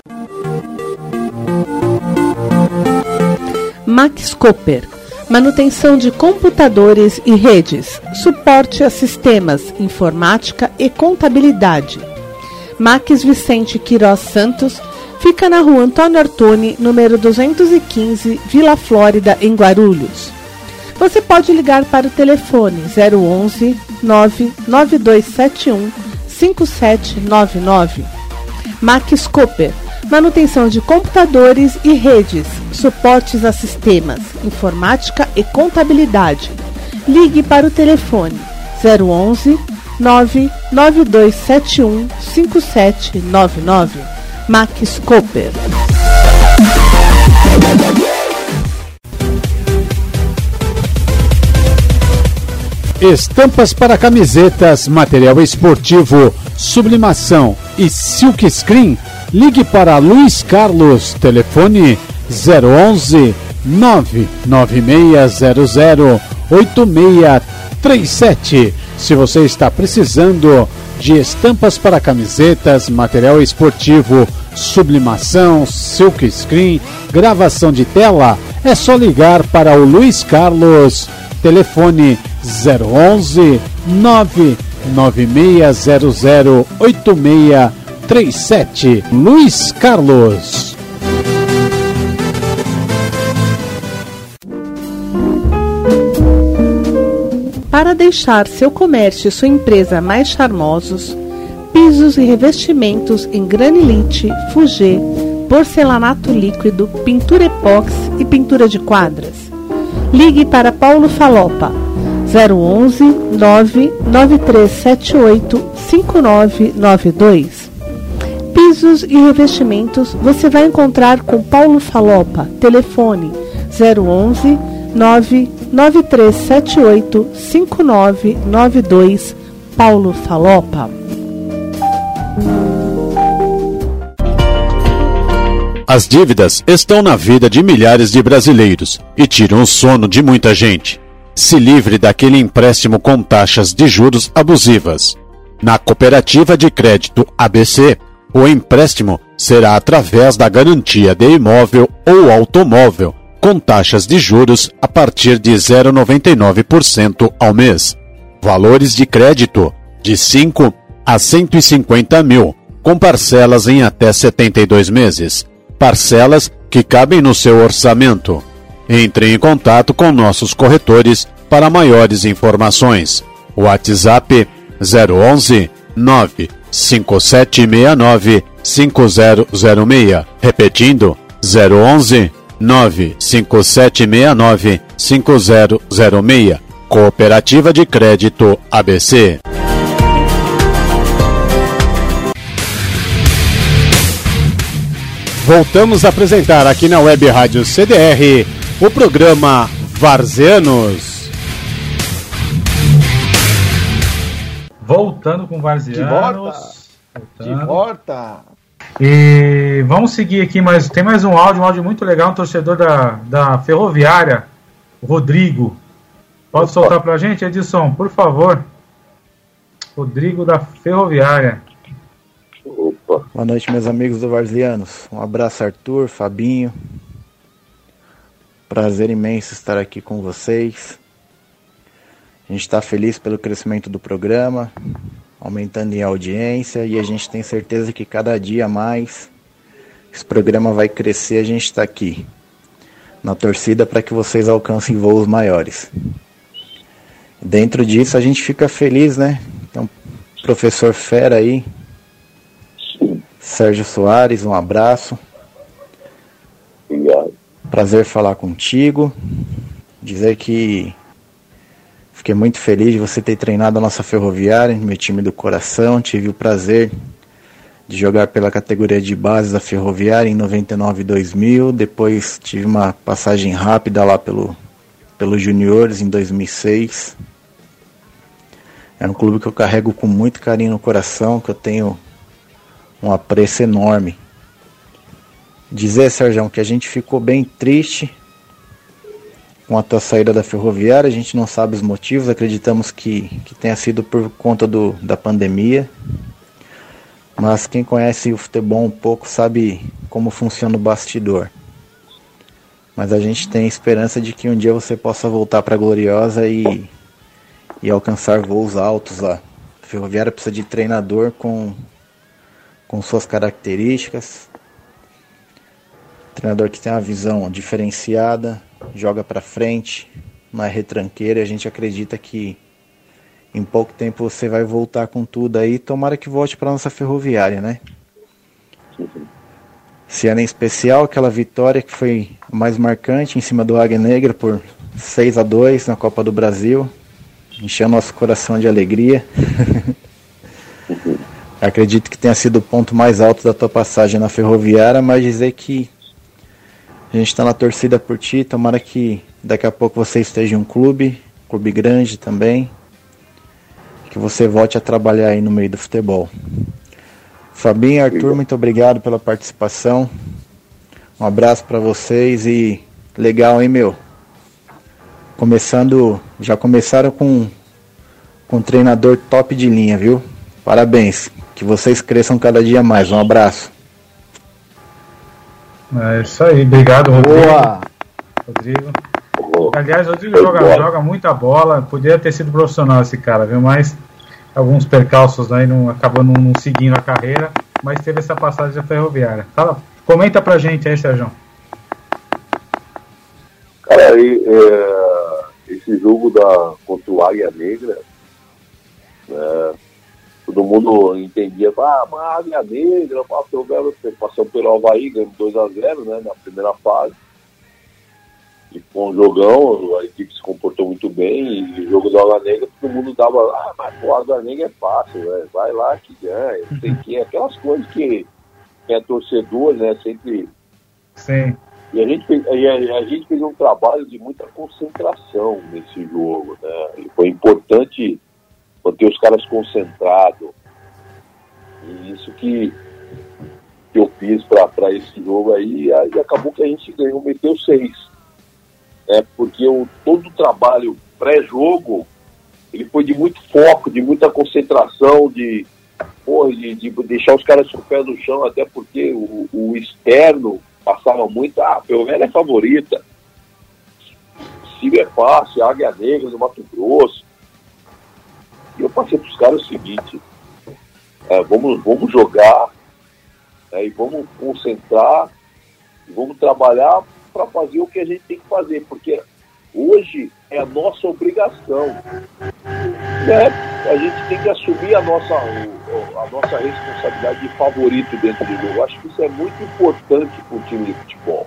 Max Cooper. Manutenção de computadores e redes. Suporte a sistemas, informática e contabilidade. Max Vicente Queiroz Santos fica na rua Antônio Artoni, número 215, Vila Flórida, em Guarulhos. Você pode ligar para o telefone 011 99271 5799. Max Cooper. Manutenção de computadores e redes, suportes a sistemas, informática e contabilidade. Ligue para o telefone 011 99271 5799. Max Cooper. Estampas para camisetas, material esportivo, sublimação e silk screen. Ligue para Luiz Carlos, telefone 011 99600 8637. Se você está precisando de estampas para camisetas, material esportivo, sublimação, silk screen, gravação de tela, é só ligar para o Luiz Carlos. Telefone 011 99600 8637. Luiz Carlos. Deixar seu comércio e sua empresa mais charmosos, pisos e revestimentos em granilite, fugê, porcelanato líquido, pintura epóxi e pintura de quadras. Ligue para Paulo Falopa 011 99378 5992. Pisos e revestimentos você vai encontrar com Paulo Falopa. Telefone 011 99378 5992. Paulo Falopa. As dívidas estão na vida de milhares de brasileiros e tiram o sono de muita gente. Se livre daquele empréstimo com taxas de juros abusivas. Na cooperativa de crédito ABC, o empréstimo será através da garantia de imóvel ou automóvel, com taxas de juros a partir de 0,99% ao mês. Valores de crédito de 5 a 150 mil, com parcelas em até 72 meses parcelas que cabem no seu orçamento. Entre em contato com nossos corretores para maiores informações. WhatsApp 011 95769 5006. Repetindo 011 95769 5006. Cooperativa de Crédito ABC. Voltamos a apresentar aqui na Web Rádio CDR o programa Varzeanos. Voltando com Varzeanos. De volta. E vamos seguir aqui, mas tem mais um áudio, um áudio muito legal, um torcedor da, da Ferroviária, o Rodrigo. Pode Opa. soltar pra gente, Edson, por favor. Rodrigo da Ferroviária. Opa. Boa noite, meus amigos do Varzianos. Um abraço, Arthur, Fabinho. Prazer imenso estar aqui com vocês. A gente está feliz pelo crescimento do programa, aumentando em audiência e a gente tem certeza que cada dia mais esse programa vai crescer. A gente está aqui na torcida para que vocês alcancem voos maiores. Dentro disso a gente fica feliz, né? Então, professor Fera aí, Sérgio Soares, um abraço. Obrigado. Prazer falar contigo. Dizer que fiquei muito feliz de você ter treinado a nossa ferroviária, meu time do coração. Tive o prazer de jogar pela categoria de base da ferroviária em 99 e 2000. Depois tive uma passagem rápida lá pelo, pelos juniores em 2006. É um clube que eu carrego com muito carinho no coração, que eu tenho um apreço enorme. Dizer, Sérgio, que a gente ficou bem triste com a tua saída da ferroviária, a gente não sabe os motivos, acreditamos que, que tenha sido por conta do, da pandemia. Mas quem conhece o futebol um pouco sabe como funciona o bastidor. Mas a gente tem esperança de que um dia você possa voltar para a Gloriosa e, e alcançar voos altos lá. A ferroviária precisa de treinador com com suas características. Treinador que tem uma visão diferenciada, joga para frente, não é retranqueiro. A gente acredita que em pouco tempo você vai voltar com tudo aí. Tomara que volte para nossa ferroviária, né? Esse ano em especial, aquela vitória que foi mais marcante em cima do Águia Negra por 6 a 2 na Copa do Brasil. Encheu nosso coração de alegria. Acredito que tenha sido o ponto mais alto da tua passagem na ferroviária, mas dizer que a gente está na torcida por ti, tomara que daqui a pouco você esteja em um clube, clube grande também, que você volte a trabalhar aí no meio do futebol. Fabinho e Arthur, muito obrigado pela participação. Um abraço para vocês e legal, hein, meu? Começando, já começaram com, com um treinador top de linha, viu? Parabéns. Que vocês cresçam cada dia mais. Um abraço. É isso aí, obrigado, Rodrigo. Boa! Rodrigo. Aliás, o Rodrigo joga, joga muita bola, poderia ter sido profissional esse cara, viu? Mas alguns percalços aí não, acabou não, não seguindo a carreira, mas teve essa passagem da ferroviária. Fala, comenta pra gente aí, Sérgio. Cara, aí, é, esse jogo da, contra o Águia Negra, né, todo mundo entendia, ah, mas a Águia Negra passou, passou pelo Havaí, ganhou 2x0 né, na primeira fase. E foi um jogão, a equipe se comportou muito bem, e o jogo do Água Negra, todo mundo dava, ah, mas o Água Negra é fácil, né? vai lá que ganha, não sei o que, aquelas coisas que é torcedor, né, sempre. Sim. E a gente, fez, a, a gente fez um trabalho de muita concentração nesse jogo, né? E foi importante manter os caras concentrados. E isso que, que eu fiz para esse jogo aí, e acabou que a gente ganhou, meteu seis é, porque o, todo o trabalho pré-jogo ele foi de muito foco, de muita concentração, de, porra, de, de deixar os caras com o pé no chão, até porque o, o externo passava muito, ah, pelo é favorita, Síria é fácil, Águia Negra do Mato Grosso. E eu passei para os caras o seguinte, é, vamos, vamos jogar é, e vamos concentrar, vamos trabalhar para fazer o que a gente tem que fazer, porque hoje é a nossa obrigação. Né? A gente tem que assumir a nossa, a nossa responsabilidade de favorito dentro do jogo. Acho que isso é muito importante para o time de futebol.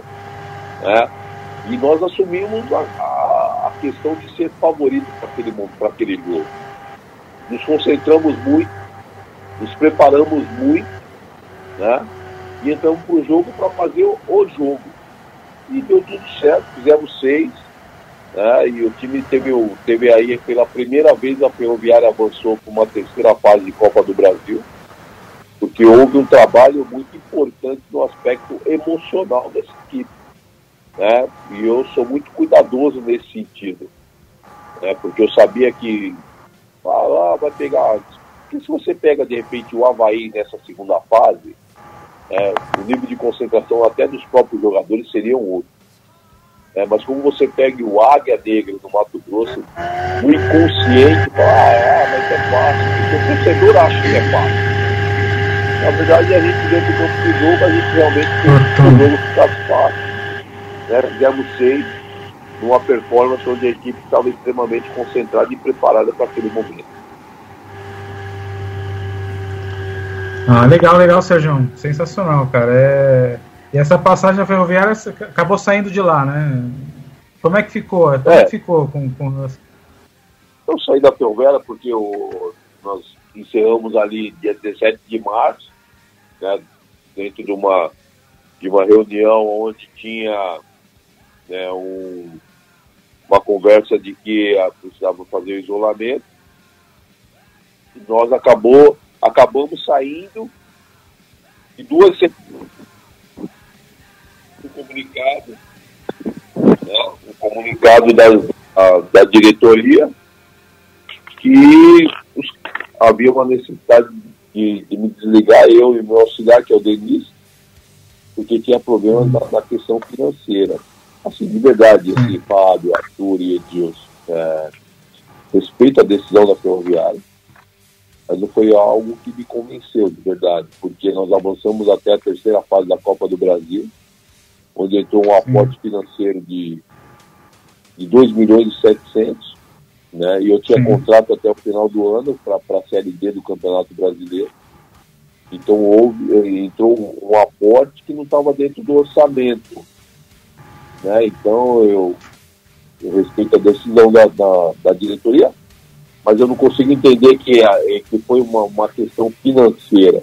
Né? E nós assumimos a, a, a questão de ser favorito para aquele, aquele jogo. Nos concentramos muito, nos preparamos muito, né? E entramos para o jogo para fazer o, jogo e deu tudo certo, fizemos seis. Né, e o time teve, teve aí, pela primeira vez, a Ferroviária avançou para uma terceira fase de Copa do Brasil, porque houve um trabalho muito importante no aspecto emocional dessa equipe. Né, e eu sou muito cuidadoso nesse sentido, né, porque eu sabia que ah, vai pegar. Porque se você pega de repente o Havaí nessa segunda fase, é, o nível de concentração até dos próprios jogadores seria um outro. É, mas como você pega o Águia Negra do Mato Grosso, o inconsciente fala, ah, mas é fácil, o torcedor acha que é fácil. Na verdade, a gente dentro do campo de jogo, a gente realmente tem o jogo ficar fácil. Né? Fizemos seis numa performance onde a equipe estava extremamente concentrada e preparada para aquele momento. Ah, legal, legal, Sérgio. Sensacional, cara. É... E essa passagem da ferroviária acabou saindo de lá, né? Como é que ficou? Como é, que ficou com, com... Eu saí da ferroviária porque o... nós encerramos ali dia 17 de março, né, dentro de uma, de uma reunião onde tinha né, um, uma conversa de que precisava fazer o isolamento. E nós acabou acabamos saindo e duas um comunicado, né, um comunicado da, a, da diretoria que os, havia uma necessidade de, de, me desligar, eu e meu auxiliar, que é o Denis, porque tinha problemas na, na questão financeira. Assim, de verdade, assim, Fábio, Arthur e Edilson, é, respeito a decisão da ferroviária, mas não foi algo que me convenceu de verdade, porque nós avançamos até a terceira fase da Copa do Brasil, onde entrou um aporte financeiro de, de 2 milhões e 700, né? E eu tinha Sim. contrato até o final do ano para a Série D do Campeonato Brasileiro. Então houve, eh, entrou um aporte que não estava dentro do orçamento. Né? Então eu, eu respeito a decisão da, da, da diretoria, mas eu não consigo entender que, é, que foi uma, uma questão financeira.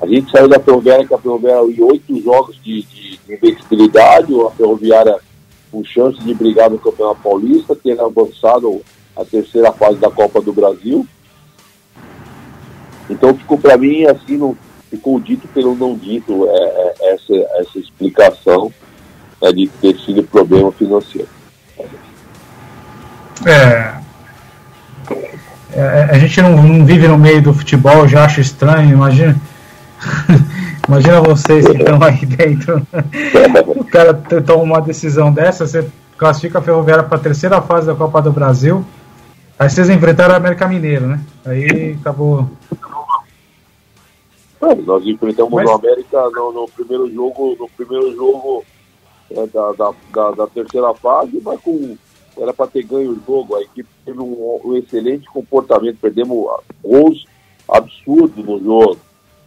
A gente saiu da Ferroviária com a Ferroviária em oito jogos de, de, de invencibilidade, a Ferroviária com chance de brigar no Campeonato Paulista, tendo avançado a terceira fase da Copa do Brasil. Então ficou para mim assim, não, ficou dito pelo não dito é, é, essa, essa explicação é, de ter sido problema financeiro. É, é, a gente não, não, vive no meio do futebol, já acho estranho, imagina. imagina vocês que estão aí dentro. o cara toma uma decisão dessa, você classifica a Ferroviária para a terceira fase da Copa do Brasil. Aí vocês enfrentaram o América Mineiro, né? Aí acabou. É, nós enfrentamos Mas... o América no, no, primeiro jogo, no primeiro jogo é, da, da, da, da, terceira fase, mas com era para ter ganho o jogo. A equipe teve um, um excelente comportamento, perdemos gols absurdos no jogo.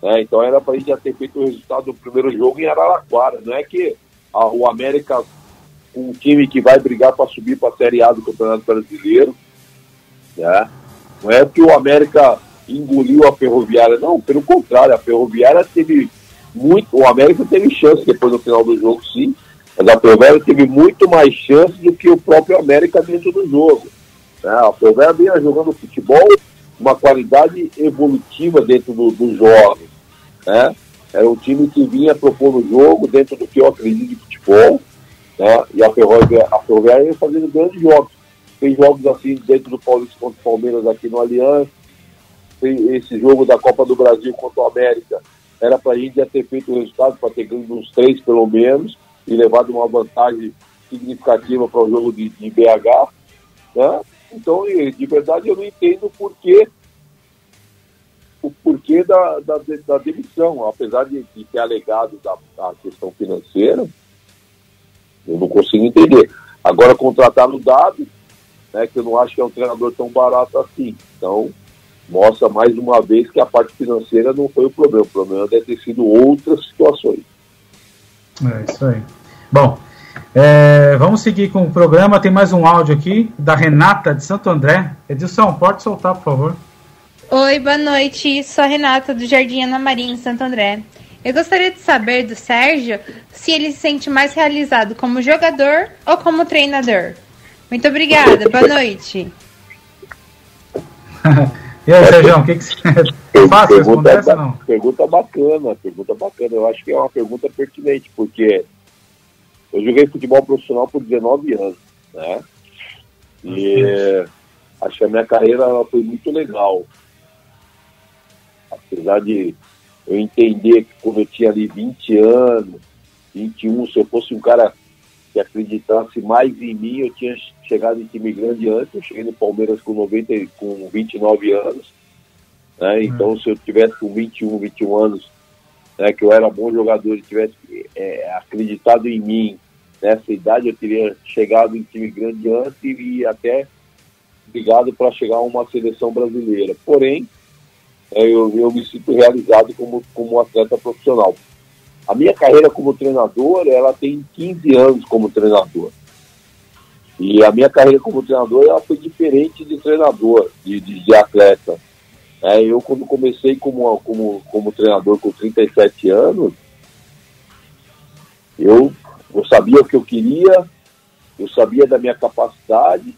Né? Então era para a gente já ter feito o resultado do primeiro jogo em Araraquara. Não é que a, o América, um time que vai brigar para subir para a Série A do Campeonato Brasileiro, né? não é que o América engoliu a Ferroviária, não, pelo contrário, a Ferroviária teve muito, o América teve chance depois no final do jogo, sim, mas a Ferroviária teve muito mais chance do que o próprio América dentro do jogo. Né? A Ferroviária vinha jogando futebol, uma qualidade evolutiva dentro dos do jogos. Né? Era um time que vinha propondo o jogo dentro do que eu acredito de futebol. Né? E a Ferroviária, a ia fazendo grandes jogos. Fez jogos assim dentro do Paulista contra o Palmeiras aqui no Aliança. Esse jogo da Copa do Brasil contra o América era para a gente já ter feito o resultado, para ter ganho uns três pelo menos e levado uma vantagem significativa para o jogo de, de BH. Né? Então, de verdade, eu não entendo o porquê, o porquê da, da, da demissão. Apesar de, de ter alegado da, da questão financeira, eu não consigo entender. Agora, contratar no dado, né, que eu não acho que é um treinador tão barato assim. Então, mostra mais uma vez que a parte financeira não foi o problema. O problema deve ter sido outras situações. É isso aí. Bom, é, vamos seguir com o programa. Tem mais um áudio aqui da Renata de Santo André. Edilson, pode soltar, por favor. Oi, boa noite. Sou a Renata do Jardim Ana Maria, em Santo André. Eu gostaria de saber do Sérgio se ele se sente mais realizado como jogador ou como treinador. Muito obrigada, boa noite. e aí, Sérgio, o que, que você. É fácil responder essa não? Pergunta bacana, pergunta bacana. Eu acho que é uma pergunta pertinente, porque eu joguei futebol profissional por 19 anos, né? E acho que a minha carreira foi muito legal. Apesar de eu entender que quando eu tinha ali 20 anos, 21, se eu fosse um cara que acreditasse mais em mim, eu tinha chegado em time grande antes, eu cheguei no Palmeiras com 90, com 29 anos. Né? Então, hum. se eu tivesse com 21, 21 anos, né, que eu era bom jogador e tivesse é, acreditado em mim nessa idade, eu teria chegado em time grande antes e até ligado para chegar a uma seleção brasileira. Porém, é, eu, eu me sinto realizado como, como atleta profissional. A minha carreira como treinador, ela tem 15 anos como treinador. E a minha carreira como treinador, ela foi diferente de treinador, de, de, de atleta. É, eu, quando comecei como, como, como treinador com 37 anos, eu, eu sabia o que eu queria, eu sabia da minha capacidade,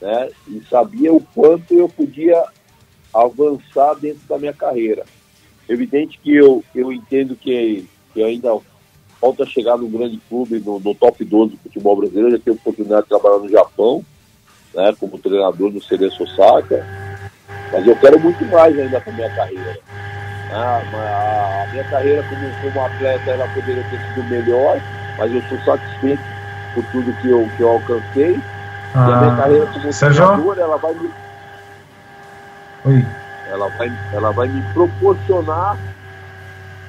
né, e sabia o quanto eu podia avançar dentro da minha carreira. Evidente que eu, eu entendo que que ainda falta chegar num grande clube, no, no top 12 do futebol brasileiro. Eu já tive a oportunidade de trabalhar no Japão, né, como treinador no CD Osaka. Mas eu quero muito mais ainda para minha carreira. Ah, a minha carreira como, como atleta ela poderia ter sido melhor, mas eu sou satisfeito por tudo que eu, que eu alcancei. Ah, e a minha ah, carreira como Sérgio? treinador, ela vai me. Oi. Ela vai, ela vai me proporcionar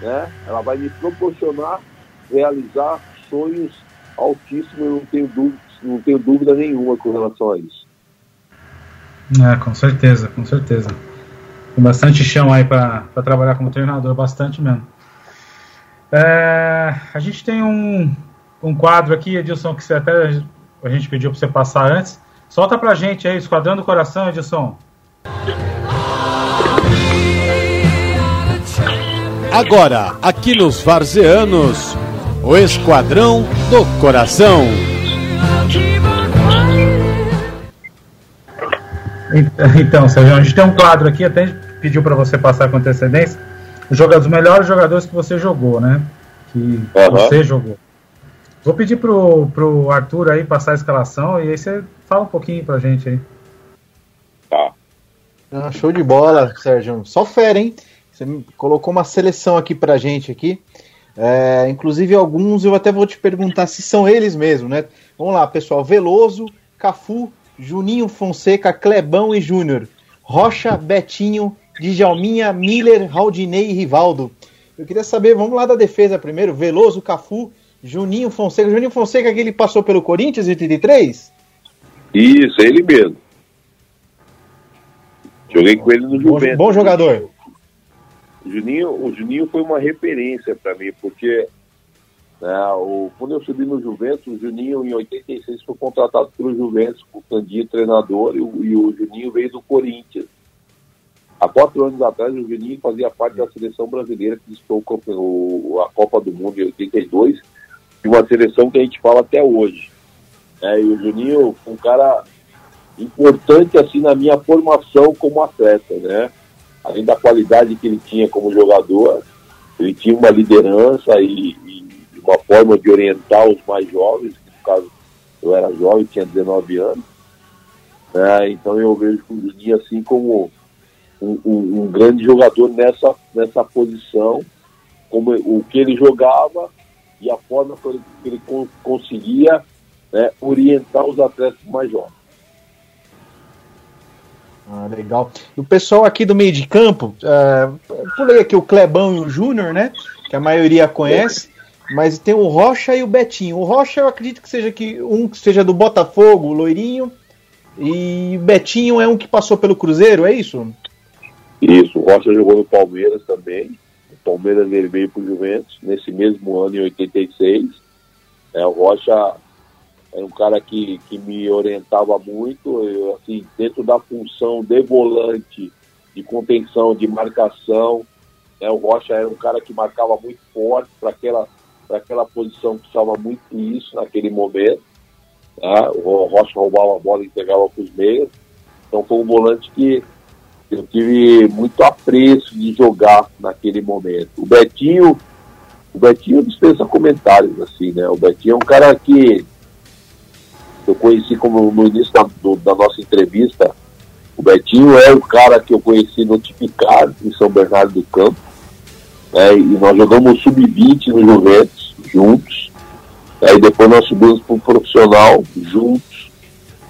né? Ela vai me proporcionar realizar sonhos altíssimos, eu não tenho dúvida, não tenho dúvida nenhuma com relação a isso. É, com certeza, com certeza. Tem bastante chão aí para trabalhar como treinador, bastante mesmo. É, a gente tem um, um quadro aqui, Edilson, que você até a gente pediu para você passar antes. Solta pra gente aí, Esquadrão do Coração, Edilson. Agora, aqui nos Varzeanos, o Esquadrão do Coração. Então, Sérgio, a gente tem um quadro aqui, até pediu para você passar com antecedência os jogadores, os melhores jogadores que você jogou, né? Que Uhum. você jogou. Vou pedir pro, pro Arthur aí passar a escalação e aí você fala um pouquinho pra gente aí. Ah, show de bola, Sérgio. Só fera, hein? Você colocou uma seleção aqui pra gente aqui. É, inclusive alguns eu até vou te perguntar se são eles mesmo, né? Vamos lá, pessoal. Veloso, Cafu, Juninho Fonseca, Clebão e Júnior. Rocha, Betinho, Djalminha, Miller, Raudinei e Rivaldo. Eu queria saber, vamos lá da defesa primeiro. Veloso, Cafu, Juninho Fonseca. Juninho Fonseca que ele passou pelo Corinthians em 83? Isso, é ele mesmo. Joguei com ele no Bom, Juventus. bom jogador. O Juninho, o Juninho foi uma referência para mim, porque né, o, quando eu subi no Juventus, o Juninho em 86 foi contratado pelo Juventus, com o Candinho treinador, e o, e o Juninho veio do Corinthians. Há quatro anos atrás, o Juninho fazia parte da seleção brasileira que disputou a Copa do Mundo em 82, de uma seleção que a gente fala até hoje. É, e o Juninho foi um cara importante assim na minha formação como atleta, né? Além da qualidade que ele tinha como jogador, ele tinha uma liderança e, e uma forma de orientar os mais jovens, que no caso eu era jovem, tinha 19 anos, né? Então eu vejo o Juninho assim como um, um- um grande jogador nessa, nessa posição, como o que ele jogava e a forma que ele, que ele con- conseguia né, orientar os atletas mais jovens. Ah, legal. E o pessoal aqui do meio de campo, é, pulei aqui o Clebão e o Júnior, né? Que a maioria conhece, mas tem o Rocha e o Betinho. O Rocha eu acredito que seja que um que seja do Botafogo, o loirinho, e o Betinho é um que passou pelo Cruzeiro, é isso? Isso, o Rocha jogou no Palmeiras também. O Palmeiras ele veio para o Juventus nesse mesmo ano, em 86. É, o Rocha era um cara que, que me orientava muito, eu, assim, dentro da função de volante, de contenção, de marcação. né, o Rocha era um cara que marcava muito forte para aquela, aquela posição precisava muito isso naquele momento. tá? O Rocha roubava a bola e entregava para os meios. Então foi um volante que eu tive muito apreço de jogar naquele momento. O Betinho, o Betinho dispensa comentários, assim, né? O Betinho é um cara que eu conheci como no início da, do- da nossa entrevista. O Betinho é o cara que eu conheci notificado em São Bernardo do Campo. né? E nós jogamos sub-20 no Juventus, juntos. Aí depois nós subimos para o profissional, juntos.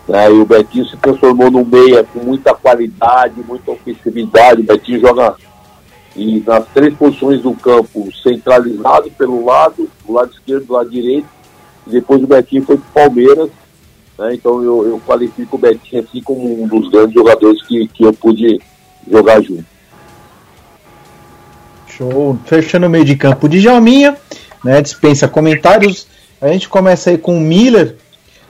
né? E o Betinho se transformou num meia com muita qualidade, muita ofensividade. O Betinho joga e nas três posições do campo, centralizado pelo lado, do lado esquerdo, do lado direito. E depois o Betinho foi para o Palmeiras. Né? Então eu, eu qualifico o Betinho assim como um dos grandes jogadores que, que eu pude jogar junto. Show. Fechando o meio de campo de Jalminha, né? Dispensa comentários. A gente começa aí com o Miller.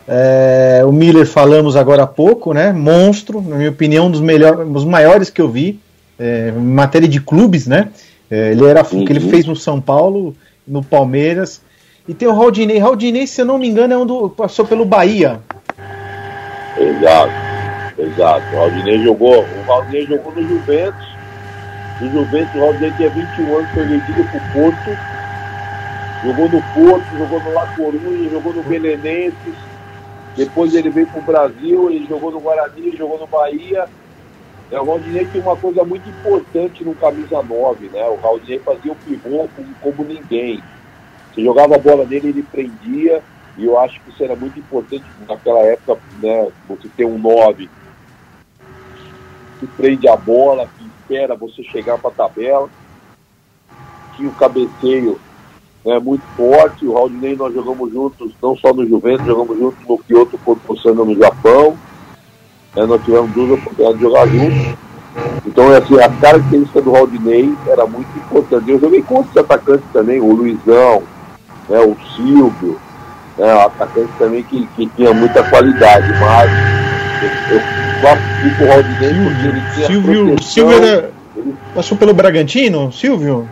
É, o Miller falamos agora há pouco, né? Monstro, na minha opinião, um dos melhores, dos maiores que eu vi é, em matéria de clubes, né? É, ele era o que ele fez no São Paulo, no Palmeiras. E tem o Raudinei. Raudinei, se eu não me engano, é um do passou pelo Bahia. Exato, exato. O Raudinei jogou, o Raudinei jogou no Juventus. No Juventus, o Raudinei tinha 21 anos, foi vendido para o Porto. Jogou no Porto, jogou no La Coruña, jogou no Belenenses. Depois ele veio para o Brasil, ele jogou no Guarani, jogou no Bahia. É, o Raudinei tem uma coisa muito importante no camisa 9, né? O Raudinei fazia o pivô como, como ninguém. Você jogava a bola nele, ele prendia. E eu acho que isso era muito importante naquela época, né? Você ter um 9 que prende a bola, que espera você chegar para a tabela. Tinha o cabeceio né, muito forte. O Raudinei nós jogamos juntos, não só no Juventus, jogamos juntos no Kyoto Porto no Japão. Né, nós tivemos duas oportunidades de jogar juntos. Então, assim, a característica do Raudinei era muito importante. Eu joguei com outros atacantes também, o Luizão, né, o Silvio, né, atacante também que, que tinha muita qualidade, mas eu, eu classifico o Raudinei porque ele tinha Silvio. Silvio era, passou pelo Bragantino? Silvio?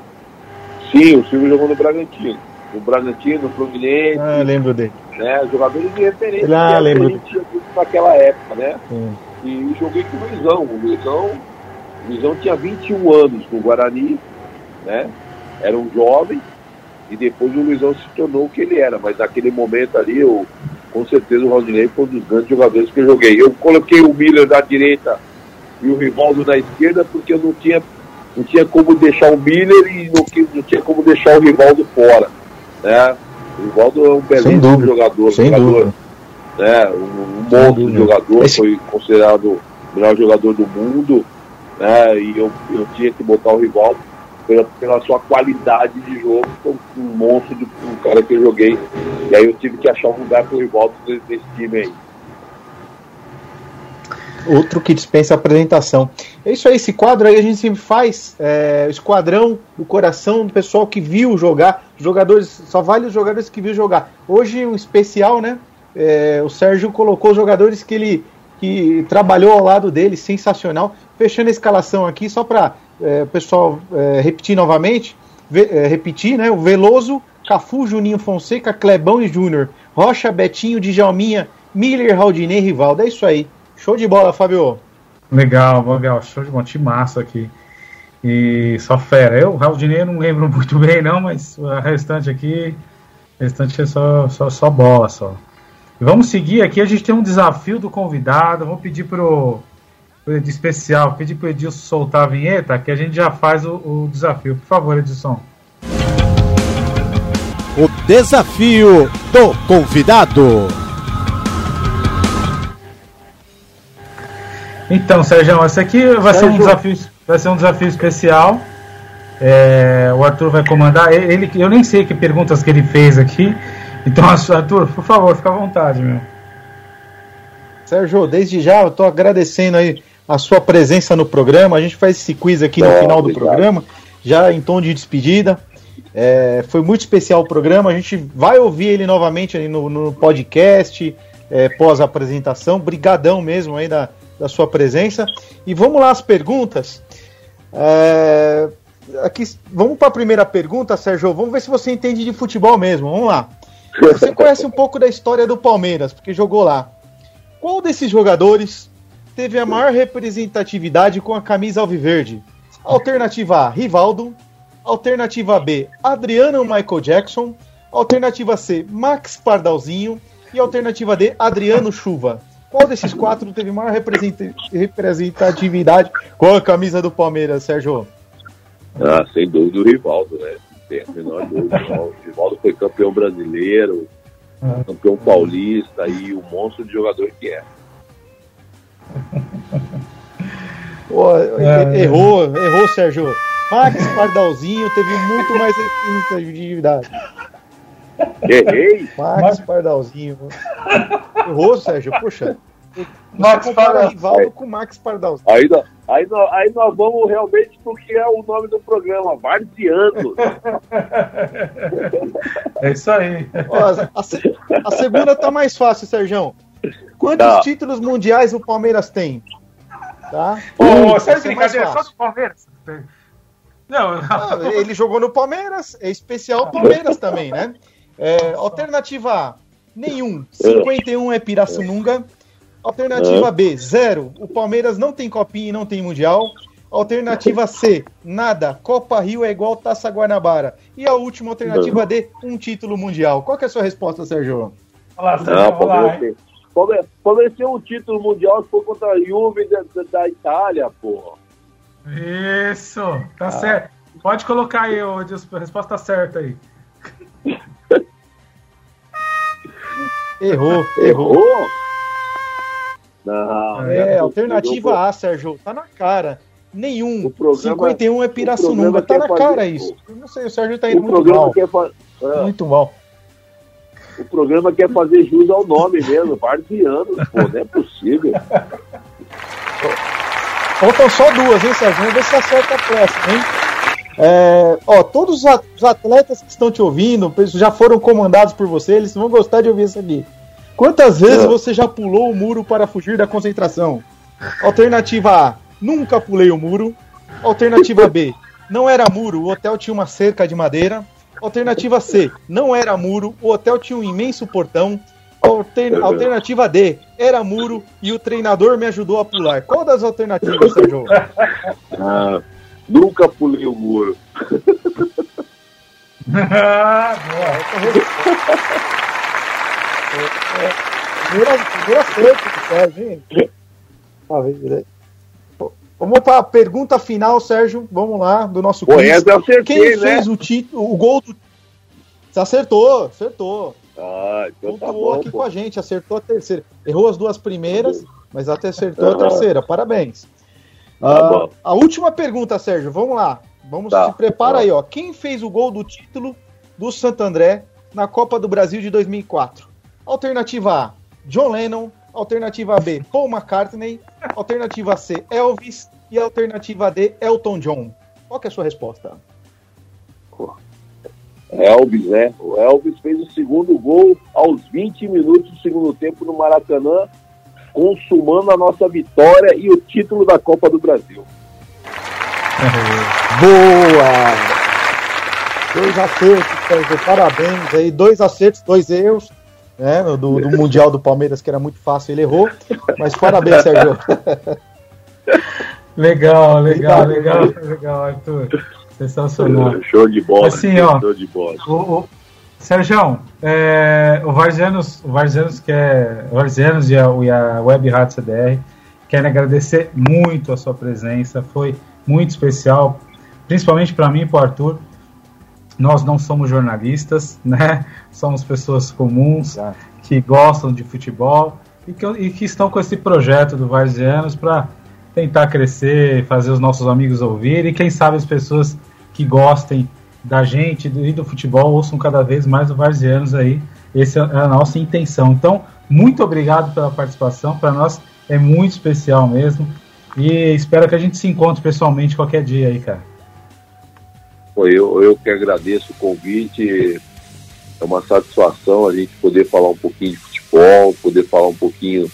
Sim, o Silvio jogou no Bragantino. No Bragantino, no Fluminense, Ah, lembro dele. né? Jogadores de referência Ah, que lembro. tinha naquela época, né? Sim. E joguei com o Luizão. O Luizão O Luizão tinha 21 anos com o Guarani, né? Era um jovem, e depois o Luizão se tornou o que ele era. Mas naquele momento ali, eu, com certeza o Rodinei foi um dos grandes jogadores que eu joguei. Eu coloquei o Miller na direita e o Rivaldo na esquerda, porque eu não tinha, não tinha como deixar o Miller e não, não tinha como deixar o Rivaldo fora. Né? O Rivaldo é um belíssimo jogador, sem jogador dúvida. né? um, um monstro de jogador, Esse- foi considerado o melhor jogador do mundo, né? E eu, eu tinha que botar o Rivaldo pela, pela sua qualidade de jogo, um monstro de um cara que eu joguei. E aí eu tive que achar um lugar pro Rivaldo nesse time aí. Outro que dispensa apresentação. É isso aí, esse quadro aí a gente sempre faz. É, esquadrão do coração do pessoal que viu jogar. Jogadores, só vale os jogadores que viu jogar. Hoje um especial, né? É, o Sérgio colocou os jogadores que ele que trabalhou ao lado dele, sensacional. Fechando a escalação aqui, só para o pessoal é, repetir novamente. Ve- é, repetir, né? O Veloso, Cafu, Juninho Fonseca, Clebão e Júnior. Rocha, Betinho, Djalminha, Miller, Raldinei, Rivaldo. É isso aí. Show de bola, Fábio. Legal, legal. Show de bom. Time massa aqui. E só fera. Eu, Raldinei, não lembro muito bem, não, mas o restante aqui. Restante é só, só, só bola só. Vamos seguir aqui. A gente tem um desafio do convidado. Vou pedir pro. De especial, pedir pro Edilson soltar a vinheta, que a gente já faz o, o desafio. Por favor, Edilson. O desafio do convidado. Então, Sérgio, esse aqui vai ser um desafio, vai ser um desafio especial. É, o Arthur vai comandar. Ele, eu nem sei que perguntas que ele fez aqui. Então, Arthur, por favor, fica à vontade, meu. Sérgio, desde já eu estou agradecendo aí a sua presença no programa. A gente faz esse quiz aqui no final do obrigado. programa, já em tom de despedida. É, foi muito especial o programa. A gente vai ouvir ele novamente aí no, no podcast, é, pós apresentação. Brigadão mesmo aí da, da sua presença. E vamos lá as perguntas. É, aqui, vamos para a primeira pergunta, Sérgio. Vamos ver se você entende de futebol mesmo. Vamos lá. Você conhece um pouco da história do Palmeiras, porque jogou lá. Qual desses jogadores teve a maior representatividade com a camisa alviverde? Alternativa A, Rivaldo. Alternativa B, Adriano Michael Jackson. Alternativa C, Max Pardalzinho. E alternativa D, Adriano Chuva. Qual desses quatro teve maior representa- representatividade com a camisa do Palmeiras, Sérgio? Ah, sem dúvida o Rivaldo, né? Tem a menor dúvida. O Rivaldo foi campeão brasileiro, campeão paulista e o monstro de jogador que é. Pô, É. errou, errou, Sérgio. Max Pardalzinho teve muito mais representatividade. Errei? Max Pardalzinho. Errou, Sérgio. Poxa. Max compara Rivaldo com Max Pardalzinho. Aí, nós- aí, nós, aí nós vamos realmente porque é o nome do programa, Varziano. É isso aí. Ó, a, a segunda tá mais fácil, Sérgio. Quantos Tá. títulos mundiais o Palmeiras tem? Tá? Ô, ser mais brincadeira, só do Palmeiras. Não, Ah, ele jogou no Palmeiras, é especial Palmeiras também, né? É, alternativa A, nenhum. 51 é Pirassununga. Alternativa B, zero. O Palmeiras não tem copinha e não tem mundial. Alternativa C, nada. Copa Rio é igual Taça Guanabara. E a última alternativa D, um título mundial. Qual que é a sua resposta, Sérgio? Olha lá, Não, Sérgio, vamos lá, Palmeiras tem um título mundial que foi contra a Juve da, da, da Itália, porra. Isso, tá certo. Pode colocar aí, ô, a resposta certa aí. Errou, errou. Errou? Não, É, eu- alternativa A, Sérgio. Tá na cara. Nenhum. programa- 51 é o Pirassununga. Tá na fazer- cara isso. Eu não sei, o Sérgio tá indo O muito mal. é, Muito mal. O programa quer fazer jus ao nome mesmo, Varziano, pô, não é possível. Faltam só duas, hein, Sérgio? Vamos ver se acerta a próxima, hein? É, ó, todos os at- os atletas que estão te ouvindo já foram comandados por você, eles vão gostar de ouvir isso aqui. Quantas vezes É. você já pulou o muro para fugir da concentração? Alternativa A, nunca pulei o muro. Alternativa B, não era muro, o hotel tinha uma cerca de madeira. Alternativa C, não era muro, o hotel tinha um imenso portão. Alter- Alternativa D, era muro e o treinador me ajudou a pular. Qual das alternativas, Sérgio? Ah, nunca pulei o muro. Ah, Primeiro, primeiro acerto do Sérgio, hein? Vem direito. Vamos para a pergunta final, Sérgio. Vamos lá, do nosso Pô, quiz. acertei, Quem né? fez o, título, o gol do. Você acertou, acertou. Ah, então tá bom. aqui pô. com a gente, acertou a terceira. Errou as duas primeiras, mas até acertou a terceira. Parabéns. Tá Ah, a última pergunta, Sérgio. Vamos lá. Vamos Tá. se prepara Tá. aí, ó. Quem fez o gol do título do Santo André na Copa do Brasil de 2004? Alternativa A, John Lennon. Alternativa B, Paul McCartney. Alternativa C, Elvis. E alternativa D, Elton John. Qual que é a sua resposta? Elvis, né? O Elvis fez o segundo gol aos 20 minutos do segundo tempo no Maracanã, consumando a nossa vitória e o título da Copa do Brasil. Boa! Dois acertos, Sérgio. Parabéns aí. Dois acertos, dois erros. Né, do, do Mundial do Palmeiras, que era muito fácil, ele errou. Mas parabéns, Sérgio. Legal, legal, legal, legal, Arthur. Sensacional. Show de bola. Assim, ó, Show de bola. O, o, Sérgio, é, o Varzianos, o Varzianos, quer, o Varzianos e a, e a Web Rádio CDR querem agradecer muito a sua presença, foi muito especial, principalmente para mim e para o Arthur. Nós não somos jornalistas, né? Somos pessoas comuns que gostam de futebol e que, e que estão com esse projeto do Varzianos para tentar crescer, fazer os nossos amigos ouvirem e quem sabe as pessoas que gostem da gente e do futebol ouçam cada vez mais o Varzianos aí. Essa é a nossa intenção. Então, muito obrigado pela participação. Para nós é muito especial mesmo. E espero que a gente se encontre pessoalmente qualquer dia aí, cara. Pô, eu, eu que agradeço o convite. É uma satisfação a gente poder falar um pouquinho de futebol, poder falar um pouquinho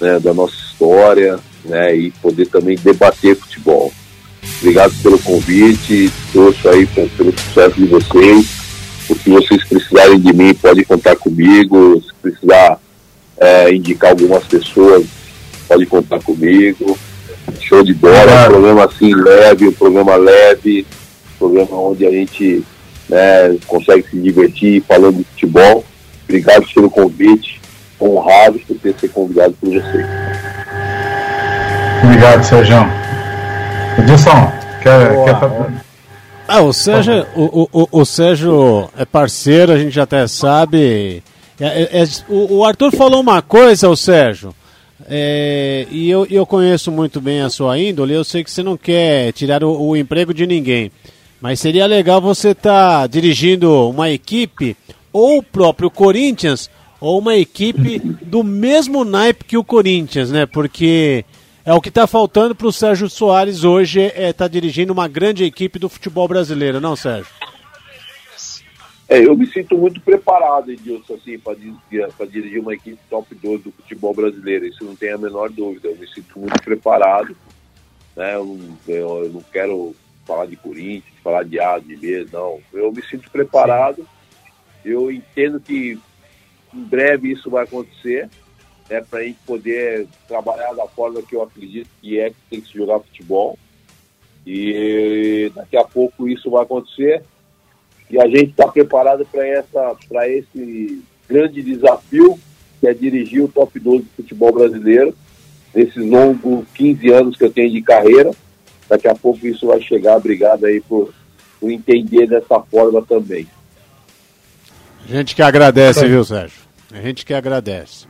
né, da nossa história, né, e poder também debater futebol. Obrigado pelo convite, torço aí pe- pelo sucesso de vocês. O que vocês precisarem de mim, pode contar comigo. Se precisar é, indicar algumas pessoas, pode contar comigo. Show de bola, um programa assim leve, um programa leve, programa onde a gente né, consegue se divertir falando de futebol. Obrigado pelo convite, honrado por ter sido convidado por vocês. Obrigado, Sérgio. Edilson, quer, quer fa- Ah, o Sérgio, o, o, o Sérgio é parceiro, a gente já até sabe. É- é- é- o, o Arthur falou uma coisa, o Sérgio, é, e eu, eu conheço muito bem a sua índole, eu sei que você não quer tirar o, o emprego de ninguém, mas seria legal você estar dirigindo uma equipe, ou o próprio Corinthians, ou uma equipe do mesmo naipe que o Corinthians, né? Porque é o que está faltando para o Sérgio Soares hoje, é estar dirigindo uma grande equipe do futebol brasileiro, não, Sérgio? É, eu me sinto muito preparado, Edilson, assim, para dirigir uma equipe top 2 do futebol brasileiro. Isso não tem a menor dúvida. Eu me sinto muito preparado. Né? Eu, eu- eu não quero falar de Corinthians, falar de A, de B, não. Eu me sinto preparado. Eu entendo que em breve isso vai acontecer, né, para a gente poder trabalhar da forma que eu acredito que é que tem que se jogar futebol. E daqui a pouco isso vai acontecer e a gente está preparado para essa para esse grande desafio que é dirigir o top 12 do futebol brasileiro nesses longos 15 anos que eu tenho de carreira daqui a pouco isso vai chegar obrigado aí por, por entender dessa forma também A gente que agradece, viu, Sérgio? A gente que agradece.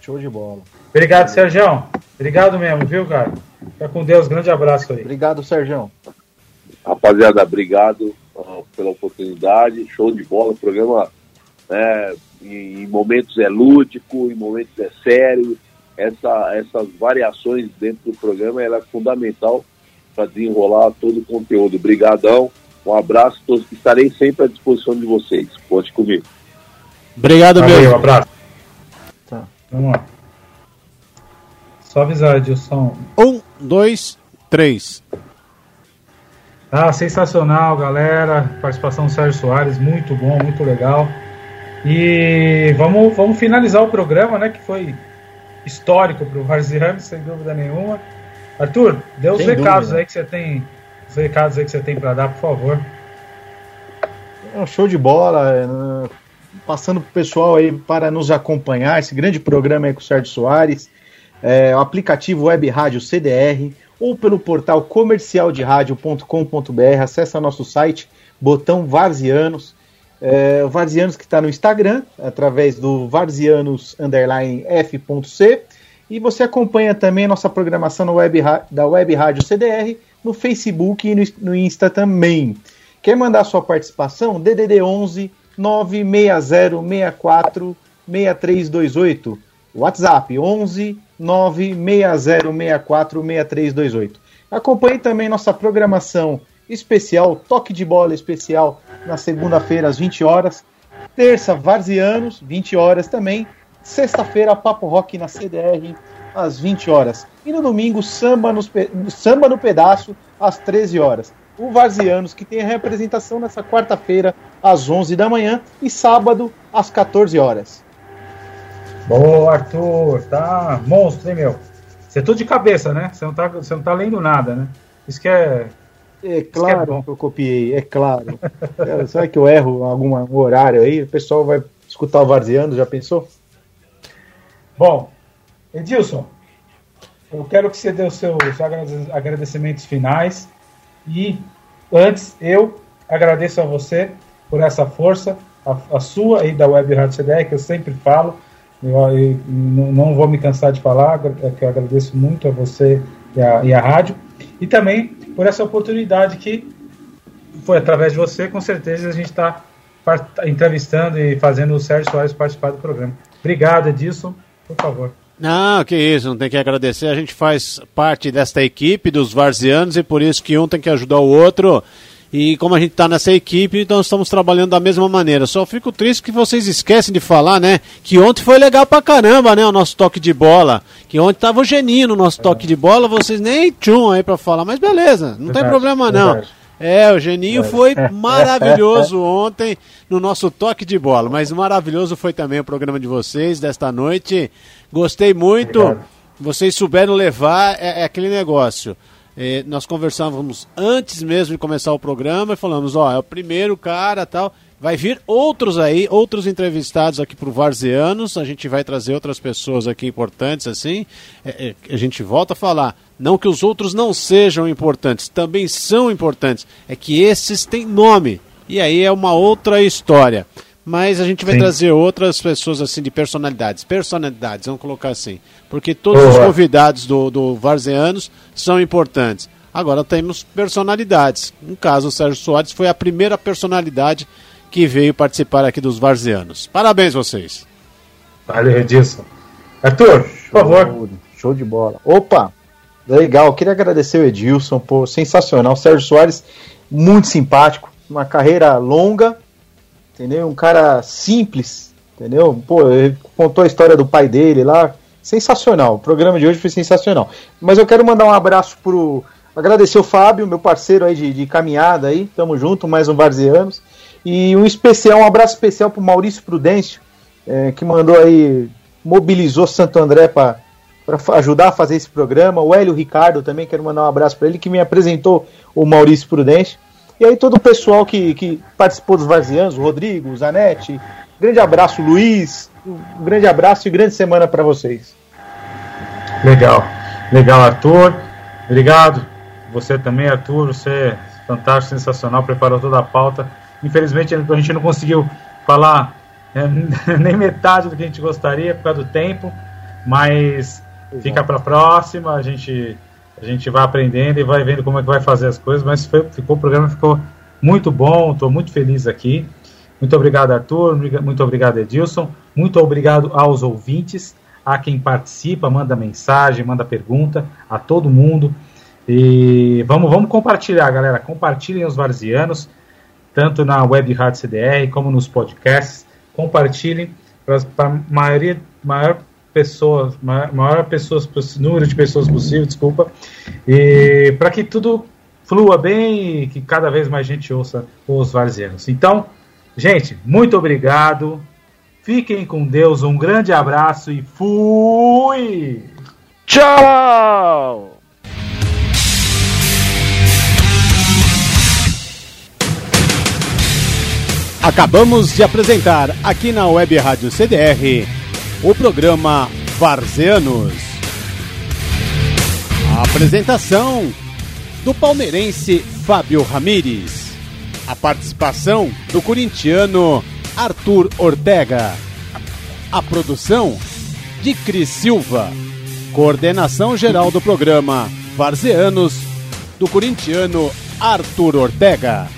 Show de bola. Obrigado, Sérgio. Obrigado mesmo, viu, cara? Fica com Deus. Grande abraço aí. Obrigado, Sérgio. rapaziada obrigado ah, pela oportunidade show de bola o programa né, em, em momentos é lúdico em momentos é sério essa, essas variações dentro do programa era fundamental para desenrolar todo o conteúdo. Obrigadão, um abraço, todos, estarei sempre à disposição de vocês. Conte comigo. Obrigado Valeu, mesmo. um abraço. Tá. Vamos lá. Só avisar, Edilson. Um, dois, três. Ah, sensacional, galera. Participação do Sérgio Soares, muito bom, muito legal. E vamos, vamos finalizar o programa, né? Que foi histórico para o Varziano, sem dúvida nenhuma. Arthur, dê os Sem recados dúvida. aí que você tem, os recados aí que você tem para dar, por favor. É um show de bola. é, né, Passando pro pessoal aí para nos acompanhar, esse grande programa aí com o Sérgio Soares, é, o aplicativo Web Rádio CDR, ou pelo portal comercialderadio.com.br, acessa nosso site, botão Varzianos, é, o Varzianos que está no Instagram, através do Varzianos underline F.C, e você acompanha também nossa programação web, da Web Rádio CDR, no Facebook e no, no Insta também. Quer mandar sua participação? DDD 11 96064 6328. WhatsApp 11 96064 6328. Acompanhe também nossa programação especial, toque de bola especial, na segunda-feira às 20 horas. Terça, Varzianos, 20 horas também. Sexta-feira, Papo Rock na CDR, às 20 horas. E no domingo, Samba, nos samba no Pedaço, às 13 horas. O Varzianos, que tem a representação nessa quarta-feira, às 11 da manhã. E sábado, às 14 horas. Boa, Arthur, tá monstro, hein, meu? Você é tudo de cabeça, né? Você não tá, você não tá lendo nada, né? Isso que é. É claro que eu copiei, é claro. É, Será que eu erro algum horário aí? O pessoal vai escutar o Varziano, já pensou? Bom, Edilson, eu quero que você dê os seus agrade- agradecimentos finais. E antes, eu agradeço a você por essa força, a, a sua e da Web Rádio CDR, que eu sempre falo. Eu, eu não não vou me cansar de falar, é que eu agradeço muito a você e a, e a rádio. E também por essa oportunidade que foi através de você, com certeza a gente está entrevistando e fazendo o Sérgio Soares participar do programa. Obrigado, Edilson. Por favor. Não, que isso, não tem que agradecer. A gente faz parte desta equipe dos varzianos e por isso que um tem que ajudar o outro. E como a gente está nessa equipe, então estamos trabalhando da mesma maneira. Só fico triste que vocês esquecem de falar, né? Que ontem foi legal pra caramba, né? O nosso toque de bola. Que ontem tava o Geninho no nosso toque de bola, vocês nem tchum aí pra falar. Mas beleza, não tem Verdade, problema não. verdade. É, o Geninho foi maravilhoso ontem no nosso toque de bola, mas maravilhoso foi também o programa de vocês desta noite. Gostei muito. Obrigado. Vocês souberam levar é, é aquele negócio. É, nós conversávamos antes mesmo de começar o programa e falamos, ó, é o primeiro cara tal. Vai vir outros aí, outros entrevistados aqui pro Varzianos. A gente vai trazer outras pessoas aqui importantes, assim. É, é, a gente volta a falar. Não que os outros não sejam importantes, também são importantes. É que esses têm nome. E aí é uma outra história. Mas a gente vai Sim. trazer outras pessoas assim de personalidades. Personalidades, vamos colocar assim. Porque todos os Boa. convidados do, do Varzianos são importantes. Agora temos personalidades. No caso, o Sérgio Soares foi a primeira personalidade que veio participar aqui dos Varzianos. Parabéns vocês. Valeu, Edilson. Arthur, por favor. Show, show de bola. Opa, legal. Queria agradecer o Edilson, pô, sensacional. Sérgio Soares, muito simpático. Uma carreira longa, entendeu? Um cara simples, entendeu? Pô, ele contou a história do pai dele lá. Sensacional. O programa de hoje foi sensacional. Mas eu quero mandar um abraço pro. Agradecer o Fábio, meu parceiro aí de, de caminhada aí. Tamo junto, mais um Varzianos. E um especial, um abraço especial pro Maurício Prudêncio, eh, que mandou aí, mobilizou Santo André para ajudar a fazer esse programa. O Hélio Ricardo também, quero mandar um abraço para ele, que me apresentou o Maurício Prudêncio. E aí todo o pessoal que, que participou dos Varzianos, o Rodrigo, o Zanetti. Grande abraço, Luiz. Um grande abraço e grande semana para vocês. Legal. Legal, Arthur. Obrigado. Você também, Arthur. Você é fantástico, sensacional. Preparou toda a pauta. Infelizmente, a gente não conseguiu falar é, nem metade do que a gente gostaria por causa do tempo. Mas fica para a próxima. A gente, a gente vai aprendendo e vai vendo como é que vai fazer as coisas. Mas foi, ficou, o programa ficou muito bom. Estou muito feliz aqui. Muito obrigado, Arthur. Muito obrigado, Edilson. Muito obrigado aos ouvintes, a quem participa, manda mensagem, manda pergunta, a todo mundo. E vamos, vamos compartilhar, galera. Compartilhem os varzianos, tanto na Web Rádio CDR como nos podcasts. Compartilhem para a maioria, maior pessoas, maior, maior pessoas, número de pessoas possível, desculpa. E para que tudo flua bem e que cada vez mais gente ouça os varzianos. Então, Gente, muito obrigado. Fiquem com Deus, um grande abraço e fui! Tchau! Acabamos de apresentar aqui na Web Rádio CDR o programa Varzeanos. A apresentação do palmeirense Fábio Ramires. A participação do corintiano Arthur Ortega. A produção de Cris Silva. Coordenação geral do programa Varzeanos do corintiano Arthur Ortega.